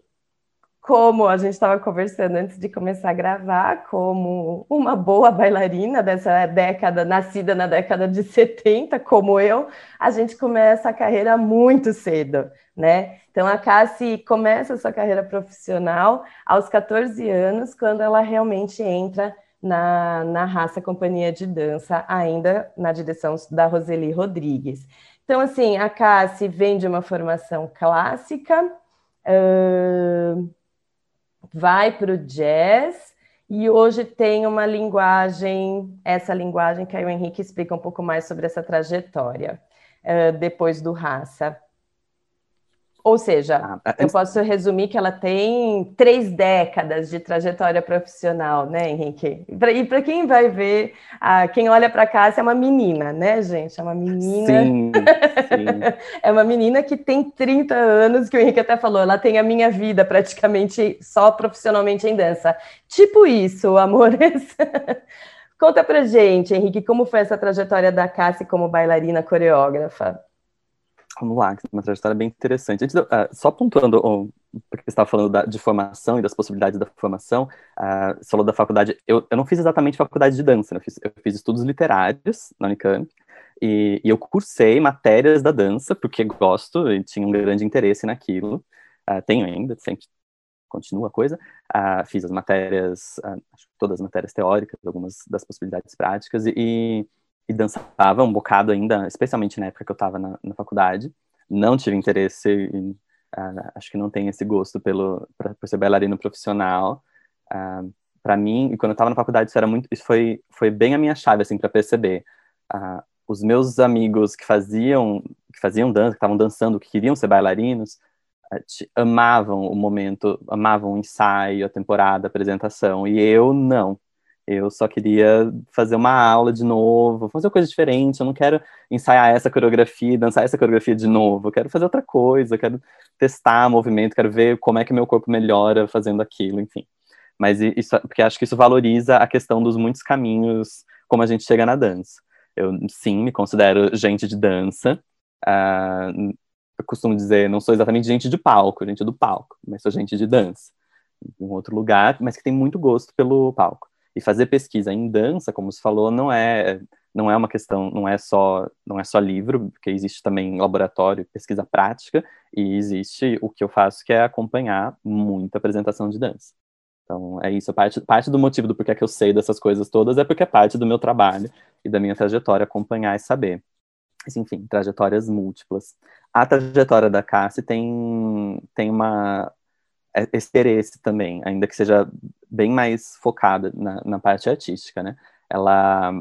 como a gente estava conversando antes de começar a gravar, como uma boa bailarina dessa década, nascida na década de 70, como eu, a gente começa a carreira muito cedo, né? Então a Cassie começa a sua carreira profissional aos 14 anos, quando ela realmente entra na, na raça companhia de dança, ainda na direção da Roseli Rodrigues. Então, assim, a Cassie vem de uma formação clássica. Uh, vai para o jazz e hoje tem uma linguagem, essa linguagem que aí o Henrique explica um pouco mais sobre essa trajetória uh, depois do Raça. Ou seja, ah, é, eu posso resumir que ela tem três décadas de trajetória profissional, né, Henrique? E para quem vai ver, quem olha para cá, é uma menina, né, gente? É uma menina. Sim, sim. é uma menina que tem 30 anos, que o Henrique até falou, ela tem a minha vida praticamente só profissionalmente em dança. Tipo isso, amores. Conta pra gente, Henrique, como foi essa trajetória da Cassie como bailarina coreógrafa? Vamos lá, uma trajetória bem interessante. Antes, uh, só pontuando, uh, porque você estava falando da, de formação e das possibilidades da formação, uh, você falou da faculdade. Eu, eu não fiz exatamente faculdade de dança, né? eu, fiz, eu fiz estudos literários na Unicamp, e, e, eu cursei matérias da dança, porque gosto e tinha um grande interesse naquilo. Uh, tenho ainda, sempre continua a coisa. Uh, fiz as matérias, uh, todas as matérias teóricas, algumas das possibilidades práticas, e, e dançava um bocado ainda, especialmente na época que eu estava na, na, faculdade. Não tive interesse, em, uh, acho que não tenho esse gosto pelo pra, por ser bailarino profissional. Uh, para mim, e quando eu estava na faculdade, isso era muito, isso foi foi bem a minha chave assim para perceber. Uh, os meus amigos que faziam que faziam dança, que estavam dançando, que queriam ser bailarinos, amavam o momento, amavam o ensaio, a temporada, a apresentação, e eu não. Eu só queria fazer uma aula de novo, fazer uma coisa diferente. Eu não quero ensaiar essa coreografia, dançar essa coreografia de novo. Eu quero fazer outra coisa, eu quero testar movimento, quero ver como é que meu corpo melhora fazendo aquilo, enfim. Mas isso, porque acho que isso valoriza a questão dos muitos caminhos como a gente chega na dança. Eu, sim, me considero gente de dança. Uh, eu costumo dizer, não sou exatamente gente de palco, gente do palco, mas sou gente de dança. Em um outro lugar, mas que tem muito gosto pelo palco. E fazer pesquisa em dança, como se falou, não é não é uma questão, não é só não é só livro, porque existe também laboratório, pesquisa prática e existe o que eu faço que é acompanhar muita apresentação de dança. Então é isso, parte parte do motivo do porquê que eu sei dessas coisas todas é porque é parte do meu trabalho e da minha trajetória acompanhar e saber. Enfim, trajetórias múltiplas. A trajetória da Cassie tem tem uma é, esse interesse também, ainda que seja bem mais focada na, na parte artística, né? Ela,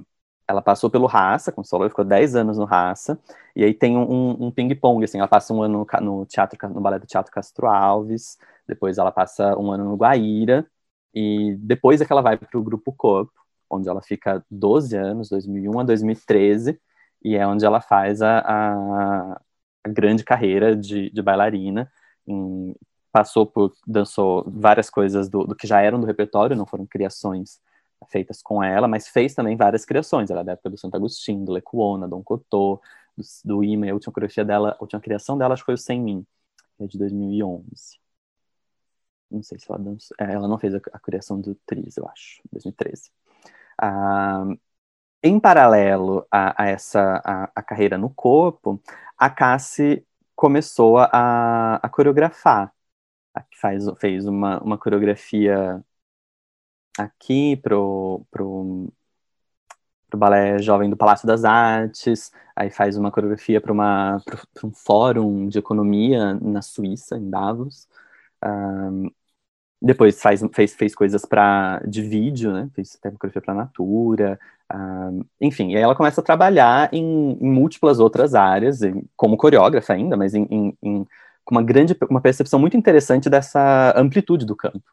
ela passou pelo Raça, com solo, ficou 10 anos no Raça, e aí tem um, um ping-pong, assim, ela passa um ano no, teatro, no balé do Teatro Castro Alves, depois ela passa um ano no Guaíra, e depois é que ela vai para o Grupo Corpo, onde ela fica 12 anos, 2001 a 2013, e é onde ela faz a, a, a grande carreira de, de bailarina, em, passou por, dançou várias coisas do, do, que já eram do repertório, não foram criações feitas com ela, mas fez também várias criações. Ela é da época do Santo Agostinho, do Lecuona, Dom Cotô, do, do Ima, a última coreografia dela, a última criação dela acho que foi o Sem Mim, que é de 2011. Não sei se ela dançou, é, ela não fez a, a, criação do Tris, eu acho, 2013. Ah, em paralelo a, a essa a, a, carreira no corpo, a Cassie começou a, a coreografar faz, fez uma, uma coreografia aqui pro, pro, pro Balé Jovem do Palácio das Artes, aí faz uma coreografia para um fórum de economia na Suíça, em Davos. Um, depois faz, fez, fez coisas para de vídeo, né? Fez coreografia para Natura. Um, enfim, e aí ela começa a trabalhar em, em múltiplas outras áreas, como coreógrafa ainda, mas em, em com uma grande, uma percepção muito interessante dessa amplitude do campo,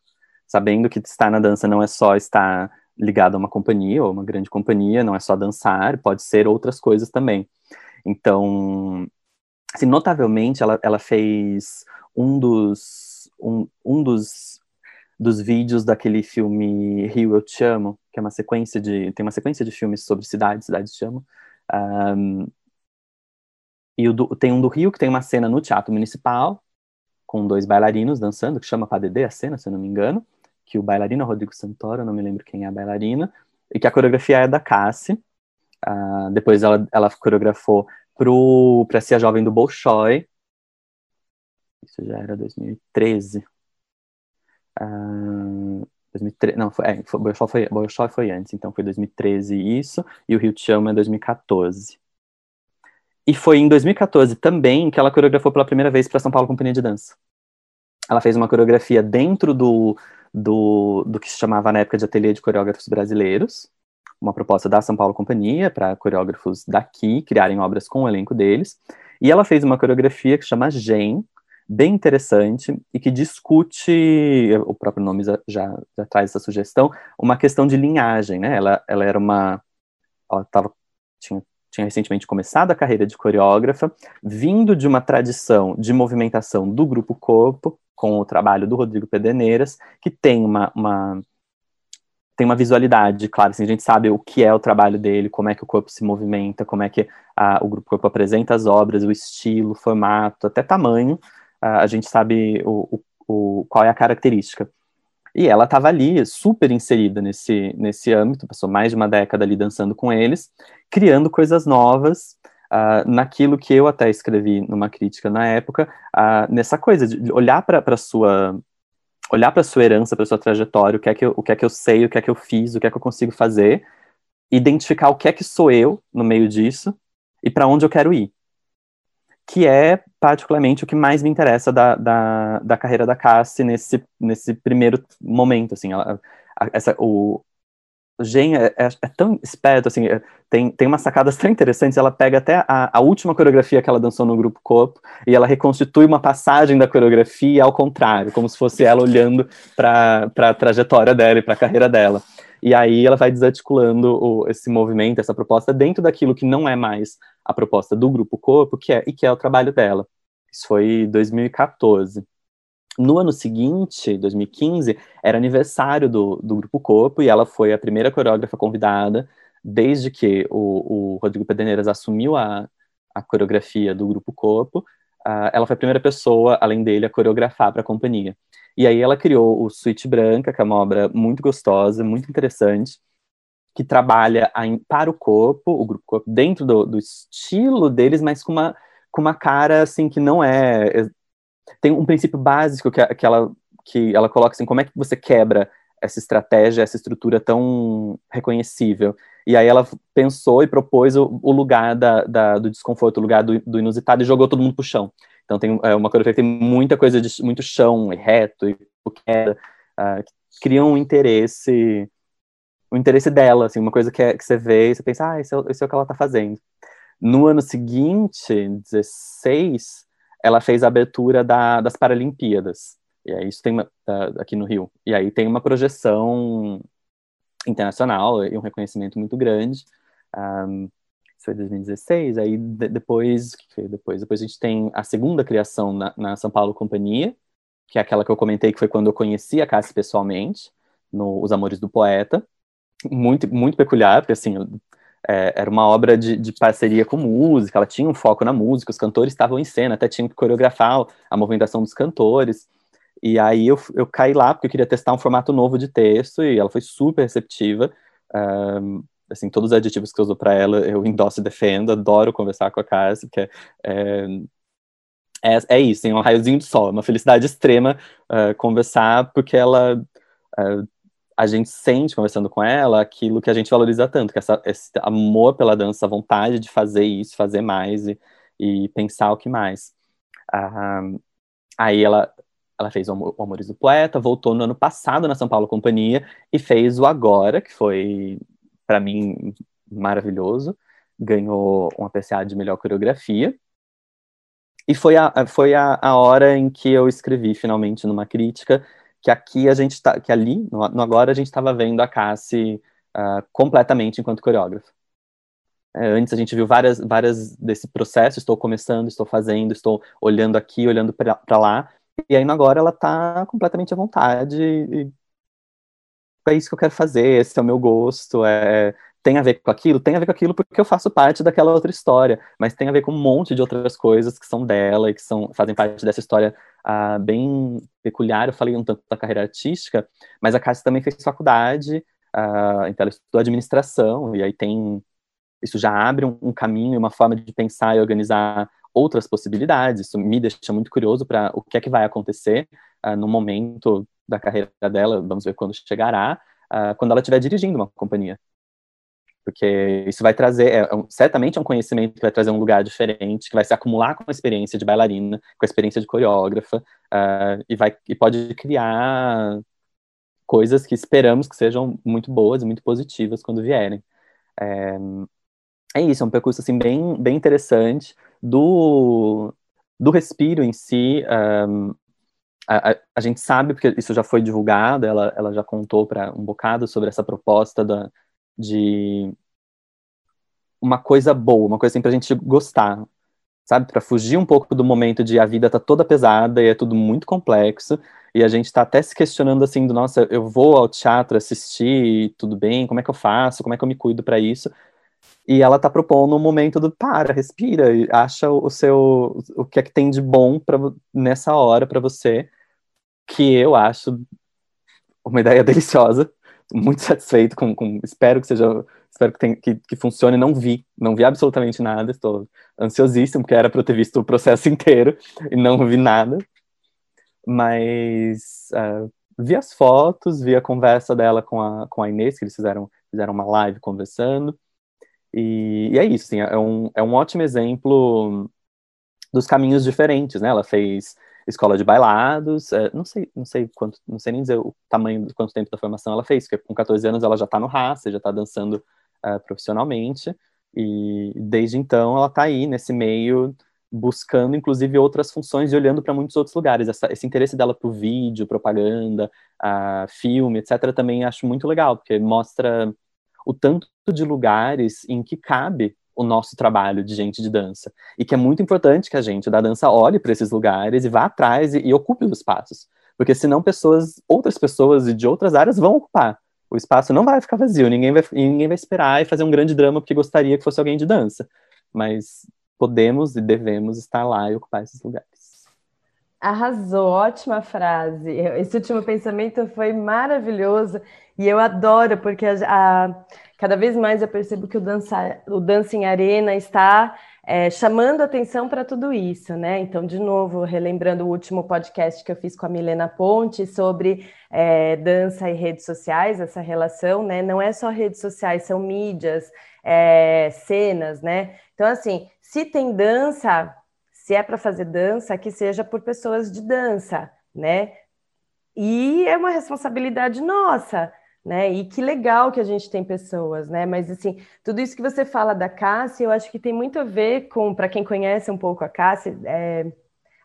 sabendo que estar na dança não é só estar ligado a uma companhia ou uma grande companhia, não é só dançar, pode ser outras coisas também. Então, assim, notavelmente, ela, ela fez um dos um, um dos dos vídeos daquele filme Rio Eu Te Amo, que é uma sequência de tem uma sequência de filmes sobre cidades, cidades te amo. Um, e do, tem um do Rio que tem uma cena no Teatro Municipal, com dois bailarinos dançando, que chama Padedê a cena, se eu não me engano, que o bailarino é Rodrigo Santoro, não me lembro quem é a bailarina, e que a coreografia é da Cassie. Uh, depois ela, ela coreografou para ser a jovem do Bolshoi. Isso já era 2013. Uh, 2013 não, foi, é, foi, Bolshoi, foi, Bolshoi foi antes, então foi 2013 isso, e o Rio de Chama é 2014. E foi em 2014 também que ela coreografou pela primeira vez para São Paulo Companhia de Dança. Ela fez uma coreografia dentro do, do, do que se chamava na época de Ateliê de Coreógrafos Brasileiros, uma proposta da São Paulo Companhia para coreógrafos daqui criarem obras com o elenco deles. E ela fez uma coreografia que chama Gen. bem interessante e que discute, o próprio nome já, já, já traz essa sugestão, uma questão de linhagem, né? Ela, ela era uma, ela tava, tinha, tinha recentemente começado a carreira de coreógrafa, vindo de uma tradição de movimentação do grupo corpo, com o trabalho do Rodrigo Pederneiras, que tem uma, uma tem uma visualidade, claro, assim, a gente sabe o que é o trabalho dele, como é que o corpo se movimenta, como é que a, o grupo corpo apresenta as obras, o estilo, o formato, até tamanho, a, a gente sabe o, o, qual é a característica. E ela estava ali, super inserida nesse, nesse âmbito, passou mais de uma década ali dançando com eles, criando coisas novas, uh, naquilo que eu até escrevi numa crítica na época, uh, nessa coisa de olhar para a sua olhar para sua herança, para sua trajetória, o que é que eu, o que é que eu sei, o que é que eu fiz, o que é que eu consigo fazer, identificar o que é que sou eu no meio disso e para onde eu quero ir. Que é particularmente o que mais me interessa da, da, da carreira da Cassie nesse, nesse primeiro momento, assim, ela, essa, o, o Gen é, é, é, tão esperto, assim, é, tem, tem umas sacadas tão interessantes, ela pega até a, a, última coreografia que ela dançou no Grupo Corpo, e ela reconstitui uma passagem da coreografia ao contrário, como se fosse ela olhando para a trajetória dela e para a carreira dela. E aí ela vai desarticulando o, esse movimento, essa proposta, dentro daquilo que não é mais a proposta do Grupo Corpo, que é, e que é o trabalho dela. Isso foi 2014. No ano seguinte, 2015, era aniversário do, do Grupo Corpo e ela foi a primeira coreógrafa convidada desde que o, o Rodrigo Pederneiras assumiu a, a coreografia do Grupo Corpo. Uh, ela foi a primeira pessoa, além dele, a coreografar para a companhia. E aí ela criou o Suíte Branca, que é uma obra muito gostosa, muito interessante, que trabalha para o corpo, o grupo corpo, dentro do, do, estilo deles, mas com uma, com uma cara assim que não é tem um princípio básico que, que, ela, que ela coloca assim, como é que você quebra essa estratégia, essa estrutura tão reconhecível. E aí ela pensou e propôs o, o lugar da, da, do desconforto, o lugar do, do, inusitado e jogou todo mundo pro chão. Então tem é, uma coreografia que tem muita coisa de muito chão e reto e uh, que cria um interesse, o interesse dela, assim, uma coisa que, é, que você vê e você pensa, ah, esse é, esse é o que ela tá fazendo. No ano seguinte, 16, ela fez a abertura da, das Paralimpíadas. E aí isso tem aqui no Rio. E aí tem uma projeção internacional e um reconhecimento muito grande. Um, isso foi 2016. Aí de, depois, depois, depois a gente tem a segunda criação na, na, São Paulo Companhia, que é aquela que eu comentei que foi quando eu conheci a Cassie pessoalmente, no Os Amores do Poeta. Muito, muito peculiar, porque assim, é, era uma obra de, de, parceria com música, ela tinha um foco na música, os cantores estavam em cena, até tinham que coreografar a movimentação dos cantores. E aí eu, eu caí lá porque eu queria testar um formato novo de texto e ela foi super receptiva. Um, assim, todos os adjetivos que eu uso para ela eu endosso e defendo, adoro conversar com a Cassie, porque é, é, é isso, é um raiozinho de sol, é uma felicidade extrema uh, conversar, porque ela uh, a gente sente conversando com ela aquilo que a gente valoriza tanto, que essa, esse amor pela dança, a vontade de fazer isso, fazer mais e, e pensar o que mais. Ah, aí ela, ela fez o Amores do Poeta, voltou no ano passado na São Paulo Companhia e fez o Agora, que foi, para mim, maravilhoso. Ganhou uma PCA de melhor coreografia. E foi a, foi a, a hora em que eu escrevi finalmente numa crítica que aqui a gente tá, que ali, no, no agora, a gente estava vendo a Cassie uh, completamente enquanto coreógrafa. É, antes a gente viu várias, várias desse processo, estou começando, estou fazendo, estou olhando aqui, olhando para lá, e aí agora ela está completamente à vontade, e é isso que eu quero fazer, esse é o meu gosto, é, tem a ver com aquilo? Tem a ver com aquilo porque eu faço parte daquela outra história, mas tem a ver com um monte de outras coisas que são dela e que são, fazem parte dessa história bem peculiar. Eu falei um tanto da carreira artística, mas a Cassie também fez faculdade, uh, então ela estudou administração, e aí tem. Isso já abre um, um caminho, uma forma de pensar e organizar outras possibilidades. Isso me deixa muito curioso para o que é que vai acontecer uh, no momento da carreira dela, vamos ver quando chegará, uh, quando ela estiver dirigindo uma companhia porque isso vai trazer, é, certamente é um conhecimento que vai trazer um lugar diferente, que vai se acumular com a experiência de bailarina, com a experiência de coreógrafa, uh, e, vai, e pode criar coisas que esperamos que sejam muito boas e muito positivas quando vierem. É, é isso, é um percurso assim, bem, bem interessante do, do respiro em si, um, a, a, a, gente sabe, porque isso já foi divulgado, ela, ela já contou para um bocado sobre essa proposta da, de uma coisa boa, uma coisa assim pra gente gostar, sabe? Para fugir um pouco do momento de a vida tá toda pesada e é tudo muito complexo, e a gente tá até se questionando assim, do nossa, eu vou ao teatro assistir, tudo bem, como é que eu faço, como é que eu me cuido para isso? E ela tá propondo um momento do para, respira, e acha o seu o que é que tem de bom para nessa hora para você, que eu acho uma ideia deliciosa, muito satisfeito com, com espero que seja espero que, tenha, que, que funcione. Não vi, não vi absolutamente nada. Estou ansiosíssimo, porque era para eu ter visto o processo inteiro e não vi nada. Mas uh, vi as fotos, vi a conversa dela com a, com a Inês, que eles fizeram, fizeram uma live conversando. E, e é isso, assim, é, um, é um ótimo exemplo dos caminhos diferentes, né? Ela fez escola de bailados, é, não sei, não sei quanto, não sei nem dizer o tamanho, quanto tempo da formação ela fez, porque com 14 anos ela já está no raça, já está dançando uh, profissionalmente, e desde então ela está aí nesse meio buscando inclusive outras funções e olhando para muitos outros lugares. Essa, esse interesse dela por vídeo, propaganda, uh, filme, etc., também acho muito legal, porque mostra o tanto de lugares em que cabe o nosso trabalho de gente de dança. E que é muito importante que a gente da dança olhe para esses lugares e vá atrás e, e ocupe os espaços. Porque senão pessoas, outras pessoas de outras áreas vão ocupar. O espaço não vai ficar vazio, ninguém vai, ninguém vai esperar e fazer um grande drama porque gostaria que fosse alguém de dança. Mas podemos e devemos estar lá e ocupar esses lugares. Arrasou, ótima frase. Esse último pensamento foi maravilhoso e eu adoro, porque a, a cada vez mais eu percebo que o dança, o dança em arena está é, chamando atenção para tudo isso, né? Então, de novo, relembrando o último podcast que eu fiz com a Milena Ponte sobre é, dança e redes sociais, essa relação, né? Não é só redes sociais, são mídias, é, cenas, né? Então, assim, se tem dança, se é para fazer dança, que seja por pessoas de dança, né? E é uma responsabilidade nossa né? E que legal que a gente tem pessoas, né? Mas assim, tudo isso que você fala da Cássia, eu acho que tem muito a ver com, para quem conhece um pouco a Cássia, é...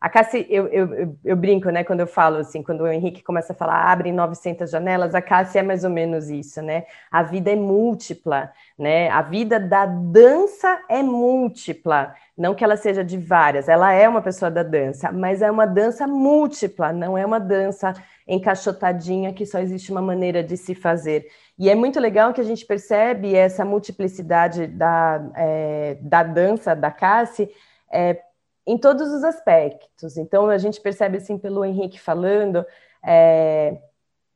a Cássia, eu, eu, eu, brinco, né? Quando eu falo assim, quando o Henrique começa a falar, abre 900 janelas, a Cássia é mais ou menos isso, né? A vida é múltipla, né? A vida da dança é múltipla. Não que ela seja de várias, ela é uma pessoa da dança, mas é uma dança múltipla, não é uma dança encaixotadinha que só existe uma maneira de se fazer. E é muito legal que a gente percebe essa multiplicidade da, é, da dança da Cassie é, em todos os aspectos. Então, a gente percebe, assim, pelo Henrique falando, é,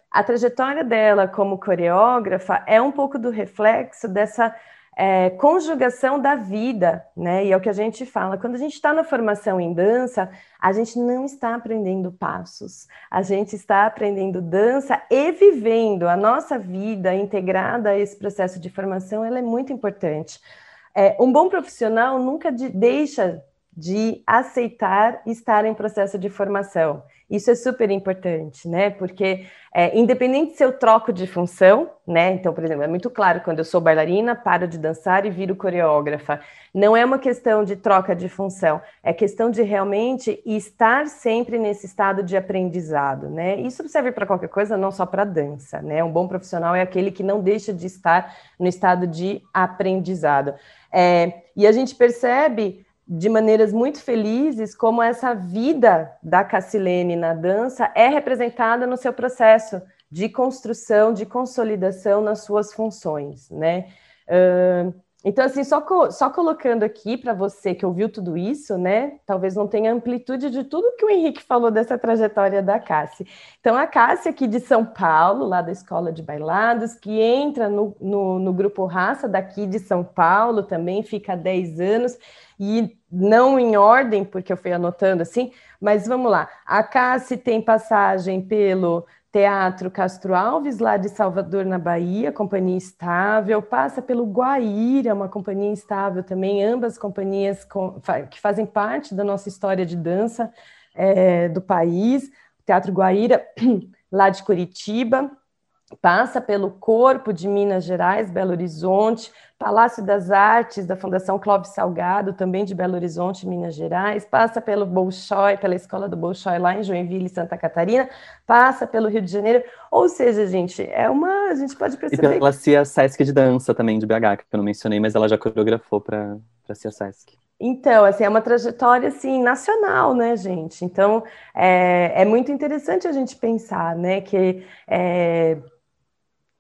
a trajetória dela como coreógrafa é um pouco do reflexo dessa é, conjugação da vida, né? E é o que a gente fala. Quando a gente está na formação em dança, a gente não está aprendendo passos, a gente está aprendendo dança e vivendo a nossa vida integrada a esse processo de formação. Ela é muito importante. É, um bom profissional nunca de, deixa de aceitar estar em processo de formação. Isso é super importante, né? Porque é, independente se eu troco de função, né? Então, por exemplo, é muito claro quando eu sou bailarina, paro de dançar e viro coreógrafa. Não é uma questão de troca de função, é questão de realmente estar sempre nesse estado de aprendizado, né? Isso serve para qualquer coisa, não só para dança, né? Um bom profissional é aquele que não deixa de estar no estado de aprendizado. É, e a gente percebe de maneiras muito felizes como essa vida da Cassilene na dança é representada no seu processo de construção, de consolidação nas suas funções, né? Uh, então, assim, só, co só colocando aqui para você que ouviu tudo isso, né? Talvez não tenha amplitude de tudo que o Henrique falou dessa trajetória da Cássia. Então, a Cássia aqui de São Paulo, lá da Escola de Bailados, que entra no, no, no grupo Raça daqui de São Paulo, também fica há 10 anos, e não em ordem, porque eu fui anotando assim, mas vamos lá. A Cássia tem passagem pelo Teatro Castro Alves, lá de Salvador, na Bahia, companhia estável, passa pelo Guaíra, uma companhia estável também, ambas companhias com, que fazem parte da nossa história de dança é, do país, Teatro Guaíra, lá de Curitiba, passa pelo corpo de Minas Gerais, Belo Horizonte, Palácio das Artes da Fundação Clóvis Salgado, também de Belo Horizonte, Minas Gerais, passa pelo Bolshoi, pela Escola do Bolshoi lá em Joinville, Santa Catarina, passa pelo Rio de Janeiro, ou seja, gente, é uma, a gente pode perceber... E pela Cia Sesc de dança também, de BH, que eu não mencionei, mas ela já coreografou para a Cia Sesc. Então, assim, é uma trajetória, assim, nacional, né, gente? Então, é, é muito interessante a gente pensar, né, que... É,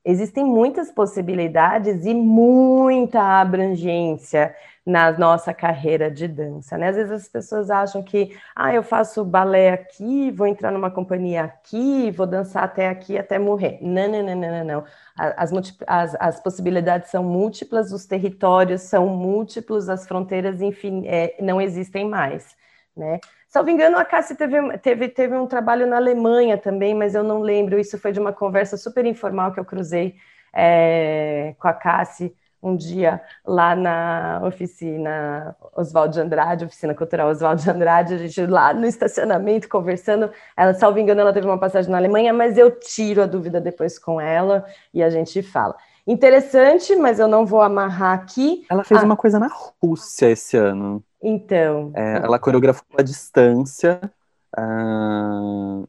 existem muitas possibilidades e muita abrangência na nossa carreira de dança, né? Às vezes as pessoas acham que, ah, eu faço balé aqui, vou entrar numa companhia aqui, vou dançar até aqui, até morrer. Não, não, não, não, não. As, as, as possibilidades são múltiplas, os territórios são múltiplos, as fronteiras, enfim, é, não existem mais, né? Salvo engano, a Cássia teve, teve, teve um trabalho na Alemanha também, mas eu não lembro. Isso foi de uma conversa super informal que eu cruzei é, com a Cássia um dia lá na oficina Oswaldo de Andrade, oficina cultural Oswaldo de Andrade, a gente lá no estacionamento conversando. Ela, salvo engano, ela teve uma passagem na Alemanha, mas eu tiro a dúvida depois com ela e a gente fala. Interessante, mas eu não vou amarrar aqui. Ela fez ah, uma coisa na Rússia esse ano. Então. É, ela coreografou a distância uh,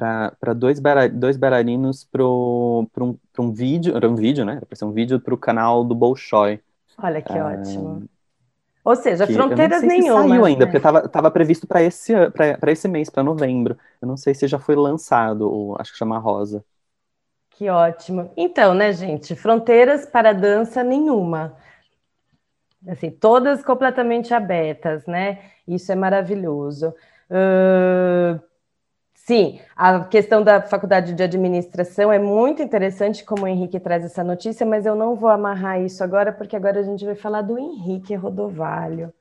ah, para dois, dois bailarinos para um, um vídeo, era um vídeo, né? Para ser um vídeo para o canal do Bolshoi. Olha que uh, ótimo. Ou seja, fronteiras nenhuma. saiu ainda, né? porque estava previsto para esse, esse mês, para novembro. Eu não sei se já foi lançado, acho que chama Rosa. Que ótimo. Então, né, gente? Fronteiras para dança nenhuma assim, todas completamente abertas, né? Isso é maravilhoso. Uh, sim, a questão da faculdade de administração é muito interessante, como o Henrique traz essa notícia, mas eu não vou amarrar isso agora, porque agora a gente vai falar do Henrique Rodovalho.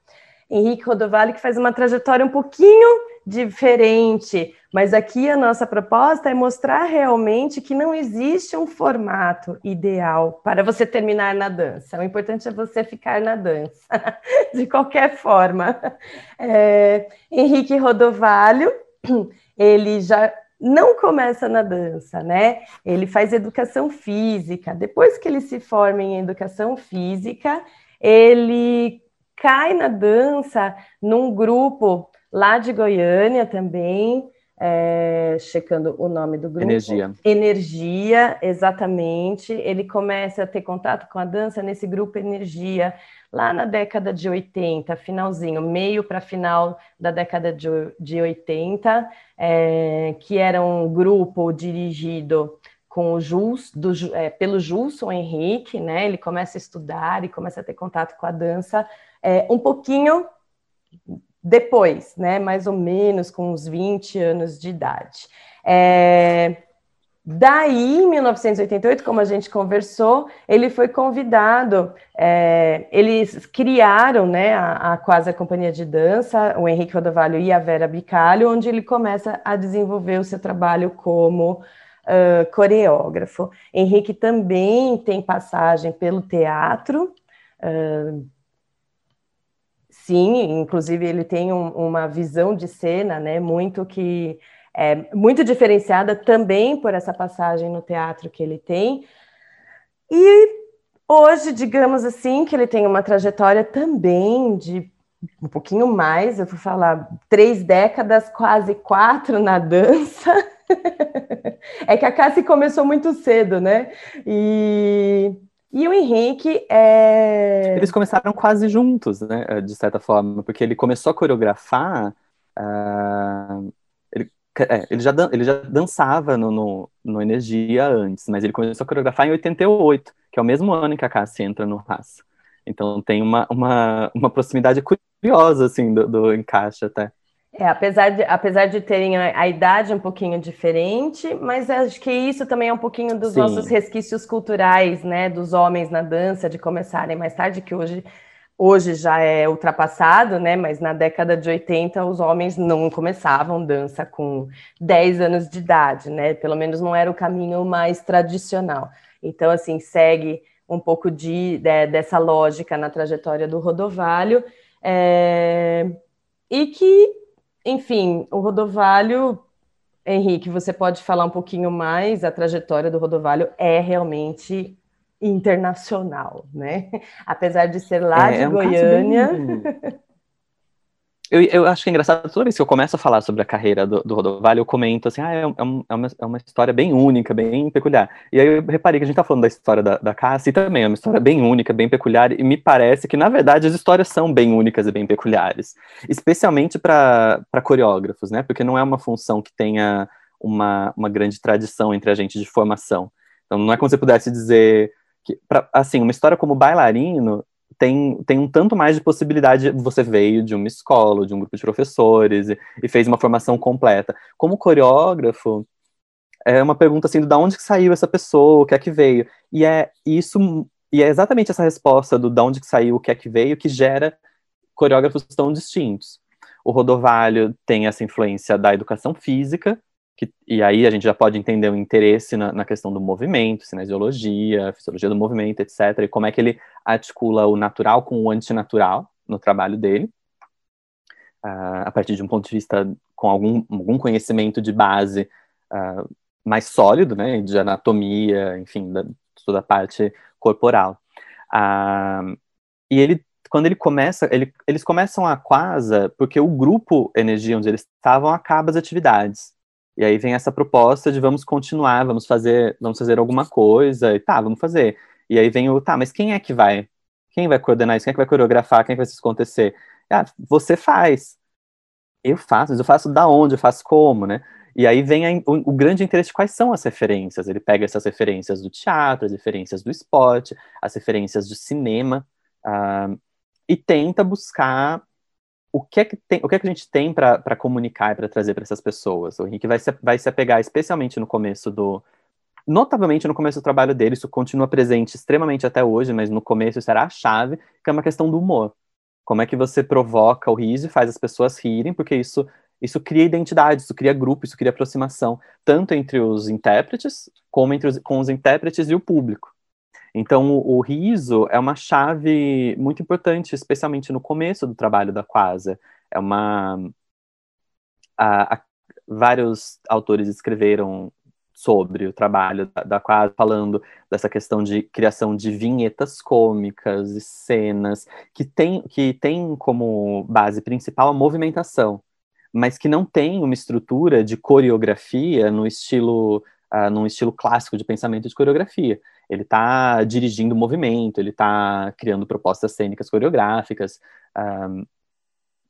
Henrique Rodovalho que faz uma trajetória um pouquinho diferente, mas aqui a nossa proposta é mostrar realmente que não existe um formato ideal para você terminar na dança. O importante é você ficar na dança, de qualquer forma. É, Henrique Rodovalho, ele já não começa na dança, né? Ele faz educação física. Depois que ele se forma em educação física, ele cai na dança num grupo lá de Goiânia também, é, checando o nome do grupo. Energia. Energia, exatamente. Ele começa a ter contato com a dança nesse grupo Energia, lá na década de 80, finalzinho, meio para final da década de, de 80, é, que era um grupo dirigido com o Jules, do, é, pelo Julson Henrique, né? Ele começa a estudar e começa a ter contato com a dança é, um pouquinho depois, né? Mais ou menos com uns 20 anos de idade. É, Daí, em 1988, como a gente conversou, ele foi convidado. É, eles criaram, né, a, a quase a companhia de dança, o Henrique Rodovalho e a Vera Bicalho, onde ele começa a desenvolver o seu trabalho como uh, coreógrafo. Henrique também tem passagem pelo teatro. Uh, Sim, inclusive ele tem um, uma visão de cena, né, muito que é muito diferenciada também por essa passagem no teatro que ele tem. E hoje, digamos assim, que ele tem uma trajetória também de um pouquinho mais, eu vou falar três décadas, quase quatro na dança. é que a Cassie começou muito cedo, né? E e o Henrique é. Eles começaram quase juntos, né? De certa forma, porque ele começou a coreografar. Uh, ele, é, ele, já, ele já dançava no, no, no, Energia antes, mas ele começou a coreografar em 88, que é o mesmo ano em que a Cassie entra no Raça. Então tem uma, uma, uma proximidade curiosa, assim, do, do encaixe até. É, apesar de, apesar de terem a, a, idade um pouquinho diferente, mas acho que isso também é um pouquinho dos Sim. nossos resquícios culturais, né? Dos homens na dança, de começarem mais tarde, que hoje, hoje já é ultrapassado, né? Mas na década de 80 os homens não começavam dança com 10 anos de idade, né? Pelo menos não era o caminho mais tradicional. Então, assim, segue um pouco de, de dessa lógica na trajetória do Rodovalho. É, e que enfim, o Rodovalho Henrique, você pode falar um pouquinho mais? A trajetória do Rodovalho é realmente internacional, né? Apesar de ser lá é, de é um Goiânia. Eu, eu acho que é engraçado, toda vez que eu começo a falar sobre a carreira do, do Rodovalho, eu comento assim, ah, é, é, é, uma, é uma história bem única, bem peculiar. E aí eu reparei que a gente tá falando da história da, da Cássia, e também é uma história bem única, bem peculiar, e me parece que, na verdade, as histórias são bem únicas e bem peculiares. Especialmente para coreógrafos, né? Porque não é uma função que tenha uma, uma grande tradição entre a gente de formação. Então não é como você pudesse dizer que, pra, assim, uma história como bailarino tem, tem um tanto mais de possibilidade. Você veio de uma escola, de um grupo de professores e, e fez uma formação completa. Como coreógrafo, é uma pergunta assim, de onde que saiu essa pessoa, o que é que veio? E é isso, e é exatamente essa resposta do de onde que saiu, o que é que veio, que gera coreógrafos tão distintos. O Rodovalho tem essa influência da educação física, que, e aí a gente já pode entender o interesse na, na, questão do movimento, cinesiologia, fisiologia do movimento, etc., e como é que ele articula o natural com o antinatural no trabalho dele, uh, a partir de um ponto de vista com algum, algum conhecimento de base uh, mais sólido, né, de anatomia, enfim, da, toda a parte corporal. Uh, e ele quando ele começa, ele, eles começam a quasa porque o grupo energia onde eles estavam acaba as atividades. E aí vem essa proposta de vamos continuar, vamos fazer, vamos fazer alguma coisa, e tá, vamos fazer. E aí vem o, tá, mas quem é que vai? Quem vai coordenar isso? Quem é que vai coreografar? Quem é que vai isso acontecer? Ah, você faz. Eu faço, mas eu faço da onde, eu faço como, né? E aí vem a, o, o, grande interesse de quais são as referências. Ele pega essas referências do teatro, as referências do esporte, as referências do cinema, uh, e tenta buscar o que é que, tem, o que, é que a gente tem para comunicar e para trazer para essas pessoas? O Henrique vai se, vai se apegar especialmente no começo do. Notavelmente no começo do trabalho dele, isso continua presente extremamente até hoje, mas no começo isso era a chave, que é uma questão do humor. Como é que você provoca o riso e faz as pessoas rirem, porque isso, isso cria identidade, isso cria grupo, isso cria aproximação, tanto entre os intérpretes, como entre os, com os intérpretes e o público. Então, o, riso é uma chave muito importante, especialmente no começo do trabalho da Quasa. É uma. A, a, vários autores escreveram sobre o trabalho da, da Quasa, falando dessa questão de criação de vinhetas cômicas e cenas, que tem, que tem como base principal a movimentação, mas que não tem uma estrutura de coreografia no estilo, uh, num estilo clássico de pensamento de coreografia ele está dirigindo o movimento, ele está criando propostas cênicas coreográficas. Um,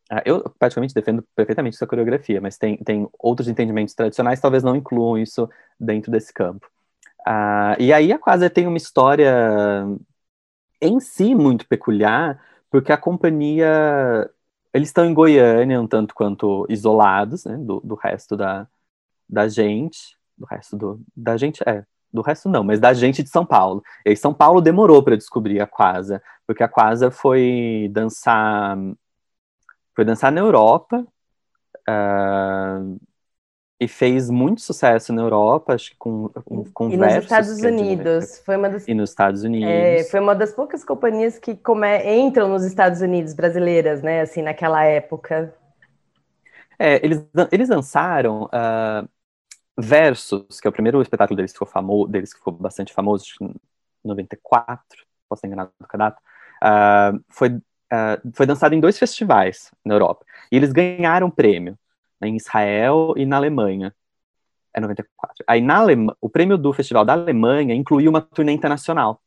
ah, eu, praticamente, defendo perfeitamente essa coreografia, mas tem, tem outros entendimentos tradicionais talvez não incluam isso dentro desse campo. Uh, e aí a Quasar tem uma história em si muito peculiar, porque a companhia. Eles estão em Goiânia, um tanto quanto isolados né, do, do resto da, da gente. Do resto do, da gente, é, do resto não, mas da gente de São Paulo. E aí São Paulo demorou para descobrir a Quasa, porque a Quasa foi dançar foi dançar na Europa uh, e fez muito sucesso na Europa, acho que com, com, com E nos Estados Unidos, foi uma das e nos Estados Unidos é, foi uma das poucas companhias que come... entram nos Estados Unidos brasileiras, né? Assim naquela época. É, eles, eles dançaram uh, Versus, que é o primeiro espetáculo deles que ficou famoso, deles que ficou bastante famoso, acho que em 94, posso ter enganado com a data, uh, foi, uh, foi dançado em dois festivais na Europa. E eles ganharam prêmio em Israel e na Alemanha. É 94. Aí na Alema, o prêmio do Festival da Alemanha incluía uma turnê internacional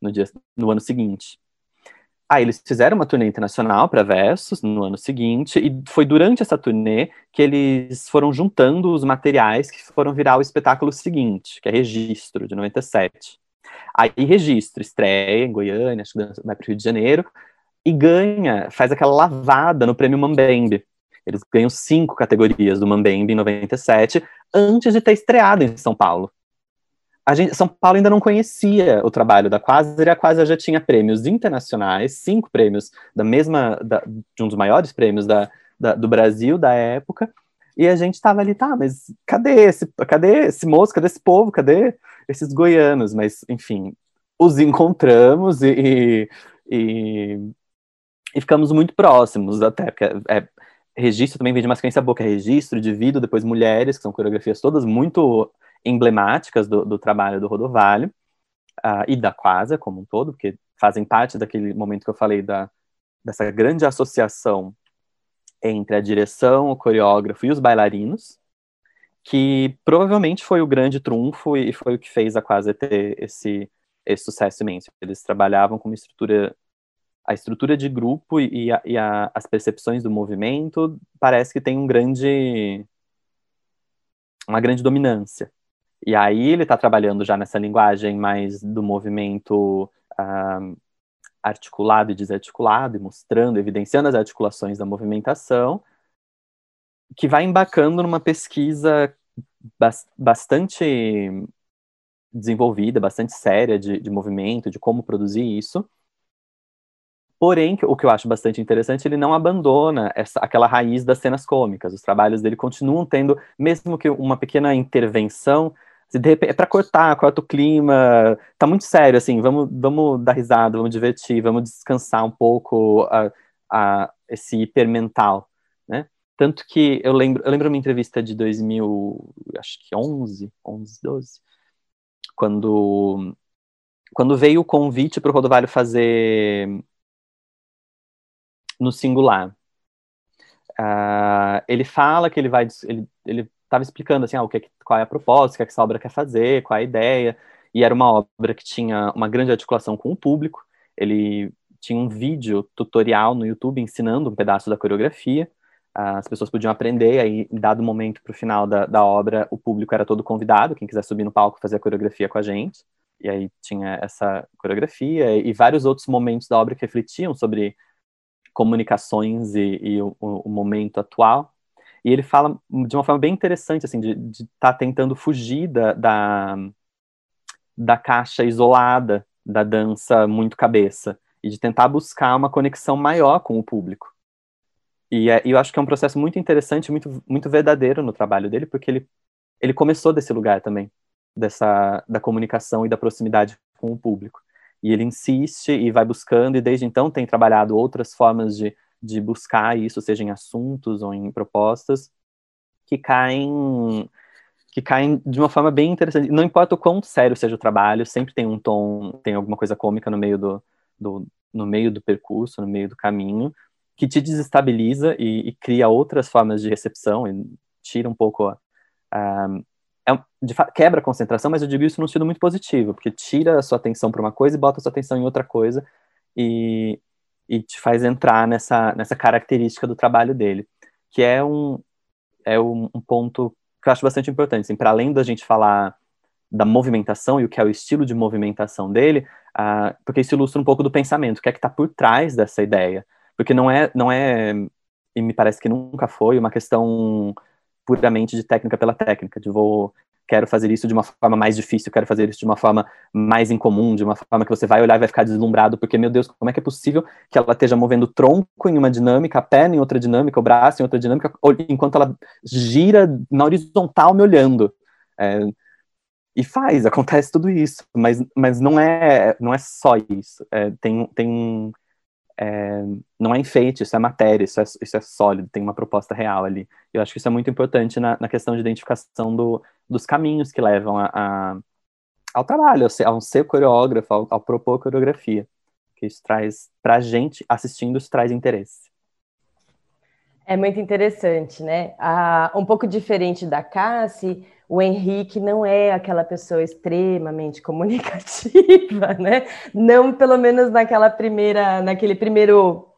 no, dia, no ano seguinte. Aí eles fizeram uma turnê internacional para Versus no ano seguinte, e foi durante essa turnê que eles foram juntando os materiais que foram virar o espetáculo seguinte, que é Registro, de 97. Aí Registro estreia em Goiânia, acho que vai para o Rio de Janeiro, e ganha, faz aquela lavada no prêmio Mambembe. Eles ganham cinco categorias do Mambembe em 97, antes de ter estreado em São Paulo gente, São Paulo ainda não conhecia o trabalho da Quasar e a Quasar já tinha prêmios internacionais, cinco prêmios da mesma, da, de um dos maiores prêmios da, da, do Brasil da época, e a gente estava ali, tá, mas cadê esse, cadê esse moço, cadê esse povo, cadê esses goianos? Mas, enfim, os encontramos e, e, e ficamos muito próximos até, porque é, registro também vem de boa, que é registro, divido, depois mulheres, que são coreografias todas muito emblemáticas do, do trabalho do Rodovalho, uh, e da Quasa como um todo, porque fazem parte daquele momento que eu falei da, dessa grande associação entre a direção, o coreógrafo e os bailarinos, que provavelmente foi o grande trunfo e foi o que fez a Quasa ter esse, esse sucesso imenso. Eles trabalhavam com uma estrutura a estrutura de grupo e, a, e a, as percepções do movimento parece que tem um grande uma grande dominância. E aí ele está trabalhando já nessa linguagem mais do movimento uh, articulado e desarticulado, e mostrando, evidenciando as articulações da movimentação, que vai embacando numa pesquisa bastante desenvolvida, bastante séria de, de movimento, de como produzir isso, Porém, o que eu acho bastante interessante, ele não abandona essa, aquela raiz das cenas cômicas. Os trabalhos dele continuam tendo, mesmo que uma pequena intervenção, é para cortar, corta o clima, tá muito sério, assim, vamos, vamos dar risada, vamos divertir, vamos descansar um pouco a, a, esse hipermental, né? Tanto que eu lembro, eu lembro uma entrevista de 2000, acho que 11, 11, 12, quando, quando veio o convite para o Rodovalho fazer no singular. Uh, ele fala que ele vai, ele, ele estava explicando assim, ah, o que, qual é a proposta, o que, é que essa obra quer fazer, qual é a ideia, e era uma obra que tinha uma grande articulação com o público. Ele tinha um vídeo tutorial no YouTube ensinando um pedaço da coreografia. Uh, as pessoas podiam aprender, aí, em dado momento para o final da, da obra, o público era todo convidado, quem quiser subir no palco fazer a coreografia com a gente. E aí tinha essa coreografia e vários outros momentos da obra que refletiam sobre comunicações e, e o, o, momento atual. E ele fala de uma forma bem interessante, assim, de estar tá tentando fugir da, da, da caixa isolada da dança muito cabeça e de tentar buscar uma conexão maior com o público. E, é, eu acho que é um processo muito interessante, muito, muito verdadeiro no trabalho dele, porque ele, ele começou desse lugar também, dessa da comunicação e da proximidade com o público. E ele insiste e vai buscando, e desde então tem trabalhado outras formas de, de buscar isso, seja em assuntos ou em propostas, que caem que caem de uma forma bem interessante. Não importa o quão sério seja o trabalho, sempre tem um tom, tem alguma coisa cômica no meio do, do no meio do percurso, no meio do caminho, que te desestabiliza e, e cria outras formas de recepção e tira um pouco é, de, quebra a concentração, mas eu digo isso num sentido muito positivo, porque tira a sua atenção para uma coisa e bota a sua atenção em outra coisa e, e te faz entrar nessa, nessa característica do trabalho dele, que é um, é um, um ponto que eu acho bastante importante. Assim, para além da gente falar da movimentação e o que é o estilo de movimentação dele, uh, porque isso ilustra um pouco do pensamento, o que é que está por trás dessa ideia. Porque não é, não é, e me parece que nunca foi, uma questão puramente de técnica pela técnica, de vou quero fazer isso de uma forma mais difícil, quero fazer isso de uma forma mais incomum, de uma forma que você vai olhar e vai ficar deslumbrado, porque, meu Deus, como é que é possível que ela esteja movendo o tronco em uma dinâmica, a perna em outra dinâmica, o braço em outra dinâmica, enquanto ela gira na horizontal me olhando. É, e faz, acontece tudo isso, mas, mas não é não é só isso. É, tem, tem é, não é enfeite, isso é matéria, isso é, isso é sólido, tem uma proposta real ali. Eu acho que isso é muito importante na, na questão de identificação do, dos caminhos que levam a, a, ao trabalho, ao ser, coreógrafo, ao, ao, propor coreografia. Que isso traz, para a gente assistindo, isso traz interesse. É muito interessante, né? Ah, um pouco diferente da Cassie, o Henrique não é aquela pessoa extremamente comunicativa, né? Não, pelo menos naquela primeira, naquele primeiro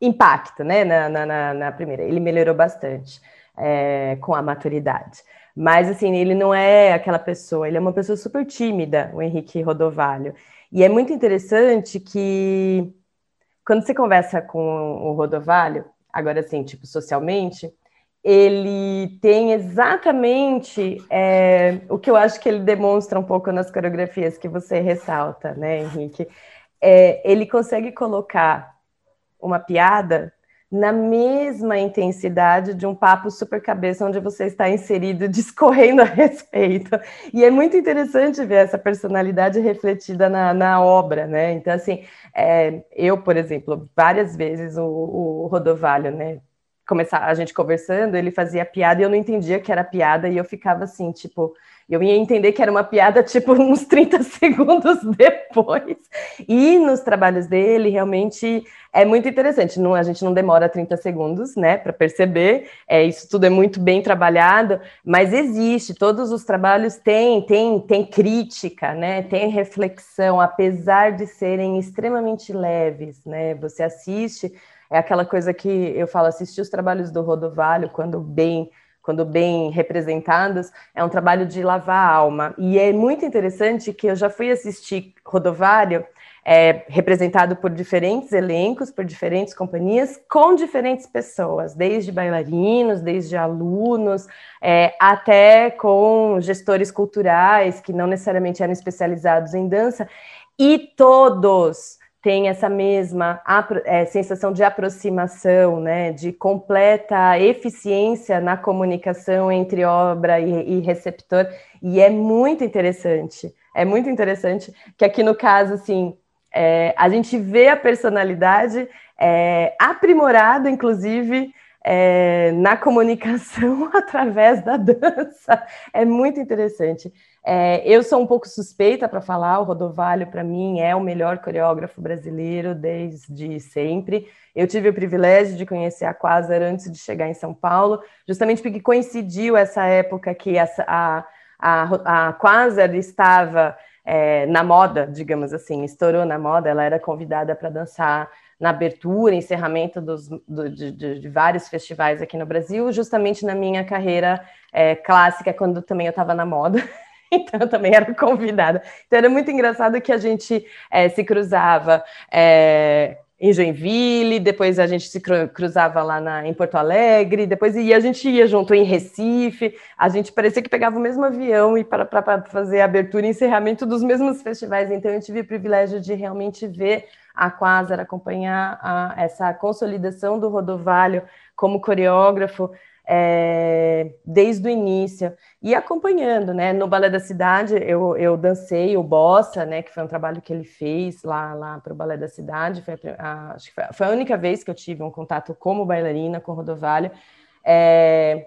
impacto, né? Na, na, na primeira, ele melhorou bastante é, com a maturidade. Mas assim, ele não é aquela pessoa, ele é uma pessoa super tímida, o Henrique Rodovalho. E é muito interessante que quando você conversa com o Rodovalho, agora assim, tipo, socialmente, ele tem exatamente é, o que eu acho que ele demonstra um pouco nas coreografias que você ressalta, né, Henrique? É, ele consegue colocar uma piada na mesma intensidade de um papo super cabeça onde você está inserido, discorrendo a respeito. E é muito interessante ver essa personalidade refletida na, na obra, né? Então, assim, é, eu, por exemplo, várias vezes o, o Rodovalho, né? Começar a gente conversando, ele fazia piada e eu não entendia que era piada, e eu ficava assim, tipo, eu ia entender que era uma piada, tipo, uns 30 segundos depois. E nos trabalhos dele, realmente é muito interessante. Não, a gente não demora 30 segundos, né, para perceber. É, isso tudo é muito bem trabalhado, mas existe. Todos os trabalhos têm, têm, têm crítica, né, tem reflexão, apesar de serem extremamente leves, né. Você assiste, é aquela coisa que eu falo, assistir os trabalhos do Rodovalho, quando bem quando bem representados, é um trabalho de lavar a alma. E é muito interessante que eu já fui assistir Rodovário, é, representado por diferentes elencos, por diferentes companhias, com diferentes pessoas, desde bailarinos, desde alunos, é, até com gestores culturais, que não necessariamente eram especializados em dança, e todos tem essa mesma é, sensação de aproximação, né, de completa eficiência na comunicação entre obra e, e, receptor, e é muito interessante, é muito interessante que aqui no caso, assim, é, a gente vê a personalidade é, aprimorada, inclusive, é, na comunicação através da dança, é muito interessante. É, eu sou um pouco suspeita para falar, o Rodovalho, para mim, é o melhor coreógrafo brasileiro desde sempre. Eu tive o privilégio de conhecer a Quasar antes de chegar em São Paulo, justamente porque coincidiu essa época que essa, a, a, a Quasar estava é, na moda, digamos assim, estourou na moda, ela era convidada para dançar na abertura, encerramento dos, do, de, de, vários festivais aqui no Brasil, justamente na minha carreira é, clássica, quando também eu estava na moda. então eu também era convidada. Então era muito engraçado que a gente é, se cruzava é, em Joinville, depois a gente se cruzava lá na, em Porto Alegre, depois a gente ia junto em Recife, a gente parecia que pegava o mesmo avião e para, fazer abertura e encerramento dos mesmos festivais. Então eu tive o privilégio de realmente ver a Quasar, acompanhar a, essa consolidação do Rodovalho como coreógrafo, é, desde o início e acompanhando, né? No Balé da Cidade eu, eu dancei o Bossa, né? Que foi um trabalho que ele fez lá, lá para o Balé da Cidade. Foi a, acho que foi, foi, a única vez que eu tive um contato como bailarina com Rodovalho. É,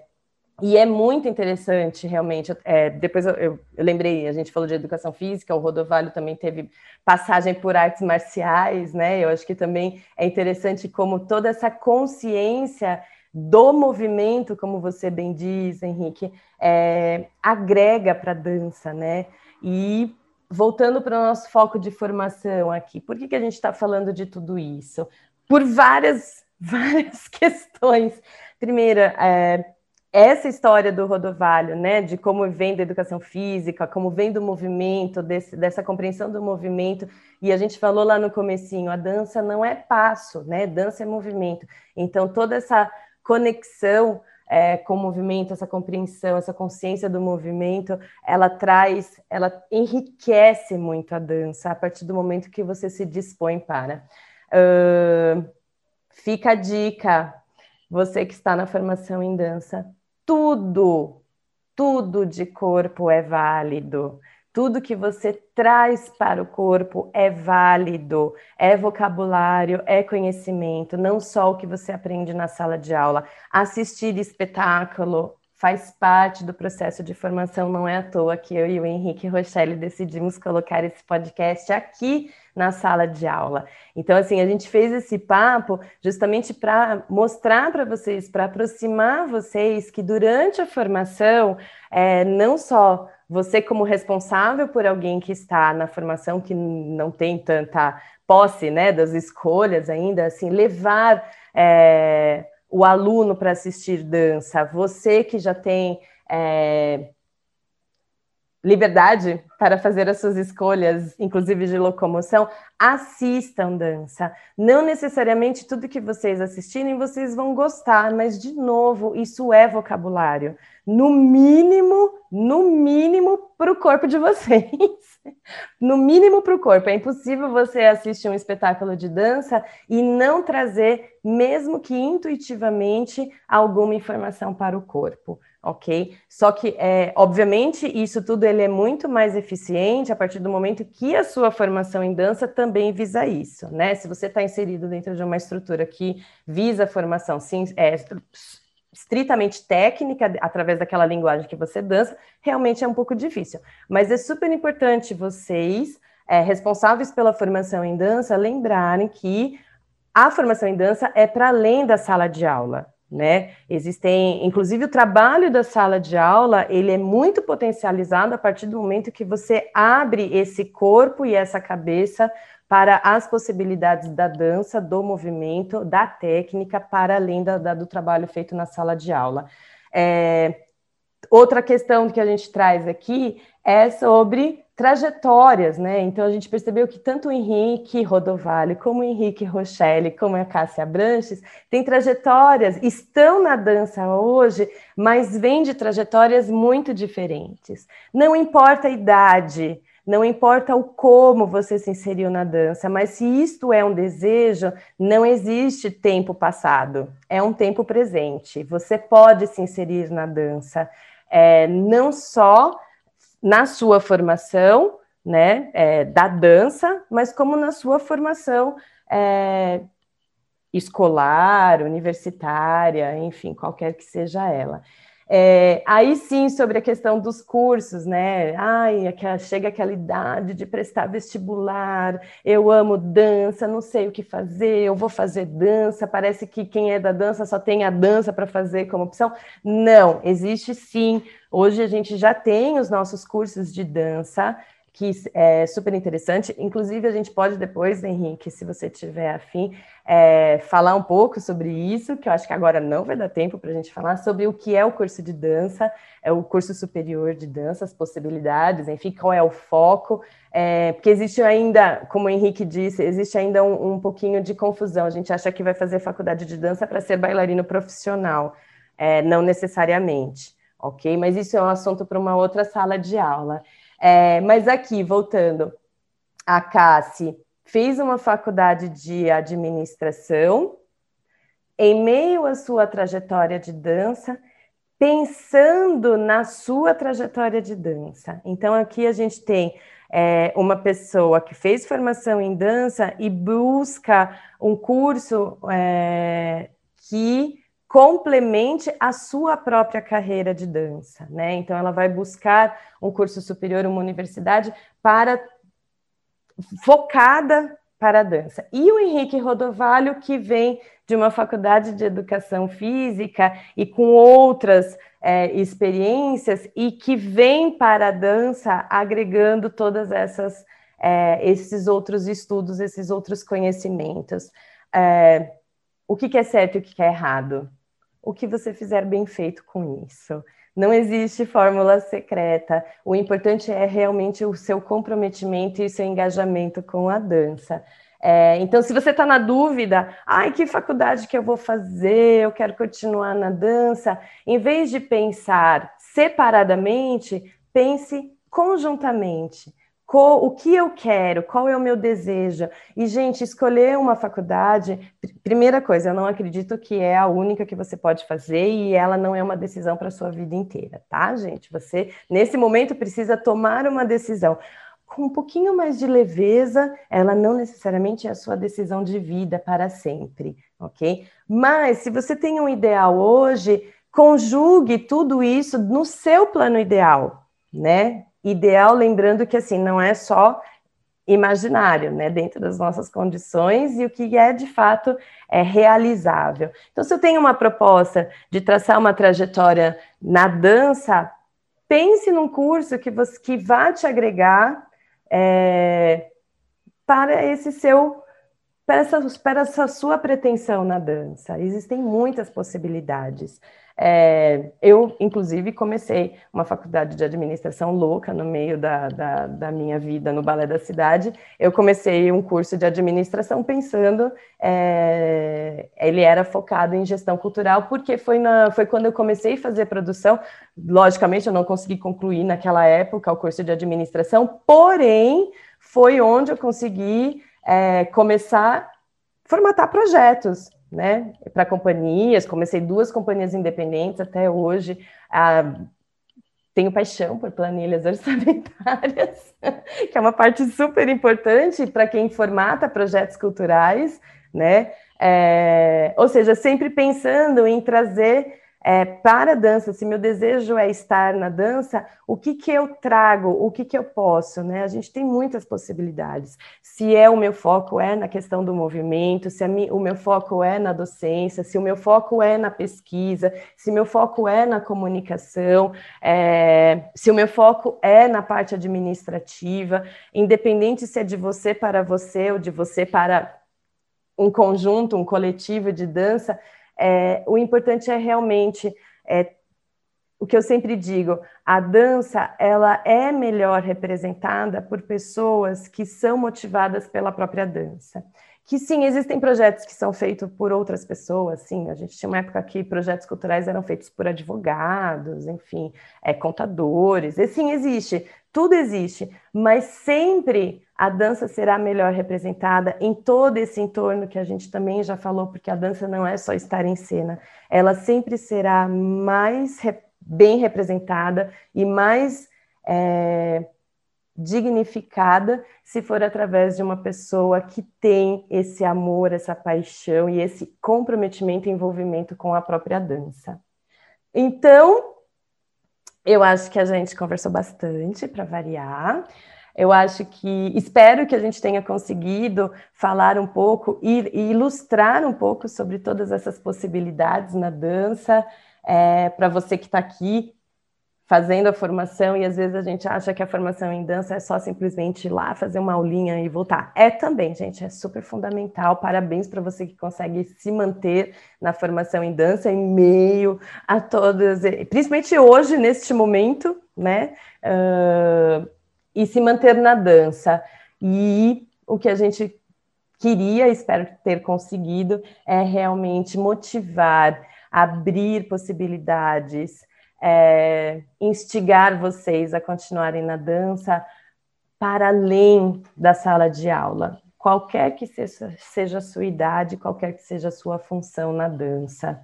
e é muito interessante, realmente. É, depois eu, eu, eu, lembrei, a gente falou de educação física, o Rodovalho também teve passagem por artes marciais, né? Eu acho que também é interessante como toda essa consciência do movimento, como você bem diz, Henrique, é, agrega para a dança, né? E voltando para o nosso foco de formação aqui, por que, que a gente está falando de tudo isso? Por várias, várias questões. Primeira, é, essa história do Rodovalho, né, de como vem da educação física, como vem do movimento, desse, dessa compreensão do movimento, e a gente falou lá no comecinho, a dança não é passo, né, dança é movimento. Então, toda essa conexão é, com o movimento, essa compreensão, essa consciência do movimento, ela traz, ela enriquece muito a dança a partir do momento que você se dispõe para. Uh, fica a dica, você que está na formação em dança, tudo, tudo de corpo é válido. Tudo que você traz para o corpo é válido, é vocabulário, é conhecimento, não só o que você aprende na sala de aula. Assistir espetáculo faz parte do processo de formação, não é à toa que eu e o Henrique Rochelle decidimos colocar esse podcast aqui na sala de aula. Então, assim, a gente fez esse papo justamente para mostrar para vocês, para aproximar vocês que durante a formação, é, não só você como responsável por alguém que está na formação que não tem tanta posse, né, das escolhas ainda, assim, levar é, o aluno para assistir dança, você que já tem é, liberdade para fazer as suas escolhas, inclusive de locomoção, assistam dança. Não necessariamente tudo que vocês assistirem vocês vão gostar, mas de novo, isso é vocabulário. No mínimo, no mínimo para o corpo de vocês. no mínimo para o corpo. É impossível você assistir um espetáculo de dança e não trazer, mesmo que intuitivamente, alguma informação para o corpo ok? Só que, é, obviamente, isso tudo ele é muito mais eficiente a partir do momento que a sua formação em dança também visa isso, né? Se você está inserido dentro de uma estrutura que visa a formação sim, é, estritamente técnica, através daquela linguagem que você dança, realmente é um pouco difícil. Mas é super importante vocês, é, responsáveis pela formação em dança, lembrarem que a formação em dança é para além da sala de aula né? Existem, inclusive o trabalho da sala de aula, ele é muito potencializado a partir do momento que você abre esse corpo e essa cabeça para as possibilidades da dança, do movimento, da técnica, para além da, da, do trabalho feito na sala de aula. É, outra questão que a gente traz aqui é sobre trajetórias, né? Então a gente percebeu que tanto o Henrique Rodovalho, como o Henrique Rochelle, como a Cássia Branches, têm trajetórias, estão na dança hoje, mas vêm de trajetórias muito diferentes. Não importa a idade, não importa o como você se inseriu na dança, mas se isto é um desejo, não existe tempo passado, é um tempo presente. Você pode se inserir na dança, é, não só na sua formação, né, é, da dança, mas como na sua formação é, escolar, universitária, enfim, qualquer que seja ela. É, aí sim, sobre a questão dos cursos, né? Ai, aquela, chega aquela idade de prestar vestibular, eu amo dança, não sei o que fazer, eu vou fazer dança, parece que quem é da dança só tem a dança para fazer como opção. Não, existe sim. Hoje a gente já tem os nossos cursos de dança, que é super interessante. Inclusive, a gente pode depois, Henrique, se você tiver afim, é, falar um pouco sobre isso, que eu acho que agora não vai dar tempo para a gente falar, sobre o que é o curso de dança, é o curso superior de dança, as possibilidades, enfim, qual é o foco, é, porque existe ainda, como o Henrique disse, existe ainda um, um pouquinho de confusão. A gente acha que vai fazer faculdade de dança para ser bailarino profissional, é, não necessariamente, ok? Mas isso é um assunto para uma outra sala de aula. É, mas aqui, voltando, a Cassi fez uma faculdade de administração, em meio à sua trajetória de dança, pensando na sua trajetória de dança. Então, aqui a gente tem é, uma pessoa que fez formação em dança e busca um curso é, que complemente a sua própria carreira de dança, né? Então ela vai buscar um curso superior, uma universidade para focada para a dança. E o Henrique Rodovalho, que vem de uma faculdade de educação física e com outras é, experiências e que vem para a dança agregando todas essas é, esses outros estudos, esses outros conhecimentos. É, o que, que é certo e o que, que é errado? o que você fizer bem feito com isso. Não existe fórmula secreta. O importante é realmente o seu comprometimento e o seu engajamento com a dança. É, então, se você está na dúvida, ai, que faculdade que eu vou fazer? Eu quero continuar na dança. Em vez de pensar separadamente, pense conjuntamente o que eu quero, qual é o meu desejo. E, gente, escolher uma faculdade, primeira coisa, eu não acredito que é a única que você pode fazer e ela não é uma decisão para a sua vida inteira, tá, gente? Você, nesse momento, precisa tomar uma decisão. Com um pouquinho mais de leveza, ela não necessariamente é a sua decisão de vida para sempre, ok? Mas, se você tem um ideal hoje, conjugue tudo isso no seu plano ideal, né? Ideal, lembrando que assim não é só imaginário, né, dentro das nossas condições e o que é de fato é realizável. Então, se eu tenho uma proposta de traçar uma trajetória na dança, pense num curso que você que vá te agregar é, para esse seu para essa, para essa sua pretensão na dança. Existem muitas possibilidades. É, eu, inclusive, comecei uma faculdade de administração louca no meio da, da, da, minha vida no Balé da Cidade. Eu comecei um curso de administração pensando, é, ele era focado em gestão cultural, porque foi, na, foi quando eu comecei a fazer produção. Logicamente, eu não consegui concluir naquela época o curso de administração, porém, foi onde eu consegui é, começar a formatar projetos né, para companhias, comecei duas companhias independentes até hoje, ah, tenho paixão por planilhas orçamentárias, que é uma parte super importante para quem formata projetos culturais, né, é, ou seja, sempre pensando em trazer é, para a dança, se meu desejo é estar na dança, o que, que eu trago, o que, que eu posso, né? A gente tem muitas possibilidades. Se é o meu foco é na questão do movimento, se mi, o meu foco é na docência, se o meu foco é na pesquisa, se meu foco é na comunicação, é, se o meu foco é na parte administrativa, independente se é de você para você ou de você para um conjunto, um coletivo de dança, é, o importante é realmente é, o que eu sempre digo, a dança ela é melhor representada por pessoas que são motivadas pela própria dança. Que sim, existem projetos que são feitos por outras pessoas, sim, a gente tinha uma época que projetos culturais eram feitos por advogados, enfim, é, contadores, e sim, existe, tudo existe, mas sempre a dança será melhor representada em todo esse entorno que a gente também já falou, porque a dança não é só estar em cena, ela sempre será mais re bem representada e mais é, dignificada se for através de uma pessoa que tem esse amor, essa paixão e esse comprometimento e envolvimento com a própria dança. Então, eu acho que a gente conversou bastante para variar. Eu acho que espero que a gente tenha conseguido falar um pouco e, e ilustrar um pouco sobre todas essas possibilidades na dança. É, para você que está aqui fazendo a formação e às vezes a gente acha que a formação em dança é só simplesmente ir lá fazer uma aulinha e voltar. É também, gente, é super fundamental. Parabéns para você que consegue se manter na formação em dança em meio a todas, principalmente hoje neste momento, né? Uh, e se manter na dança. E o que a gente queria, espero ter conseguido, é realmente motivar, abrir possibilidades é, instigar vocês a continuarem na dança para além da sala de aula, qualquer que seja, a sua idade, qualquer que seja a sua função na dança.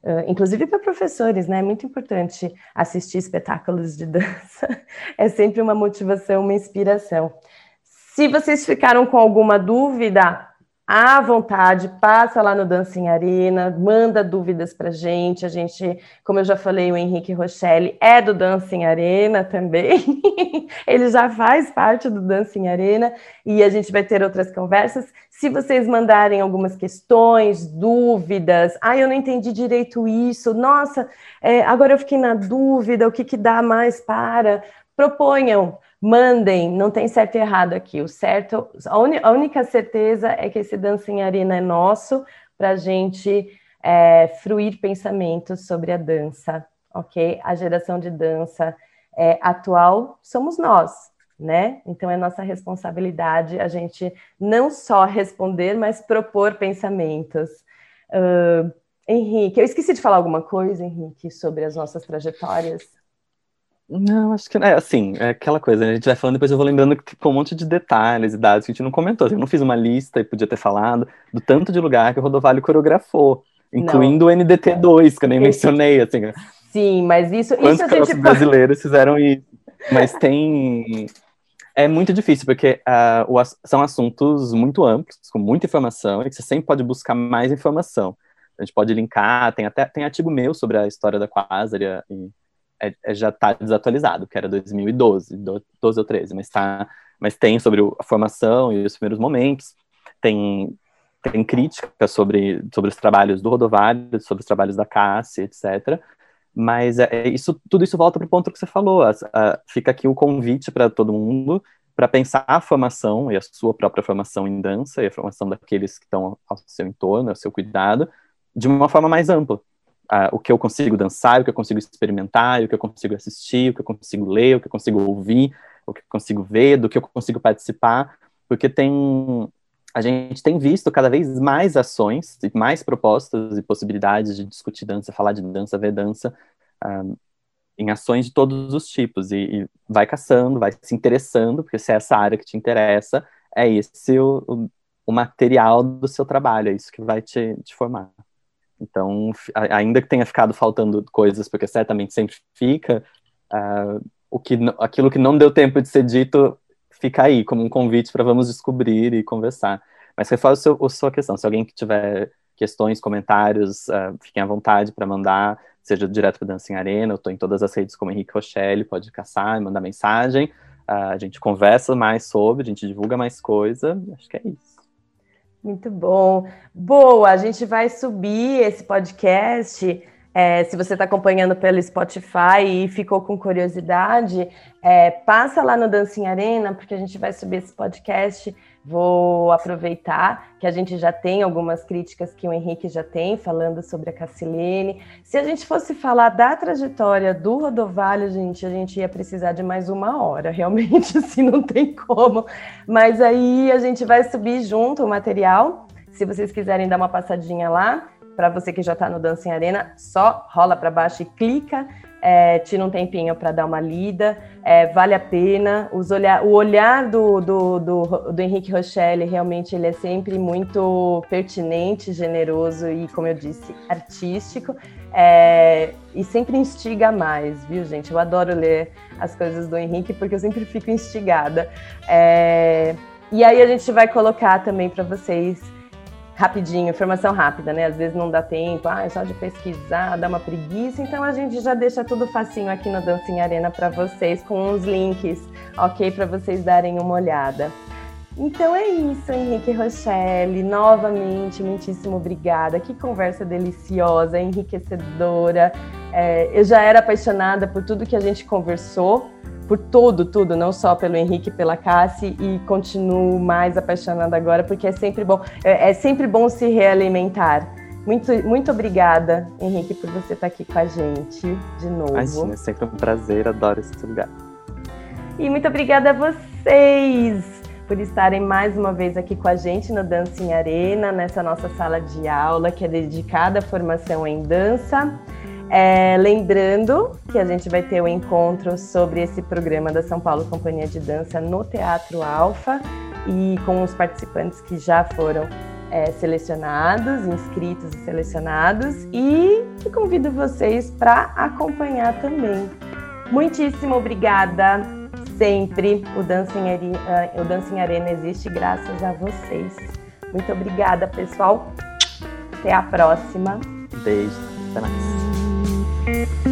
Uh, inclusive para professores, né? É muito importante assistir espetáculos de dança. É sempre uma motivação, uma inspiração. Se vocês ficaram com alguma dúvida, à vontade, passa lá no Dancing Arena, manda dúvidas para gente. A gente, como eu já falei, o Henrique Rochelle é do Dancing Arena também. Ele já faz parte do Dancing Arena e a gente vai ter outras conversas. Se vocês mandarem algumas questões, dúvidas, ah, eu não entendi direito isso, nossa, é, agora eu fiquei na dúvida, o que, que dá mais para? Proponham mandem, não tem certo e errado aqui. O certo, a, a única certeza é que esse Dancing Arena é nosso para a gente é, fruir pensamentos sobre a dança, ok? A geração de dança é, atual somos nós, né? Então é nossa responsabilidade a gente não só responder, mas propor pensamentos. Uh, Henrique, eu esqueci de falar alguma coisa, Henrique, sobre as nossas trajetórias. Não, acho que é assim, é aquela coisa, né? a gente vai falando, depois eu vou lembrando que ficou um monte de detalhes e dados que a gente não comentou. Assim, eu não fiz uma lista e podia ter falado do tanto de lugar que o Rodovalho coreografou, incluindo não. o NDT2, que eu nem Esse... mencionei, assim. Sim, mas isso, Quantos isso a gente brasileiros fizeram isso? Mas tem é muito difícil, porque uh, o, são assuntos muito amplos, com muita informação, e que você sempre pode buscar mais informação. A gente pode linkar, tem até tem artigo meu sobre a história da Quasaria e é, é, já está desatualizado, que era 2012, 12 ou 13, mas, tá, mas tem sobre a formação e os primeiros momentos, tem, tem crítica sobre, sobre os trabalhos do Rodovalho, sobre os trabalhos da Cássia, etc. Mas é, é, isso, tudo isso volta para o ponto que você falou. A, a, fica aqui o convite para todo mundo para pensar a formação e a sua própria formação em dança e a formação daqueles que estão ao seu entorno, ao seu cuidado, de uma forma mais ampla uh, o que eu consigo dançar, o que eu consigo experimentar, o que eu consigo assistir, o que eu consigo ler, o que eu consigo ouvir, o que eu consigo ver, do que eu consigo participar, porque tem a gente tem visto cada vez mais ações e mais propostas e possibilidades de discutir dança, falar de dança, ver dança, um, em ações de todos os tipos, e, e, vai caçando, vai se interessando, porque se é essa área que te interessa, é esse o, o, o material do seu trabalho, é isso que vai te, te formar. Então, ainda que tenha ficado faltando coisas, porque certamente sempre fica, uh, o que, aquilo que não deu tempo de ser dito fica aí como um convite para vamos descobrir e conversar. Mas reforço a sua questão. Se alguém que tiver questões, comentários, uh, fiquem à vontade para mandar, seja direto para Dancing Arena, eu estou em todas as redes como Henrique Rochelle, pode caçar e mandar mensagem. Uh, a gente conversa mais sobre, a gente divulga mais coisa. Acho que é isso. Muito bom. Boa, a gente vai subir esse podcast é, se você está acompanhando pelo Spotify e ficou com curiosidade, é, passa lá no Dancing Arena, porque a gente vai subir esse podcast. Vou aproveitar que a gente já tem algumas críticas que o Henrique já tem, falando sobre a Cacilene. Se a gente fosse falar da trajetória do Rodovalho, gente, a gente ia precisar de mais uma hora, realmente, assim, não tem como. Mas aí a gente vai subir junto o material. Se vocês quiserem dar uma passadinha lá, para você que já está no Dancing Arena, só rola para baixo e clica, é, tira um tempinho para dar uma lida, é, vale a pena. Olhar, o olhar do, do, do, do, Henrique Rochelle realmente ele é sempre muito pertinente, generoso e, como eu disse, artístico. É, e sempre instiga mais, viu, gente? Eu adoro ler as coisas do Henrique porque eu sempre fico instigada. É, e aí a gente vai colocar também para vocês rapidinho, informação rápida, né? Às vezes não dá tempo, ah, é só de pesquisar, dá uma preguiça, então a gente já deixa tudo facinho aqui no Dancing Arena para vocês, com uns links, ok? Para vocês darem uma olhada. Então é isso, Henrique Rochelle. Novamente, muitíssimo obrigada. Que conversa deliciosa, enriquecedora. É, eu já era apaixonada por tudo que a gente conversou por tudo, tudo, não só pelo Henrique, pela Cassie, e continuo mais apaixonada agora, porque é sempre bom, é, é sempre bom se realimentar. Muito, muito obrigada, Henrique, por você estar aqui com a gente de novo. Imagina, é sempre um prazer, adoro esse lugar. E muito obrigada a vocês por estarem mais uma vez aqui com a gente no Dancing Arena, nessa nossa sala de aula que é dedicada à formação em dança. É, lembrando que a gente vai ter o um encontro sobre esse programa da São Paulo Companhia de Dança no Teatro Alfa e com os participantes que já foram é, selecionados, inscritos e selecionados, e convido vocês para acompanhar também. Muitíssimo obrigada sempre. O Dancing, Arena, o Dancing Arena existe graças a vocês. Muito obrigada, pessoal. Até a próxima. Beijo. Até mais.